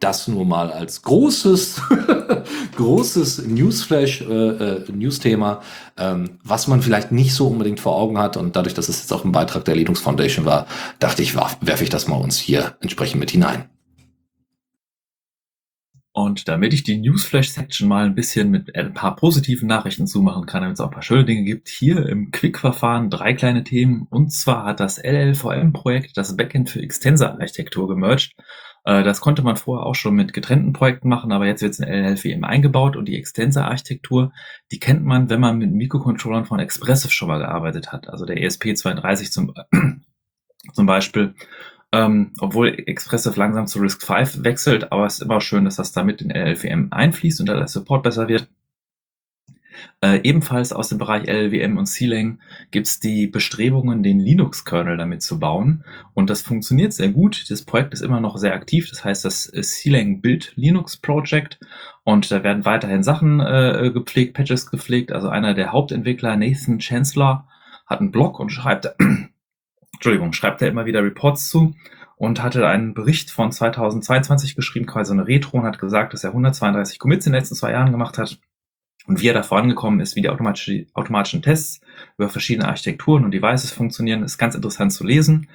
das nur mal als großes, [laughs] großes Newsflash, äh, äh, Newsthema, ähm, was man vielleicht nicht so unbedingt vor Augen hat. Und dadurch, dass es jetzt auch ein Beitrag der Linux Foundation war, dachte ich, werfe ich das mal uns hier entsprechend mit hinein. Und damit ich die Newsflash-Section mal ein bisschen mit ein paar positiven Nachrichten zumachen kann, damit es auch ein paar schöne Dinge gibt, hier im Quick-Verfahren drei kleine Themen. Und zwar hat das LLVM-Projekt das Backend für Extensor-Architektur gemerged das konnte man vorher auch schon mit getrennten Projekten machen, aber jetzt wird es in LLVM eingebaut und die Extensor-Architektur, die kennt man, wenn man mit Mikrocontrollern von Expressive schon mal gearbeitet hat. Also der ESP32 zum, [clears throat] zum Beispiel. Ähm, obwohl Expressive langsam zu RISC-V wechselt, aber es ist immer schön, dass das damit in LLVM einfließt und da der Support besser wird. Äh, ebenfalls aus dem Bereich LLVM und C-Lang gibt es die Bestrebungen, den Linux-Kernel damit zu bauen. Und das funktioniert sehr gut. Das Projekt ist immer noch sehr aktiv. Das heißt, das C-Lang Build Linux Project. Und da werden weiterhin Sachen äh, gepflegt, Patches gepflegt. Also einer der Hauptentwickler, Nathan Chancellor, hat einen Blog und schreibt, [clears throat] Entschuldigung, schreibt er immer wieder Reports zu und hatte einen Bericht von 2022 geschrieben, quasi eine Retro und hat gesagt, dass er 132 Commits in den letzten zwei Jahren gemacht hat und wie er da vorangekommen ist, wie die automatische, automatischen Tests über verschiedene Architekturen und Devices funktionieren, ist ganz interessant zu lesen.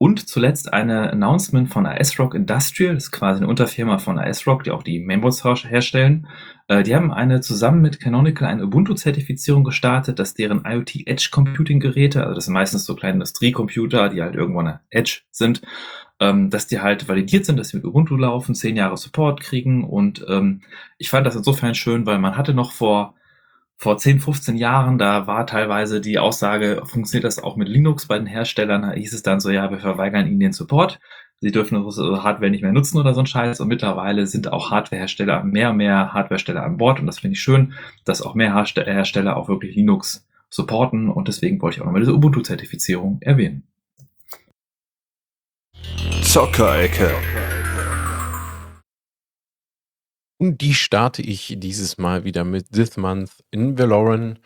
Und zuletzt eine Announcement von ASRock Industrial, das ist quasi eine Unterfirma von ASRock, die auch die Mainboards herstellen. Äh, die haben eine zusammen mit Canonical eine Ubuntu-Zertifizierung gestartet, dass deren IoT Edge Computing Geräte, also das sind meistens so kleine Industriecomputer, die halt irgendwo eine Edge sind, ähm, dass die halt validiert sind, dass sie mit Ubuntu laufen, zehn Jahre Support kriegen. Und ähm, ich fand das insofern schön, weil man hatte noch vor vor 10, 15 Jahren, da war teilweise die Aussage, funktioniert das auch mit Linux bei den Herstellern, da hieß es dann so, ja, wir verweigern ihnen den Support, sie dürfen unsere Hardware nicht mehr nutzen oder so ein Scheiß. Und mittlerweile sind auch Hardwarehersteller, mehr und mehr Hardwarehersteller an Bord. Und das finde ich schön, dass auch mehr Hersteller auch wirklich Linux supporten. Und deswegen wollte ich auch nochmal diese Ubuntu-Zertifizierung erwähnen. Zockerecke. Und die starte ich dieses Mal wieder mit This Month in Valoran.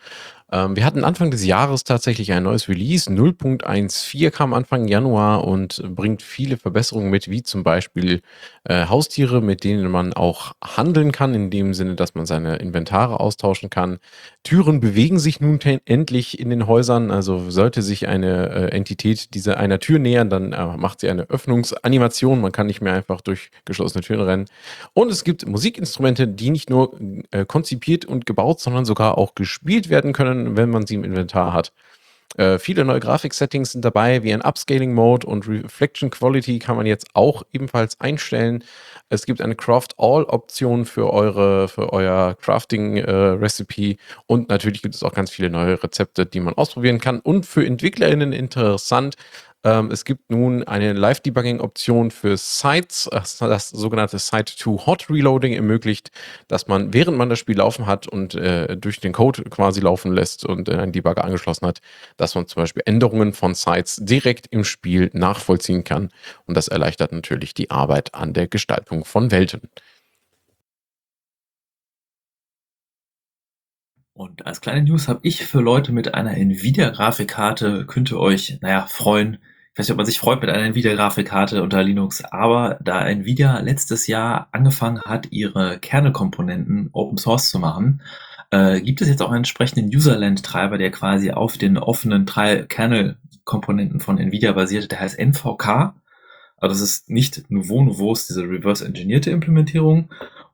Ähm, wir hatten Anfang des Jahres tatsächlich ein neues Release. 0.14 kam Anfang Januar und bringt viele Verbesserungen mit, wie zum Beispiel äh, Haustiere, mit denen man auch handeln kann, in dem Sinne, dass man seine Inventare austauschen kann. Türen bewegen sich nun endlich in den Häusern. Also sollte sich eine äh, Entität dieser einer Tür nähern, dann äh, macht sie eine Öffnungsanimation. Man kann nicht mehr einfach durch geschlossene Türen rennen. Und es gibt Musikinstrumente, die nicht nur äh, konzipiert und gebaut, sondern sogar auch gespielt werden können wenn man sie im Inventar hat. Äh, viele neue Grafik-Settings sind dabei, wie ein Upscaling-Mode und Reflection Quality kann man jetzt auch ebenfalls einstellen. Es gibt eine Craft-All-Option für eure, für euer Crafting-Recipe äh, und natürlich gibt es auch ganz viele neue Rezepte, die man ausprobieren kann. Und für EntwicklerInnen interessant, ähm, es gibt nun eine Live-Debugging-Option für Sites, das, sogenannte Site-to-Hot-Reloading ermöglicht, dass man, während man das Spiel laufen hat und äh, durch den Code quasi laufen lässt und äh, einen Debugger angeschlossen hat, dass man zum Beispiel Änderungen von Sites direkt im Spiel nachvollziehen kann. Und das erleichtert natürlich die Arbeit an der Gestaltung von Welten. Und als kleine News habe ich für Leute mit einer Nvidia-Grafikkarte, könnt ihr euch, naja, freuen, ich weiß nicht, ob man sich freut mit einer Nvidia-Grafikkarte unter Linux, aber da Nvidia letztes Jahr angefangen hat, ihre Kernelkomponenten Open Source zu machen, äh, gibt es jetzt auch einen entsprechenden Userland-Treiber, der quasi auf den offenen Kernel-Komponenten von NVIDIA basiert, der heißt NVK. Also das ist nicht Nouveau Nouveau, ist diese reverse-engineerte Implementierung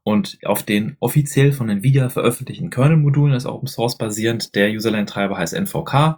und auf den offiziell von NVIDIA veröffentlichten Kernel-Modulen ist Open Source basierend. Der Userland-Treiber heißt NVK.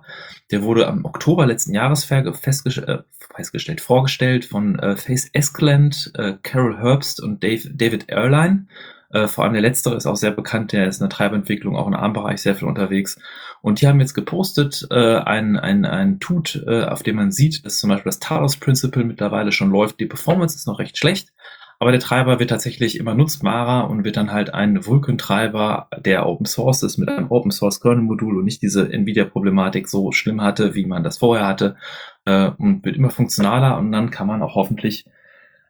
Der wurde am Oktober letzten Jahres festgestellt, äh, festgestellt vorgestellt von äh, Face Escland, äh, Carol Herbst und Dave, David Erline. Äh, vor allem der letztere ist auch sehr bekannt, der ist in der Treiberentwicklung auch im ARM-Bereich sehr viel unterwegs. Und die haben jetzt gepostet äh, ein, ein, ein Tut, äh, auf dem man sieht, dass zum Beispiel das Talos Principle mittlerweile schon läuft. Die Performance ist noch recht schlecht, aber der Treiber wird tatsächlich immer nutzbarer und wird dann halt ein Vulkan-Treiber, der Open Source ist, mit einem Open Source Kernel-Modul und nicht diese Nvidia-Problematik so schlimm hatte, wie man das vorher hatte, äh, und wird immer funktionaler und dann kann man auch hoffentlich,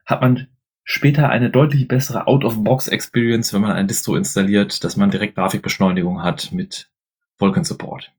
hat man später eine deutlich bessere Out-of-Box-Experience, wenn man ein Distro installiert, dass man direkt Grafikbeschleunigung hat mit Vulkan Support.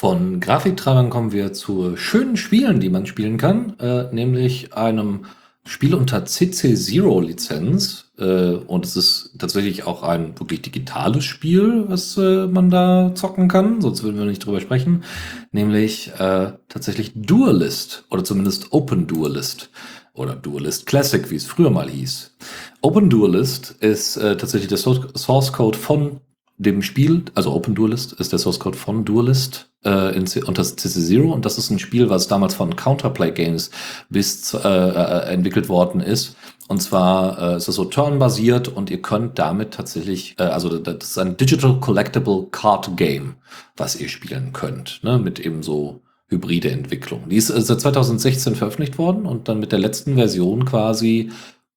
Von Grafiktreibern kommen wir zu schönen Spielen, die man spielen kann, äh, nämlich einem Spiel unter CC Zero Lizenz. Äh, und es ist tatsächlich auch ein wirklich digitales Spiel, was äh, man da zocken kann, sonst würden wir nicht drüber sprechen. Nämlich äh, tatsächlich Dualist oder zumindest Open Dualist oder Dualist Classic, wie es früher mal hieß. Open Dualist ist äh, tatsächlich der Source Code von dem Spiel, also Open Dualist ist der Source Code von Dualist äh, in, unter CC0 und das ist ein Spiel, was damals von Counterplay Games bis äh, äh, entwickelt worden ist. Und zwar äh, ist es so turnbasiert und ihr könnt damit tatsächlich, äh, also das ist ein Digital Collectible Card Game, was ihr spielen könnt, ne, mit eben so hybride Entwicklung. Die ist äh, seit 2016 veröffentlicht worden und dann mit der letzten Version quasi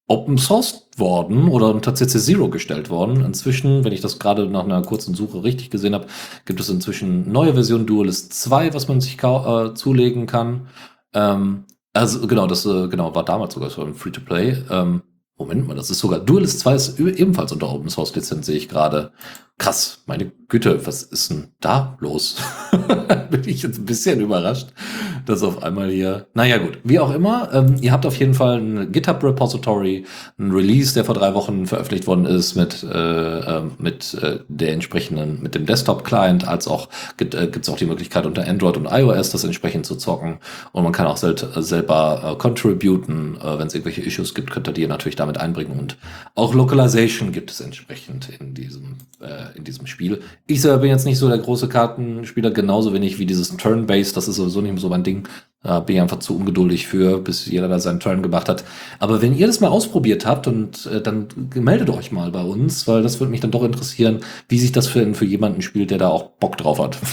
Open Source worden oder unter CC0 gestellt worden. Inzwischen, wenn ich das gerade nach einer kurzen Suche richtig gesehen habe, gibt es inzwischen neue Version Duelist 2, was man sich äh, zulegen kann. Ähm, also genau, das äh, genau war damals sogar schon Free-to-Play. Ähm, Moment mal, das ist sogar Duelist 2 ist ebenfalls unter Open Source Lizenz, sehe ich gerade. Krass, meine Güte, was ist denn da los? [laughs] Bin ich jetzt ein bisschen überrascht das auf einmal hier. Naja, gut. Wie auch immer, ähm, ihr habt auf jeden Fall ein GitHub-Repository, ein Release, der vor drei Wochen veröffentlicht worden ist mit, äh, äh, mit äh, der entsprechenden, mit dem Desktop-Client, als auch gibt es äh, auch die Möglichkeit unter Android und iOS das entsprechend zu zocken. Und man kann auch sel selber äh, contributen. Äh, Wenn es irgendwelche Issues gibt, könnt ihr die natürlich damit einbringen. Und auch Localization gibt es entsprechend in diesem, äh, in diesem Spiel. Ich selber bin jetzt nicht so der große Kartenspieler, genauso wenig wie dieses Turn-Based, das ist sowieso nicht so mein Ding. Da bin ich einfach zu ungeduldig für, bis jeder da seinen Turn gemacht hat. Aber wenn ihr das mal ausprobiert habt und äh, dann meldet euch mal bei uns, weil das würde mich dann doch interessieren, wie sich das für, für jemanden spielt, der da auch Bock drauf hat. [laughs]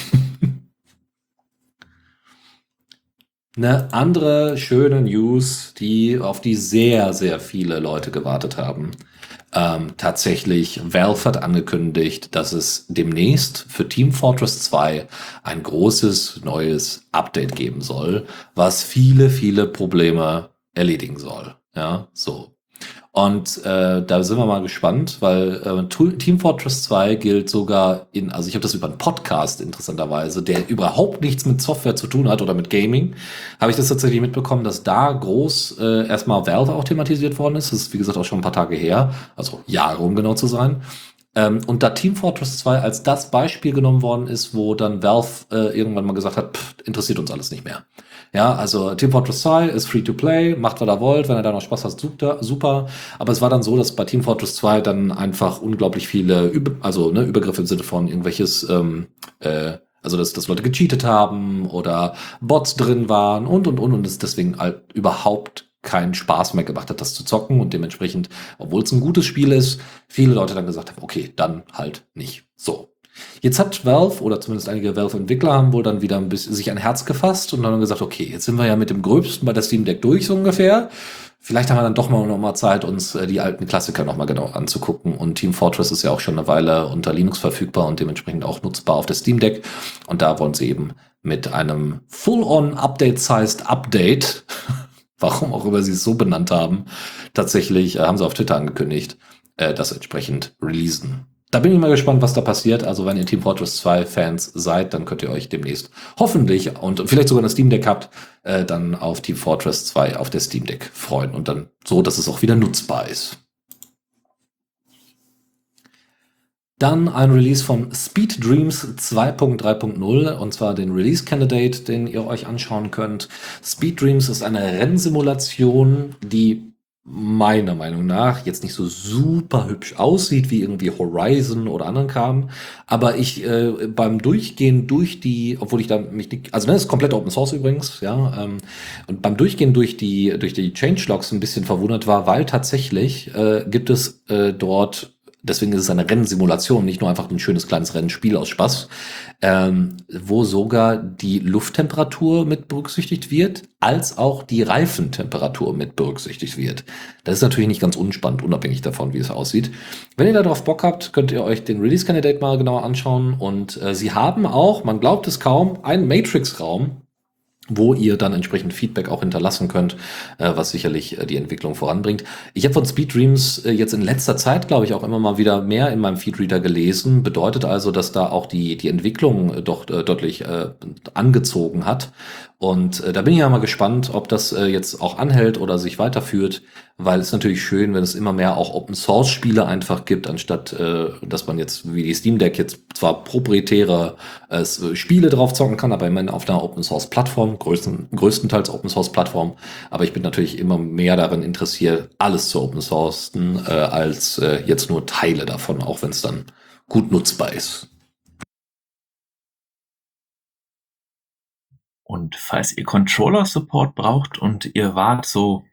Eine andere schöne News, die auf die sehr, sehr viele Leute gewartet haben, ähm, tatsächlich, Valve hat angekündigt, dass es demnächst für Team Fortress 2 ein großes neues Update geben soll, was viele, viele Probleme erledigen soll. Ja, so. Und äh, da sind wir mal gespannt, weil äh, Team Fortress 2 gilt sogar in, also ich habe das über einen Podcast interessanterweise, der überhaupt nichts mit Software zu tun hat oder mit Gaming, habe ich das tatsächlich mitbekommen, dass da groß äh, erstmal Valve auch thematisiert worden ist. Das ist, wie gesagt, auch schon ein paar Tage her, also Jahre, um genau zu sein. Ähm, und da Team Fortress 2 als das Beispiel genommen worden ist, wo dann Valve äh, irgendwann mal gesagt hat, pff, interessiert uns alles nicht mehr. Ja, also Team Fortress 2 ist free to play, macht was ihr wollt, wenn ihr da noch Spaß habt, super. Aber es war dann so, dass bei Team Fortress 2 dann einfach unglaublich viele, Über also ne, Übergriffe im Sinne von irgendwelches, ähm, äh, also dass, dass Leute gecheatet haben oder Bots drin waren und und und und es deswegen halt überhaupt keinen Spaß mehr gemacht hat, das zu zocken und dementsprechend, obwohl es ein gutes Spiel ist, viele Leute dann gesagt haben, okay, dann halt nicht. So. Jetzt hat Valve oder zumindest einige Valve-Entwickler haben wohl dann wieder ein bisschen sich ein Herz gefasst und dann gesagt, okay, jetzt sind wir ja mit dem Gröbsten bei der Steam Deck durch so ungefähr. Vielleicht haben wir dann doch mal noch mal Zeit, uns äh, die alten Klassiker noch mal genau anzugucken. Und Team Fortress ist ja auch schon eine Weile unter Linux verfügbar und dementsprechend auch nutzbar auf der Steam Deck. Und da wollen sie eben mit einem Full-on Update-sized Update, [laughs] warum auch immer sie es so benannt haben, tatsächlich, äh, haben sie auf Twitter angekündigt, äh, das entsprechend releasen da bin ich mal gespannt, was da passiert. Also wenn ihr Team Fortress 2 Fans seid, dann könnt ihr euch demnächst hoffentlich und vielleicht sogar ein Steam Deck habt, äh, dann auf Team Fortress 2 auf der Steam Deck freuen und dann so, dass es auch wieder nutzbar ist. Dann ein Release von Speed Dreams 2.3.0 und zwar den Release Candidate, den ihr euch anschauen könnt. Speed Dreams ist eine Rennsimulation, die meiner Meinung nach jetzt nicht so super hübsch aussieht wie irgendwie Horizon oder anderen Kram, aber ich äh, beim Durchgehen durch die, obwohl ich da mich nicht, also ne, ist komplett Open Source übrigens, ja, ähm, und beim Durchgehen durch die durch die Changelogs ein bisschen verwundert war, weil tatsächlich äh, gibt es äh, dort deswegen ist es eine Rennsimulation, nicht nur einfach ein schönes kleines Rennspiel aus Spaß, ähm, wo sogar die Lufttemperatur mit berücksichtigt wird, als auch die Reifentemperatur mit berücksichtigt wird. Das ist natürlich nicht ganz unspannend, unabhängig davon, wie es aussieht. Wenn ihr darauf Bock habt, könnt ihr euch den Release Candidate mal genauer anschauen und äh, sie haben auch, man glaubt es kaum, einen Matrix-Raum, wo ihr dann entsprechend Feedback auch hinterlassen könnt, äh, was sicherlich äh, die Entwicklung voranbringt. Ich habe von Speed Dreams äh, jetzt in letzter Zeit, glaube ich, auch immer mal wieder mehr in meinem Feedreader gelesen. Bedeutet also, dass da auch die, die Entwicklung äh, doch äh, deutlich äh, angezogen hat. Und äh, da bin ich ja mal gespannt, ob das äh, jetzt auch anhält oder sich weiterführt, weil es natürlich schön, wenn es immer mehr auch Open Source Spiele einfach gibt, anstatt äh, dass man jetzt wie die Steam Deck jetzt zwar proprietäre äh, Spiele drauf zocken kann, aber immerhin auf einer Open Source Plattform, größten, größtenteils Open Source Plattform. Aber ich bin natürlich immer mehr daran interessiert, alles zu Open Sourcen, äh, als äh, jetzt nur Teile davon, auch wenn es dann gut nutzbar ist. Und falls ihr Controller-Support braucht und ihr wart so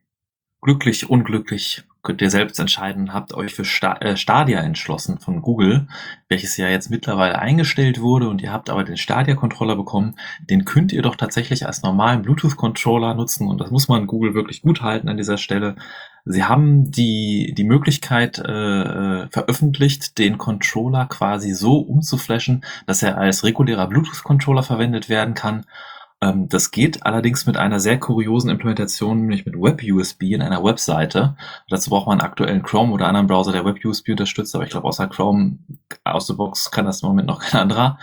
glücklich, unglücklich, könnt ihr selbst entscheiden, habt euch für äh, Stadia entschlossen von Google, welches ja jetzt mittlerweile eingestellt wurde und ihr habt aber den Stadia-Controller bekommen, den könnt ihr doch tatsächlich als normalen Bluetooth-Controller nutzen und das muss man Google wirklich gut halten an dieser Stelle. Sie haben die, die Möglichkeit äh, äh veröffentlicht, den Controller quasi so umzuflashen, dass er als regulärer Bluetooth-Controller verwendet werden kann das geht allerdings mit einer sehr kuriosen Implementation, nämlich mit WebUSB in einer Webseite. Dazu braucht man einen aktuellen Chrome oder anderen Browser, der WebUSB unterstützt, aber ich glaube, außer Chrome aus der Box kann das im Moment noch kein anderer.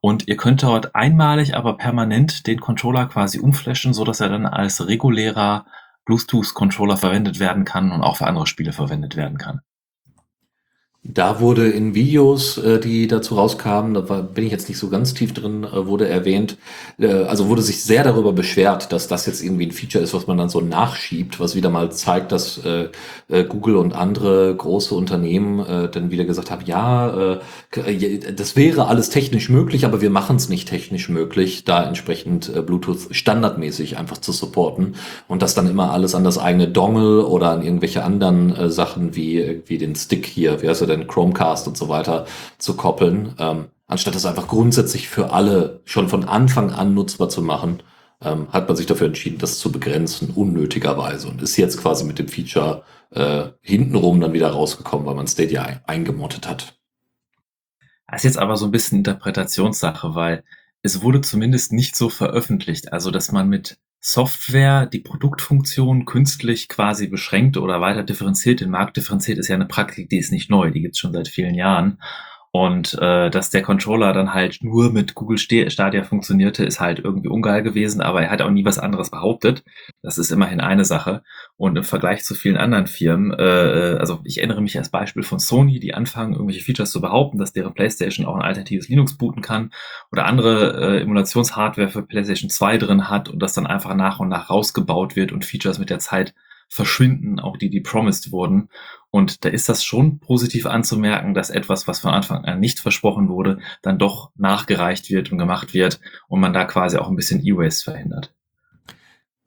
Und ihr könnt dort einmalig, aber permanent den Controller quasi umflashen, so dass er dann als regulärer Bluetooth-Controller verwendet werden kann und auch für andere Spiele verwendet werden kann. Da wurde in Videos, äh, die dazu rauskamen, da bin ich jetzt nicht so ganz tief drin, äh, wurde erwähnt, äh, also wurde sich sehr darüber beschwert, dass das jetzt irgendwie ein Feature ist, was man dann so nachschiebt, was wieder mal zeigt, dass Google und andere große Unternehmen dann wieder gesagt haben, ja, das wäre alles technisch möglich, aber wir machen es nicht technisch möglich, da entsprechend Bluetooth standardmäßig einfach zu supporten und das dann immer alles an das eigene Dongle oder an irgendwelche anderen Sachen wie, wie den Stick hier, wie heißt denn Chromecast und so weiter zu koppeln, ähm, anstatt das einfach grundsätzlich für alle schon von Anfang an nutzbar zu machen, ähm, hat man sich dafür entschieden, das zu begrenzen, unnötigerweise und ist jetzt quasi mit dem Feature äh, hintenrum dann wieder rausgekommen, weil man Stadia ein eingemottet hat. Das ist jetzt aber so ein bisschen Interpretationssache, weil es wurde zumindest nicht so veröffentlicht, also dass man mit Software die Produktfunktion künstlich quasi beschränkt oder weiter differenziert, den Markt differenziert, ist ja eine Praktik, die ist nicht neu, die gibt's schon seit vielen Jahren. Und äh, dass der Controller dann halt nur mit Google Stadia funktionierte, ist halt irgendwie ungeil gewesen, aber er hat auch nie was anderes behauptet. Das ist immerhin eine Sache. Und im Vergleich zu vielen anderen Firmen, äh, äh, also ich erinnere mich als Beispiel von Sony, die anfangen, irgendwelche Features zu behaupten, dass deren PlayStation auch ein alternatives Linux booten kann oder andere äh, Emulationshardware für PlayStation 2 drin hat und das dann einfach nach und nach rausgebaut wird und Features mit der Zeit verschwinden, auch die, die promised wurden. Und da ist das schon positiv anzumerken, dass etwas, was von Anfang an nicht versprochen wurde, dann doch nachgereicht wird und gemacht wird und man da quasi auch ein bisschen E-Waste verhindert.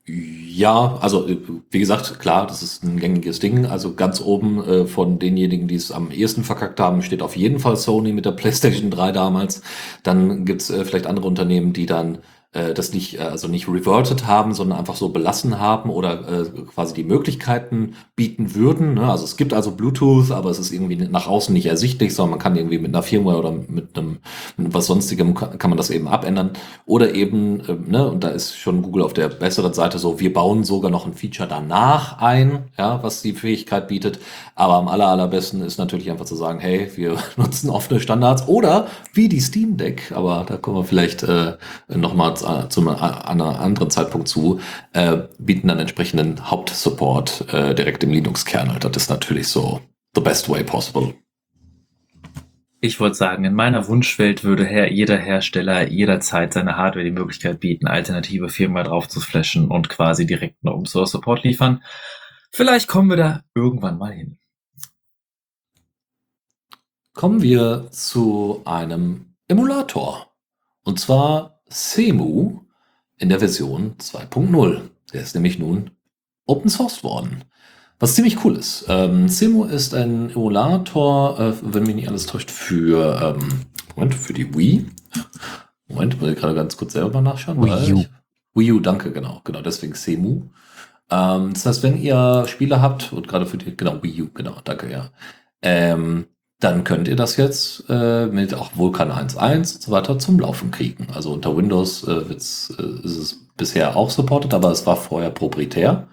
Ja, also wie gesagt, klar, das ist ein gängiges Ding. Also ganz oben äh, von denjenigen, die es am ehesten verkackt haben, steht auf jeden Fall Sony mit der PlayStation 3 damals. Dann gibt's äh, vielleicht andere Unternehmen, die dann äh, das nicht, äh, also nicht reverted haben, sondern einfach so belassen haben oder äh, quasi die Möglichkeiten bieten würden. Ne? Also es gibt also Bluetooth, aber es ist irgendwie nach außen nicht ersichtlich, sondern man kann irgendwie mit einer Firmware oder mit einem mit was sonstigem kann man das eben abändern. Oder eben, äh, ne, und da ist schon Google auf der besseren Seite so, wir bauen sogar noch ein Feature danach ein, ja, was die Fähigkeit bietet. Aber am aller, allerbesten ist natürlich einfach zu sagen, hey, wir [laughs] nutzen offene Standards oder wie die Steam Deck, aber da kommen wir vielleicht äh, nochmal zu einem anderen Zeitpunkt zu, äh, bieten dann entsprechenden Hauptsupport äh, direkt im Linux-Kernel. Das ist natürlich so the best way possible. Ich würde sagen, in meiner Wunschwelt würde her jeder Hersteller jederzeit seine Hardware die Möglichkeit bieten, alternative Firmware drauf zu flashen und quasi direkt einen Open Source Support liefern. Vielleicht kommen wir da irgendwann mal hin. Kommen wir zu einem Emulator. Und zwar CEMU in der Version 2.0. Der ist nämlich nun Open Source worden. Was ziemlich cool ist. Ähm, CEMU ist ein Emulator, äh, wenn mich nicht alles täuscht, für, ähm, Moment, für die Wii. Moment, muss ich gerade ganz kurz selber mal nachschauen. Wii U. Wii U, danke, genau, genau, deswegen CEMU. Ähm, das heißt, wenn ihr Spiele habt, und gerade für die, genau, Wii U, genau, danke, ja. Ähm, dann könnt ihr das jetzt äh, mit auch Vulkan 1.1 und so weiter zum Laufen kriegen. Also unter Windows äh, äh, ist es bisher auch supported, aber es war vorher proprietär.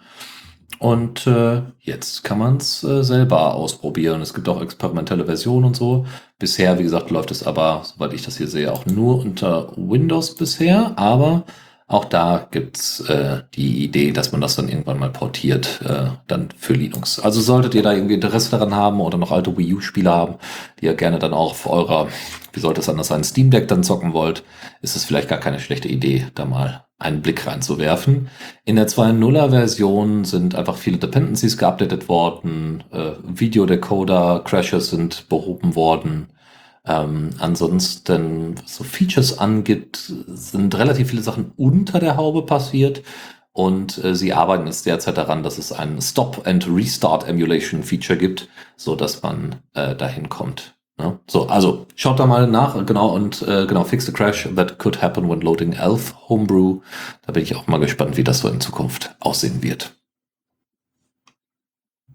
Und äh, jetzt kann man es äh, selber ausprobieren. Es gibt auch experimentelle Versionen und so. Bisher, wie gesagt, läuft es aber, soweit ich das hier sehe, auch nur unter Windows bisher. Aber auch da gibt's äh, die Idee, dass man das dann irgendwann mal portiert, äh, dann für Linux. Also solltet ihr da irgendwie Interesse daran haben oder noch alte Wii U-Spiele haben, die ihr gerne dann auch auf eurer, wie sollte es anders sein, Steam Deck dann zocken wollt, ist es vielleicht gar keine schlechte Idee, da mal einen Blick reinzuwerfen. In der 2.0er Version sind einfach viele Dependencies geupdatet worden, äh, Videodecoder-Crashes sind behoben worden, ähm, ansonsten, was so Features angeht, sind relativ viele Sachen unter der Haube passiert. Und äh, sie arbeiten jetzt derzeit daran, dass es ein Stop and Restart Emulation Feature gibt, so dass man äh, dahin kommt. Ne? So, also schaut da mal nach, genau, und äh, genau, fix the crash that could happen when loading Elf Homebrew. Da bin ich auch mal gespannt, wie das so in Zukunft aussehen wird.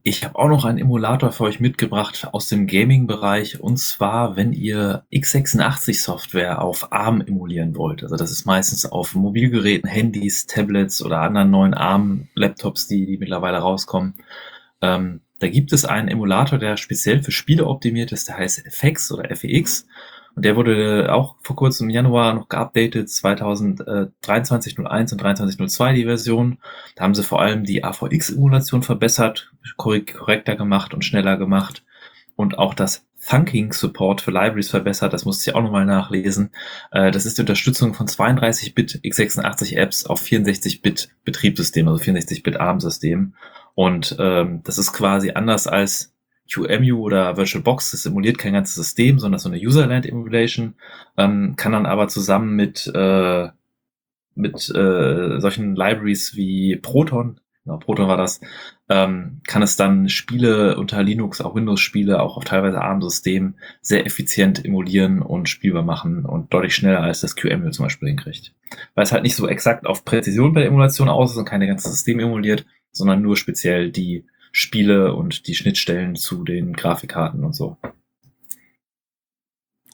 Ich habe auch noch einen Emulator für euch mitgebracht aus dem Gaming-Bereich und zwar, wenn ihr x86-Software auf ARM emulieren wollt. Also das ist meistens auf Mobilgeräten, Handys, Tablets oder anderen neuen ARM-Laptops, die, die mittlerweile rauskommen. Ähm, da gibt es einen Emulator, der speziell für Spiele optimiert ist, der heißt FX oder FEX. Und der wurde auch vor kurzem im Januar noch geupdatet, 2023.01 und 23.02 die Version. Da haben sie vor allem die AVX-Emulation verbessert, korrekter gemacht und schneller gemacht. Und auch das Thunking-Support für Libraries verbessert, das musste ich auch nochmal nachlesen. Äh, das ist die Unterstützung von 32-Bit x86-Apps auf 64-Bit Betriebssystem, also 64-Bit ARM-System. Und ähm, das ist quasi anders als QEMU oder VirtualBox, das simuliert kein ganzes System, sondern so eine Userland Emulation, ähm, kann dann aber zusammen mit, äh, mit äh, solchen Libraries wie Proton, genau, Proton war das, ähm, kann es dann Spiele unter Linux, auch Windows-Spiele, auch auf teilweise ARM-Systemen sehr effizient emulieren und spielbar machen und deutlich schneller als das QEMU zum Beispiel hinkriegt. Weil es halt nicht so exakt auf Präzision bei der Emulation aus ist und keine ganze System emuliert, sondern nur speziell die Spiele und die Schnittstellen zu den Grafikkarten und so.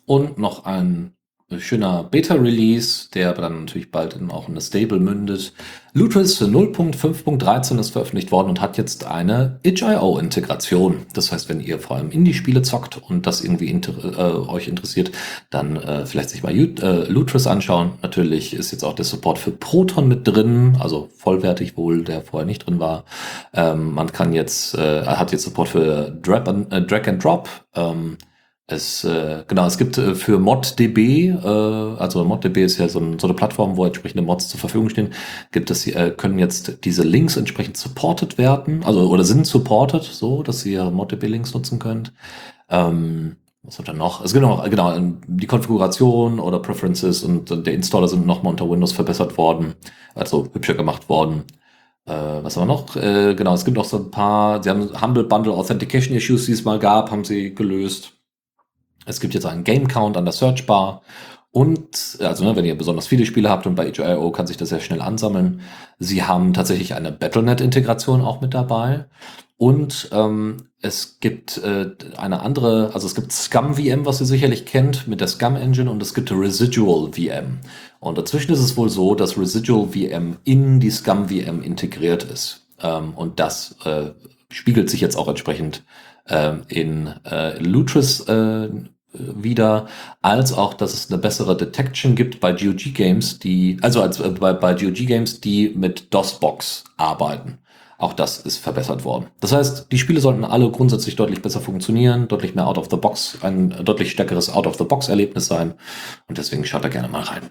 Und noch ein schöner Beta-Release, der aber dann natürlich bald in auch in eine Stable mündet. Lutris 0.5.13 ist veröffentlicht worden und hat jetzt eine itch.io-Integration. Das heißt, wenn ihr vor allem Indie-Spiele zockt und das irgendwie inter äh, euch interessiert, dann äh, vielleicht sich mal äh, Lutris anschauen. Natürlich ist jetzt auch der Support für Proton mit drin, also vollwertig wohl, der vorher nicht drin war. Ähm, man kann jetzt, äh, hat jetzt Support für Drag and, äh, Drag and Drop. Ähm, es, äh, genau, es gibt äh, für ModDB, äh, also ModDB ist ja so, ein, so, eine Plattform, wo entsprechende Mods zur Verfügung stehen, gibt es, äh, können jetzt diese Links entsprechend supported werden, also oder sind supported, so, dass ihr ModDB-Links nutzen könnt. Ähm, was hat er noch? Es gibt noch, genau, die Konfiguration oder Preferences und der Installer sind nochmal unter Windows verbessert worden, also hübscher gemacht worden. Äh, was haben wir noch? Äh, genau, es gibt noch so ein paar, sie haben Humble Bundle Authentication Issues, die es mal gab, haben sie gelöst. Es gibt jetzt einen Game Count an der Search Bar und, also ne, wenn ihr besonders viele Spiele habt und bei itch.io kann sich das sehr schnell ansammeln. Sie haben tatsächlich eine Battlenet-Integration auch mit dabei. Und ähm, es gibt äh, eine andere, also es gibt Scum VM, was ihr sicherlich kennt, mit der Scum Engine und es gibt Residual VM. Und dazwischen ist es wohl so, dass Residual VM in die Scum VM integriert ist. Ähm, und das äh, spiegelt sich jetzt auch entsprechend äh, in äh, Lutris äh, wieder, als auch, dass es eine bessere Detection gibt bei GOG Games, die, also als, äh, bei, bei GOG Games, die mit DOSBox arbeiten. Auch das ist verbessert worden. Das heißt, die Spiele sollten alle grundsätzlich deutlich besser funktionieren, deutlich mehr out of the box, ein deutlich stärkeres out of the box Erlebnis sein. Und deswegen schaut da gerne mal rein.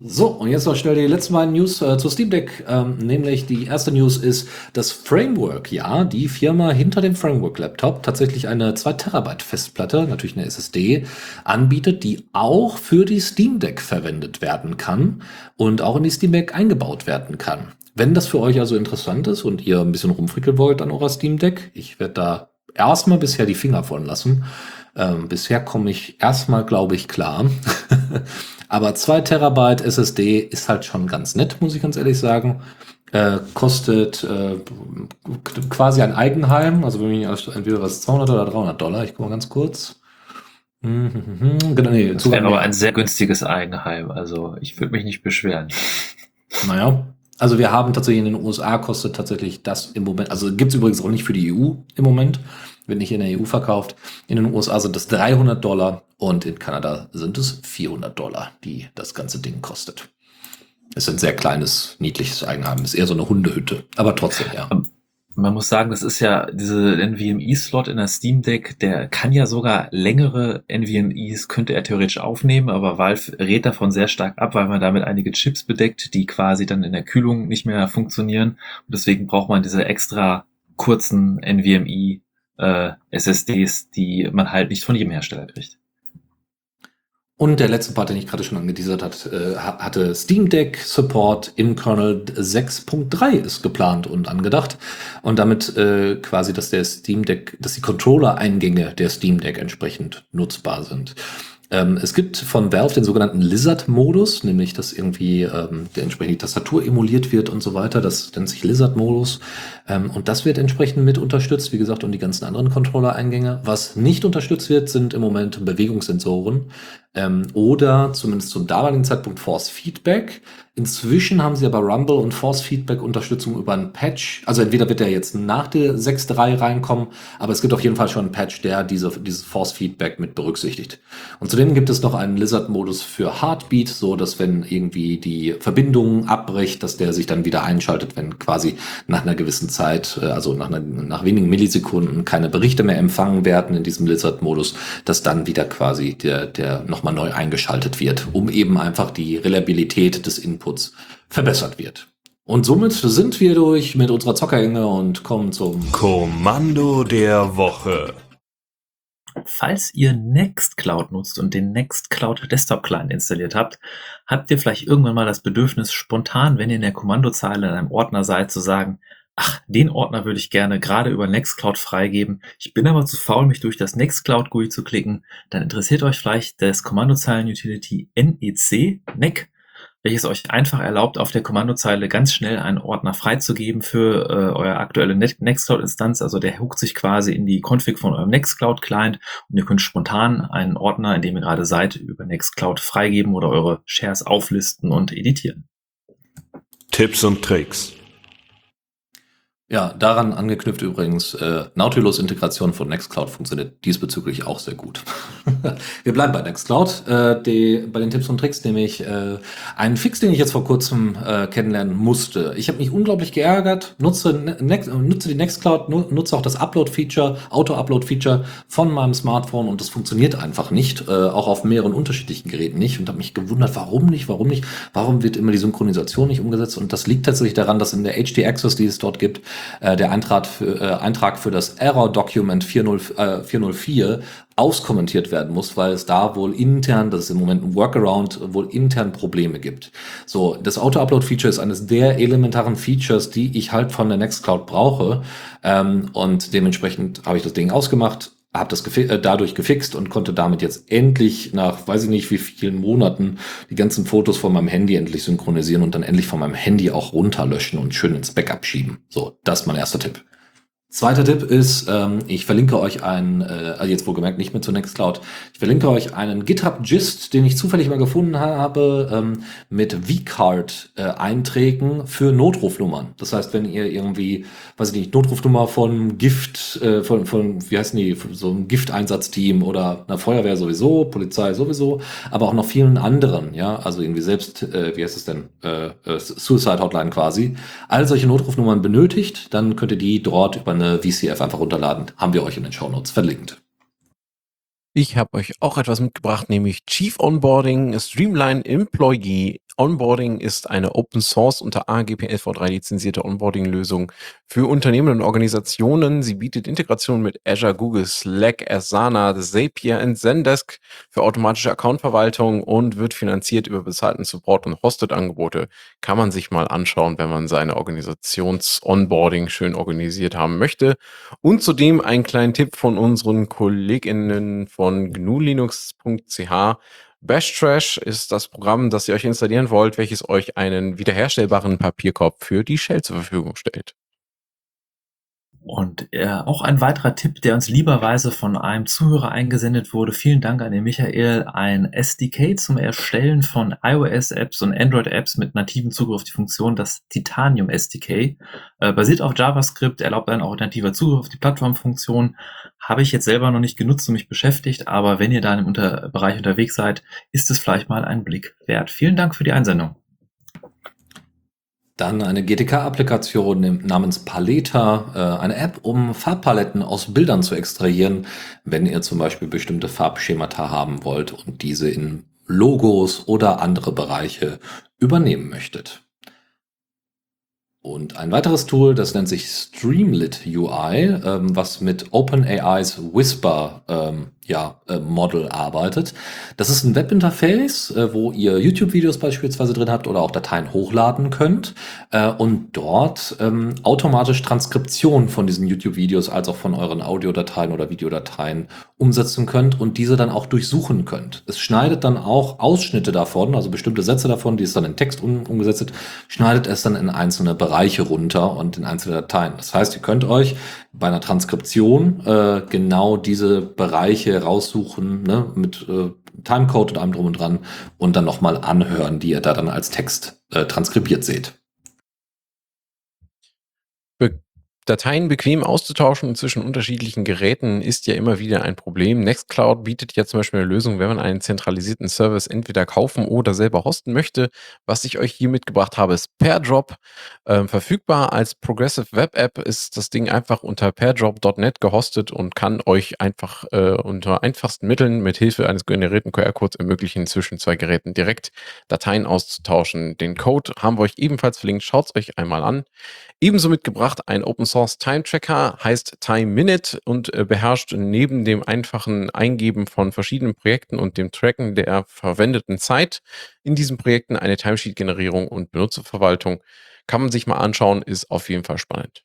So, und jetzt noch schnell die letzten beiden News äh, zu Steam Deck. Ähm, nämlich die erste News ist, dass Framework, ja, die Firma hinter dem Framework-Laptop tatsächlich eine 2 Terabyte Festplatte, natürlich eine SSD, anbietet, die auch für die Steam Deck verwendet werden kann und auch in die Steam Deck eingebaut werden kann. Wenn das für euch also interessant ist und ihr ein bisschen rumfrickeln wollt an eurer Steam Deck, ich werde da erstmal bisher die Finger von lassen. Ähm, bisher komme ich erstmal, glaube ich, klar. [laughs] Aber 2 Terabyte SSD ist halt schon ganz nett, muss ich ganz ehrlich sagen. Äh, kostet äh, quasi ein Eigenheim, also wenn ich entweder was 200 oder 300 Dollar. Ich gucke mal ganz kurz. Mhm, genau, nee, das wäre aber ein sehr günstiges Eigenheim. Also ich würde mich nicht beschweren. Naja, also wir haben tatsächlich in den USA kostet tatsächlich das im Moment, also gibt es übrigens auch nicht für die EU im Moment, wird nicht in der EU verkauft. In den USA sind es 300 Dollar und in Kanada sind es 400 Dollar, die das ganze Ding kostet. Es ist ein sehr kleines, niedliches Eigenheim. Ist eher so eine Hundehütte, aber trotzdem, ja. Man muss sagen, das ist ja diese NVMe-Slot in der Steam Deck, der kann ja sogar längere NVMe's, könnte er theoretisch aufnehmen, aber Valve rät davon sehr stark ab, weil man damit einige Chips bedeckt, die quasi dann in der Kühlung nicht mehr funktionieren. Und deswegen braucht man diese extra kurzen NVMe äh, SSDs, die man halt nicht von jedem Hersteller kriegt. Und der letzte Part, den ich gerade schon angeteasert hat, äh, hatte Steam Deck Support im Kernel 6.3 ist geplant und angedacht. Und damit äh, quasi, dass der Steam Deck, dass die Controller-Eingänge der Steam Deck entsprechend nutzbar sind. Ähm, es gibt von Valve den sogenannten Lizard-Modus, nämlich dass irgendwie ähm, der entsprechende Tastatur emuliert wird und so weiter. Das nennt sich Lizard-Modus. Ähm, und das wird entsprechend mit unterstützt, wie gesagt, und die ganzen anderen Controller-Eingänge. Was nicht unterstützt wird, sind im Moment Bewegungssensoren ähm, oder zumindest zum damaligen Zeitpunkt Force Feedback. Inzwischen haben sie aber Rumble und Force Feedback Unterstützung über einen Patch. Also entweder wird der jetzt nach der 6.3 reinkommen, aber es gibt auf jeden Fall schon einen Patch, der diese, dieses Force Feedback mit berücksichtigt. Und zudem gibt es noch einen Lizard-Modus für Heartbeat, so dass wenn irgendwie die Verbindung abbricht, dass der sich dann wieder einschaltet, wenn quasi nach einer gewissen Zeit, äh, also nach, einer, nach wenigen Millisekunden keine Berichte mehr empfangen werden in diesem Lizard-Modus, dass dann wieder quasi der, der nochmal neu eingeschaltet wird, um eben einfach die Reliabilität des Inputs Inputs verbessert wird. Und somit sind wir durch mit unserer Zockerhänge und kommen zum Kommando der Woche. Falls ihr Nextcloud nutzt und den Nextcloud Desktop Client installiert habt, habt ihr vielleicht irgendwann mal das Bedürfnis, spontan, wenn ihr in der Kommandozeile in einem Ordner seid, zu sagen, ach, den Ordner würde ich gerne gerade über Nextcloud freigeben. Ich bin aber zu faul, mich durch das Nextcloud GUI zu klicken. Dann interessiert euch vielleicht das Kommandozeilen-Utility NEC, NEC, welches euch einfach erlaubt, auf der Kommandozeile ganz schnell einen Ordner freizugeben für äh, eure aktuelle Nextcloud-Instanz. Also der huckt sich quasi in die Config von eurem Nextcloud-Client und ihr könnt spontan einen Ordner, in dem ihr gerade seid, über Nextcloud freigeben oder eure Shares auflisten und editieren. Tipps und Tricks. Ja, daran angeknüpft übrigens, äh, Nautilus-Integration von Nextcloud funktioniert diesbezüglich auch sehr gut. [laughs] Wir bleiben bei Nextcloud. Äh, die, bei den Tipps und Tricks nämlich äh, einen Fix, den ich jetzt vor kurzem äh, kennenlernen musste. Ich habe mich unglaublich geärgert, nutze, Next, nutze die Nextcloud, nutze auch das Upload-Feature, Auto-Upload-Feature von meinem Smartphone und das funktioniert einfach nicht, äh, auch auf mehreren unterschiedlichen Geräten nicht und habe mich gewundert, warum nicht, warum nicht, warum wird immer die Synchronisation nicht umgesetzt und das liegt tatsächlich daran, dass in der HD Access, die es dort gibt, äh, der Eintrag für, äh, Eintrag für das Error Document 40, äh, 404 auskommentiert werden muss, weil es da wohl intern, das ist im Moment ein Workaround, wohl intern Probleme gibt. So, das Auto-Upload-Feature ist eines der elementaren Features, die ich halt von der Nextcloud brauche. Ähm, und dementsprechend habe ich das Ding ausgemacht, habe das gefi äh, dadurch gefixt und konnte damit jetzt endlich nach weiß ich nicht wie vielen Monaten die ganzen Fotos von meinem Handy endlich synchronisieren und dann endlich von meinem Handy auch runterlöschen und schön ins Backup schieben. So, das ist mein erster Tipp. Zweiter Tipp ist, ähm, ich verlinke euch einen, äh, also jetzt wohlgemerkt nicht mehr zu Nextcloud, ich verlinke euch einen GitHub-Gist, den ich zufällig mal gefunden habe, ähm, mit V-Card-Einträgen für Notrufnummern. Das heißt, wenn ihr irgendwie, weiß ich nicht, Notrufnummer von Gift, äh, von, von, wie heißen die, so ein Gifteinsatzteam oder einer Feuerwehr sowieso, Polizei sowieso, aber auch noch vielen anderen, ja, also irgendwie selbst, äh, wie heißt es denn, äh, äh Suicide Hotline quasi, all solche Notrufnummern benötigt, dann könnt ihr die dort über eine eine VCF einfach runterladen. Haben wir euch in den Show Notes verlinkt. Ich habe euch auch etwas mitgebracht, nämlich Chief Onboarding, Streamline Employee Onboarding ist eine Open Source unter AGPL-V3 lizenzierte Onboarding-Lösung für Unternehmen und Organisationen. Sie bietet Integration mit Azure, Google, Slack, Asana, Zapier und Zendesk für automatische Accountverwaltung und wird finanziert über bezahlten Support und Hosted-Angebote. Kann man sich mal anschauen, wenn man seine Organisations-Onboarding schön organisiert haben möchte. Und zudem ein kleinen Tipp von unseren KollegInnen von gnulinux.ch Bash Trash ist das Programm, das ihr euch installieren wollt, welches euch einen wiederherstellbaren Papierkorb für die Shell zur Verfügung stellt. Und äh, auch ein weiterer Tipp, der uns lieberweise von einem Zuhörer eingesendet wurde. Vielen Dank an den Michael. Ein SDK zum Erstellen von iOS-Apps und Android-Apps mit nativen Zugriff auf die Funktion, das Titanium SDK. Äh, basiert auf JavaScript, erlaubt einen auch nativer Zugriff auf die Plattformfunktion. Habe ich jetzt selber noch nicht genutzt und mich beschäftigt, aber wenn ihr da im Unter Bereich unterwegs seid, ist es vielleicht mal ein Blick wert. Vielen Dank für die Einsendung. Dann eine GTK-Applikation namens Paleta, äh, eine App, um Farbpaletten aus Bildern zu extrahieren, wenn ihr zum Beispiel bestimmte Farbschemata haben wollt und diese in Logos oder andere Bereiche übernehmen möchtet. Und ein weiteres Tool, das nennt sich Streamlit UI, ähm, was mit OpenAIs Whisper ähm, ja, äh, Model arbeitet. Das ist ein Webinterface, äh, wo ihr YouTube-Videos beispielsweise drin habt oder auch Dateien hochladen könnt äh, und dort ähm, automatisch Transkription von diesen YouTube-Videos als auch von euren Audiodateien oder Videodateien umsetzen könnt und diese dann auch durchsuchen könnt. Es schneidet dann auch Ausschnitte davon, also bestimmte Sätze davon, die es dann in Text um, umgesetzt schneidet es dann in einzelne Bereiche runter und in einzelne Dateien. Das heißt, ihr könnt euch bei einer Transkription äh, genau diese Bereiche raussuchen, ne, mit äh, Timecode und allem drum und dran und dann nochmal anhören, die ihr da dann als Text äh, transkribiert seht. Dateien bequem auszutauschen zwischen unterschiedlichen Geräten ist ja immer wieder ein Problem. Nextcloud bietet ja zum Beispiel eine Lösung, wenn man einen zentralisierten Service entweder kaufen oder selber hosten möchte. Was ich euch hier mitgebracht habe, ist PairDrop. Ähm, verfügbar als Progressive Web App ist das Ding einfach unter pairdrop.net gehostet und kann euch einfach äh, unter einfachsten Mitteln mit Hilfe eines generierten QR-Codes ermöglichen, zwischen zwei Geräten direkt Dateien auszutauschen. Den Code haben wir euch ebenfalls verlinkt. Schaut es euch einmal an. Ebenso mitgebracht ein Open Source Time Tracker, heißt Time Minute und äh, beherrscht neben dem einfachen Eingeben von verschiedenen Projekten und dem Tracken der verwendeten Zeit in diesen Projekten eine Timesheet-Generierung und Benutzerverwaltung. Kann man sich mal anschauen, ist auf jeden Fall spannend.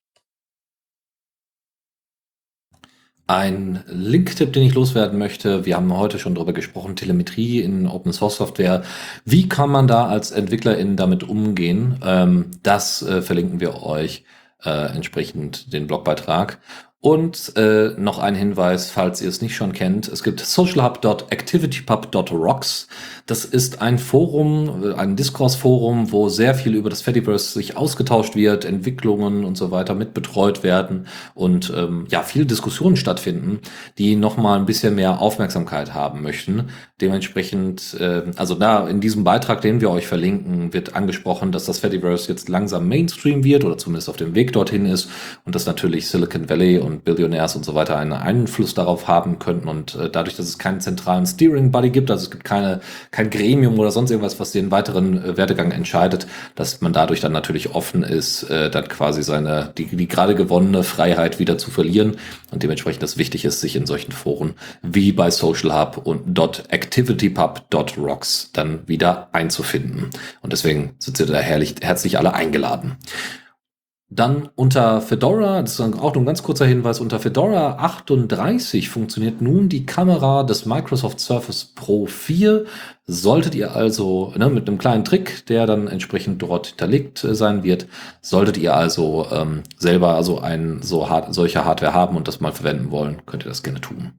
Ein Link-Tipp, den ich loswerden möchte. Wir haben heute schon darüber gesprochen, Telemetrie in Open Source Software. Wie kann man da als EntwicklerInnen damit umgehen? Ähm, das äh, verlinken wir euch äh, entsprechend den Blogbeitrag. Und äh, noch ein Hinweis, falls ihr es nicht schon kennt. Es gibt socialhub.activitypub.rocks. Das ist ein Forum, ein Diskursforum, wo sehr viel über das Fediverse sich ausgetauscht wird, Entwicklungen und so weiter mitbetreut werden und ähm, ja, viele Diskussionen stattfinden, die nochmal ein bisschen mehr Aufmerksamkeit haben möchten. Dementsprechend, äh, also da in diesem Beitrag, den wir euch verlinken, wird angesprochen, dass das Fediverse jetzt langsam Mainstream wird oder zumindest auf dem Weg dorthin ist und dass natürlich Silicon Valley und Billionärs und so weiter einen Einfluss darauf haben könnten. Und äh, dadurch, dass es keinen zentralen Steering Body gibt, also es gibt keine, kein Gremium oder sonst irgendwas, was den weiteren äh, Werdegang entscheidet, dass man dadurch dann natürlich offen ist, äh, dann quasi seine, die, die gerade gewonnene Freiheit wieder zu verlieren. Und dementsprechend das wichtig ist, sich in solchen Foren wie bei Social Hub und .activitypub.rocks dann wieder einzufinden. Und deswegen sind Sie da herrlich, herzlich alle eingeladen. Dann unter Fedora, das ist auch nur ein ganz kurzer Hinweis, unter Fedora 38 funktioniert nun die Kamera des Microsoft Surface Pro 4. Solltet ihr also ne, mit einem kleinen Trick, der dann entsprechend dort hinterlegt äh, sein wird, solltet ihr also ähm, selber also ein so hart, solche Hardware haben und das mal verwenden wollen, könnt ihr das gerne tun.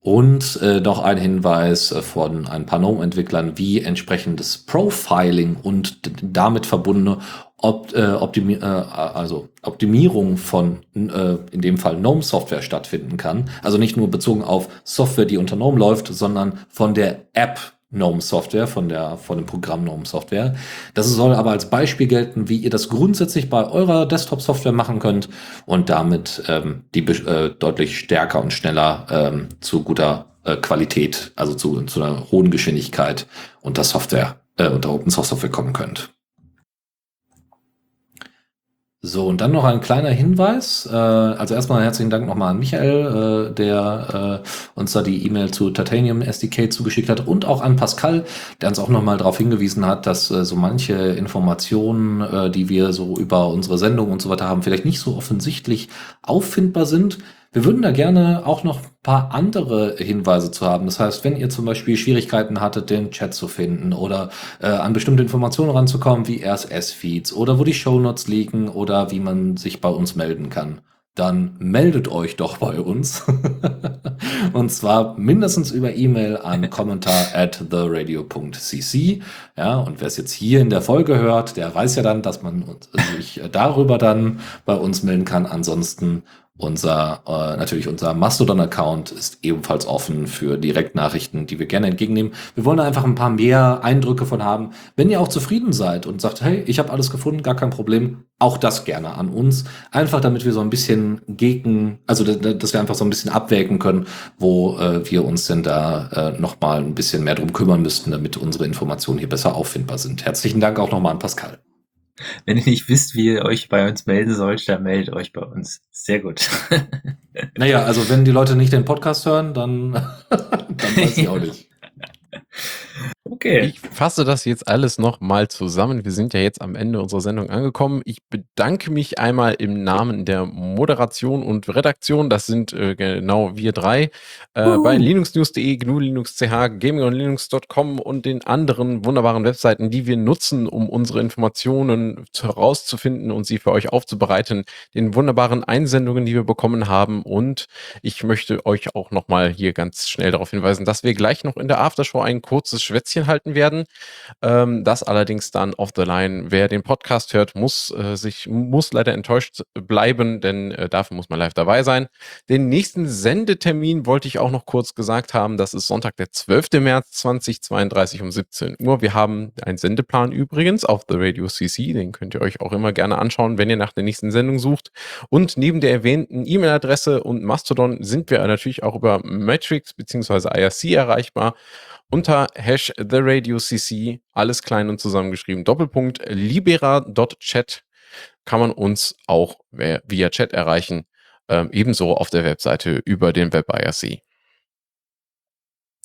Und äh, noch ein Hinweis äh, von ein paar GNOME-Entwicklern, wie entsprechendes Profiling und damit verbundene Opt, äh, Optimi äh, also Optimierung von äh, in dem Fall GNOME-Software stattfinden kann. Also nicht nur bezogen auf Software, die unter GNOME läuft, sondern von der App GNOME Software, von der, von dem Programm GNOME Software. Das soll aber als Beispiel gelten, wie ihr das grundsätzlich bei eurer Desktop Software machen könnt und damit ähm, die äh, deutlich stärker und schneller ähm, zu guter äh, Qualität, also zu, zu einer hohen Geschwindigkeit unter Software, äh, unter Open Source Software kommen könnt. So, und dann noch ein kleiner Hinweis. Äh, also erstmal herzlichen Dank nochmal an Michael, äh, der äh, uns da die E-Mail zu Titanium SDK zugeschickt hat und auch an Pascal, der uns auch nochmal darauf hingewiesen hat, dass äh, so manche Informationen, äh, die wir so über unsere Sendung und so weiter haben, vielleicht nicht so offensichtlich auffindbar sind. Wir würden da gerne auch noch ein paar andere Hinweise zu haben. Das heißt, wenn ihr zum Beispiel Schwierigkeiten hattet, den Chat zu finden oder äh, an bestimmte Informationen ranzukommen, wie RSS-Feeds oder wo die Shownotes liegen oder wie man sich bei uns melden kann, dann meldet euch doch bei uns. [laughs] und zwar mindestens über E-Mail an kommentar [laughs] at theradio.cc. Ja, und wer es jetzt hier in der Folge hört, der weiß ja dann, dass man sich darüber dann bei uns melden kann. Ansonsten unser, äh, natürlich unser Mastodon-Account ist ebenfalls offen für Direktnachrichten, die wir gerne entgegennehmen. Wir wollen einfach ein paar mehr Eindrücke von haben. Wenn ihr auch zufrieden seid und sagt, hey, ich habe alles gefunden, gar kein Problem, auch das gerne an uns. Einfach damit wir so ein bisschen gegen, also dass wir einfach so ein bisschen abwägen können, wo äh, wir uns denn da äh, nochmal ein bisschen mehr drum kümmern müssten, damit unsere Informationen hier besser auffindbar sind. Herzlichen Dank auch nochmal an Pascal. [laughs] Wenn ihr nicht wisst, wie ihr euch bei uns melden sollt, dann meldet euch bei uns. Sehr gut. [laughs] naja, also wenn die Leute nicht den Podcast hören, dann, [laughs] dann weiß ich auch nicht. Okay. Ich fasse das jetzt alles nochmal zusammen. Wir sind ja jetzt am Ende unserer Sendung angekommen. Ich bedanke mich einmal im Namen der Moderation und Redaktion. Das sind äh, genau wir drei. Äh, bei linuxnews.de, GNU Linux CH, gamingonlinux.com und den anderen wunderbaren Webseiten, die wir nutzen, um unsere Informationen herauszufinden und sie für euch aufzubereiten. Den wunderbaren Einsendungen, die wir bekommen haben. Und ich möchte euch auch nochmal hier ganz schnell darauf hinweisen, dass wir gleich noch in der Aftershow ein kurzes Schwätzchen halten werden. Ähm, das allerdings dann off the line. Wer den Podcast hört, muss äh, sich muss leider enttäuscht bleiben, denn äh, dafür muss man live dabei sein. Den nächsten Sendetermin wollte ich auch noch kurz gesagt haben. Das ist Sonntag, der 12. März 2032 um 17 Uhr. Wir haben einen Sendeplan übrigens auf The Radio CC. Den könnt ihr euch auch immer gerne anschauen, wenn ihr nach der nächsten Sendung sucht. Und neben der erwähnten E-Mail-Adresse und Mastodon sind wir natürlich auch über Matrix bzw. IRC erreichbar unter Hash TheRadioCC, alles klein und zusammengeschrieben, Doppelpunkt libera.chat kann man uns auch via Chat erreichen, ähm, ebenso auf der Webseite über den Web IRC.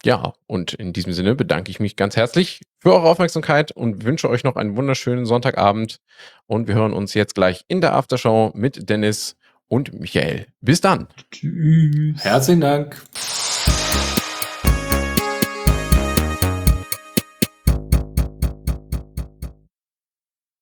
Ja, und in diesem Sinne bedanke ich mich ganz herzlich für eure Aufmerksamkeit und wünsche euch noch einen wunderschönen Sonntagabend. Und wir hören uns jetzt gleich in der Aftershow mit Dennis und Michael. Bis dann. Tschüss. Herzlichen Dank.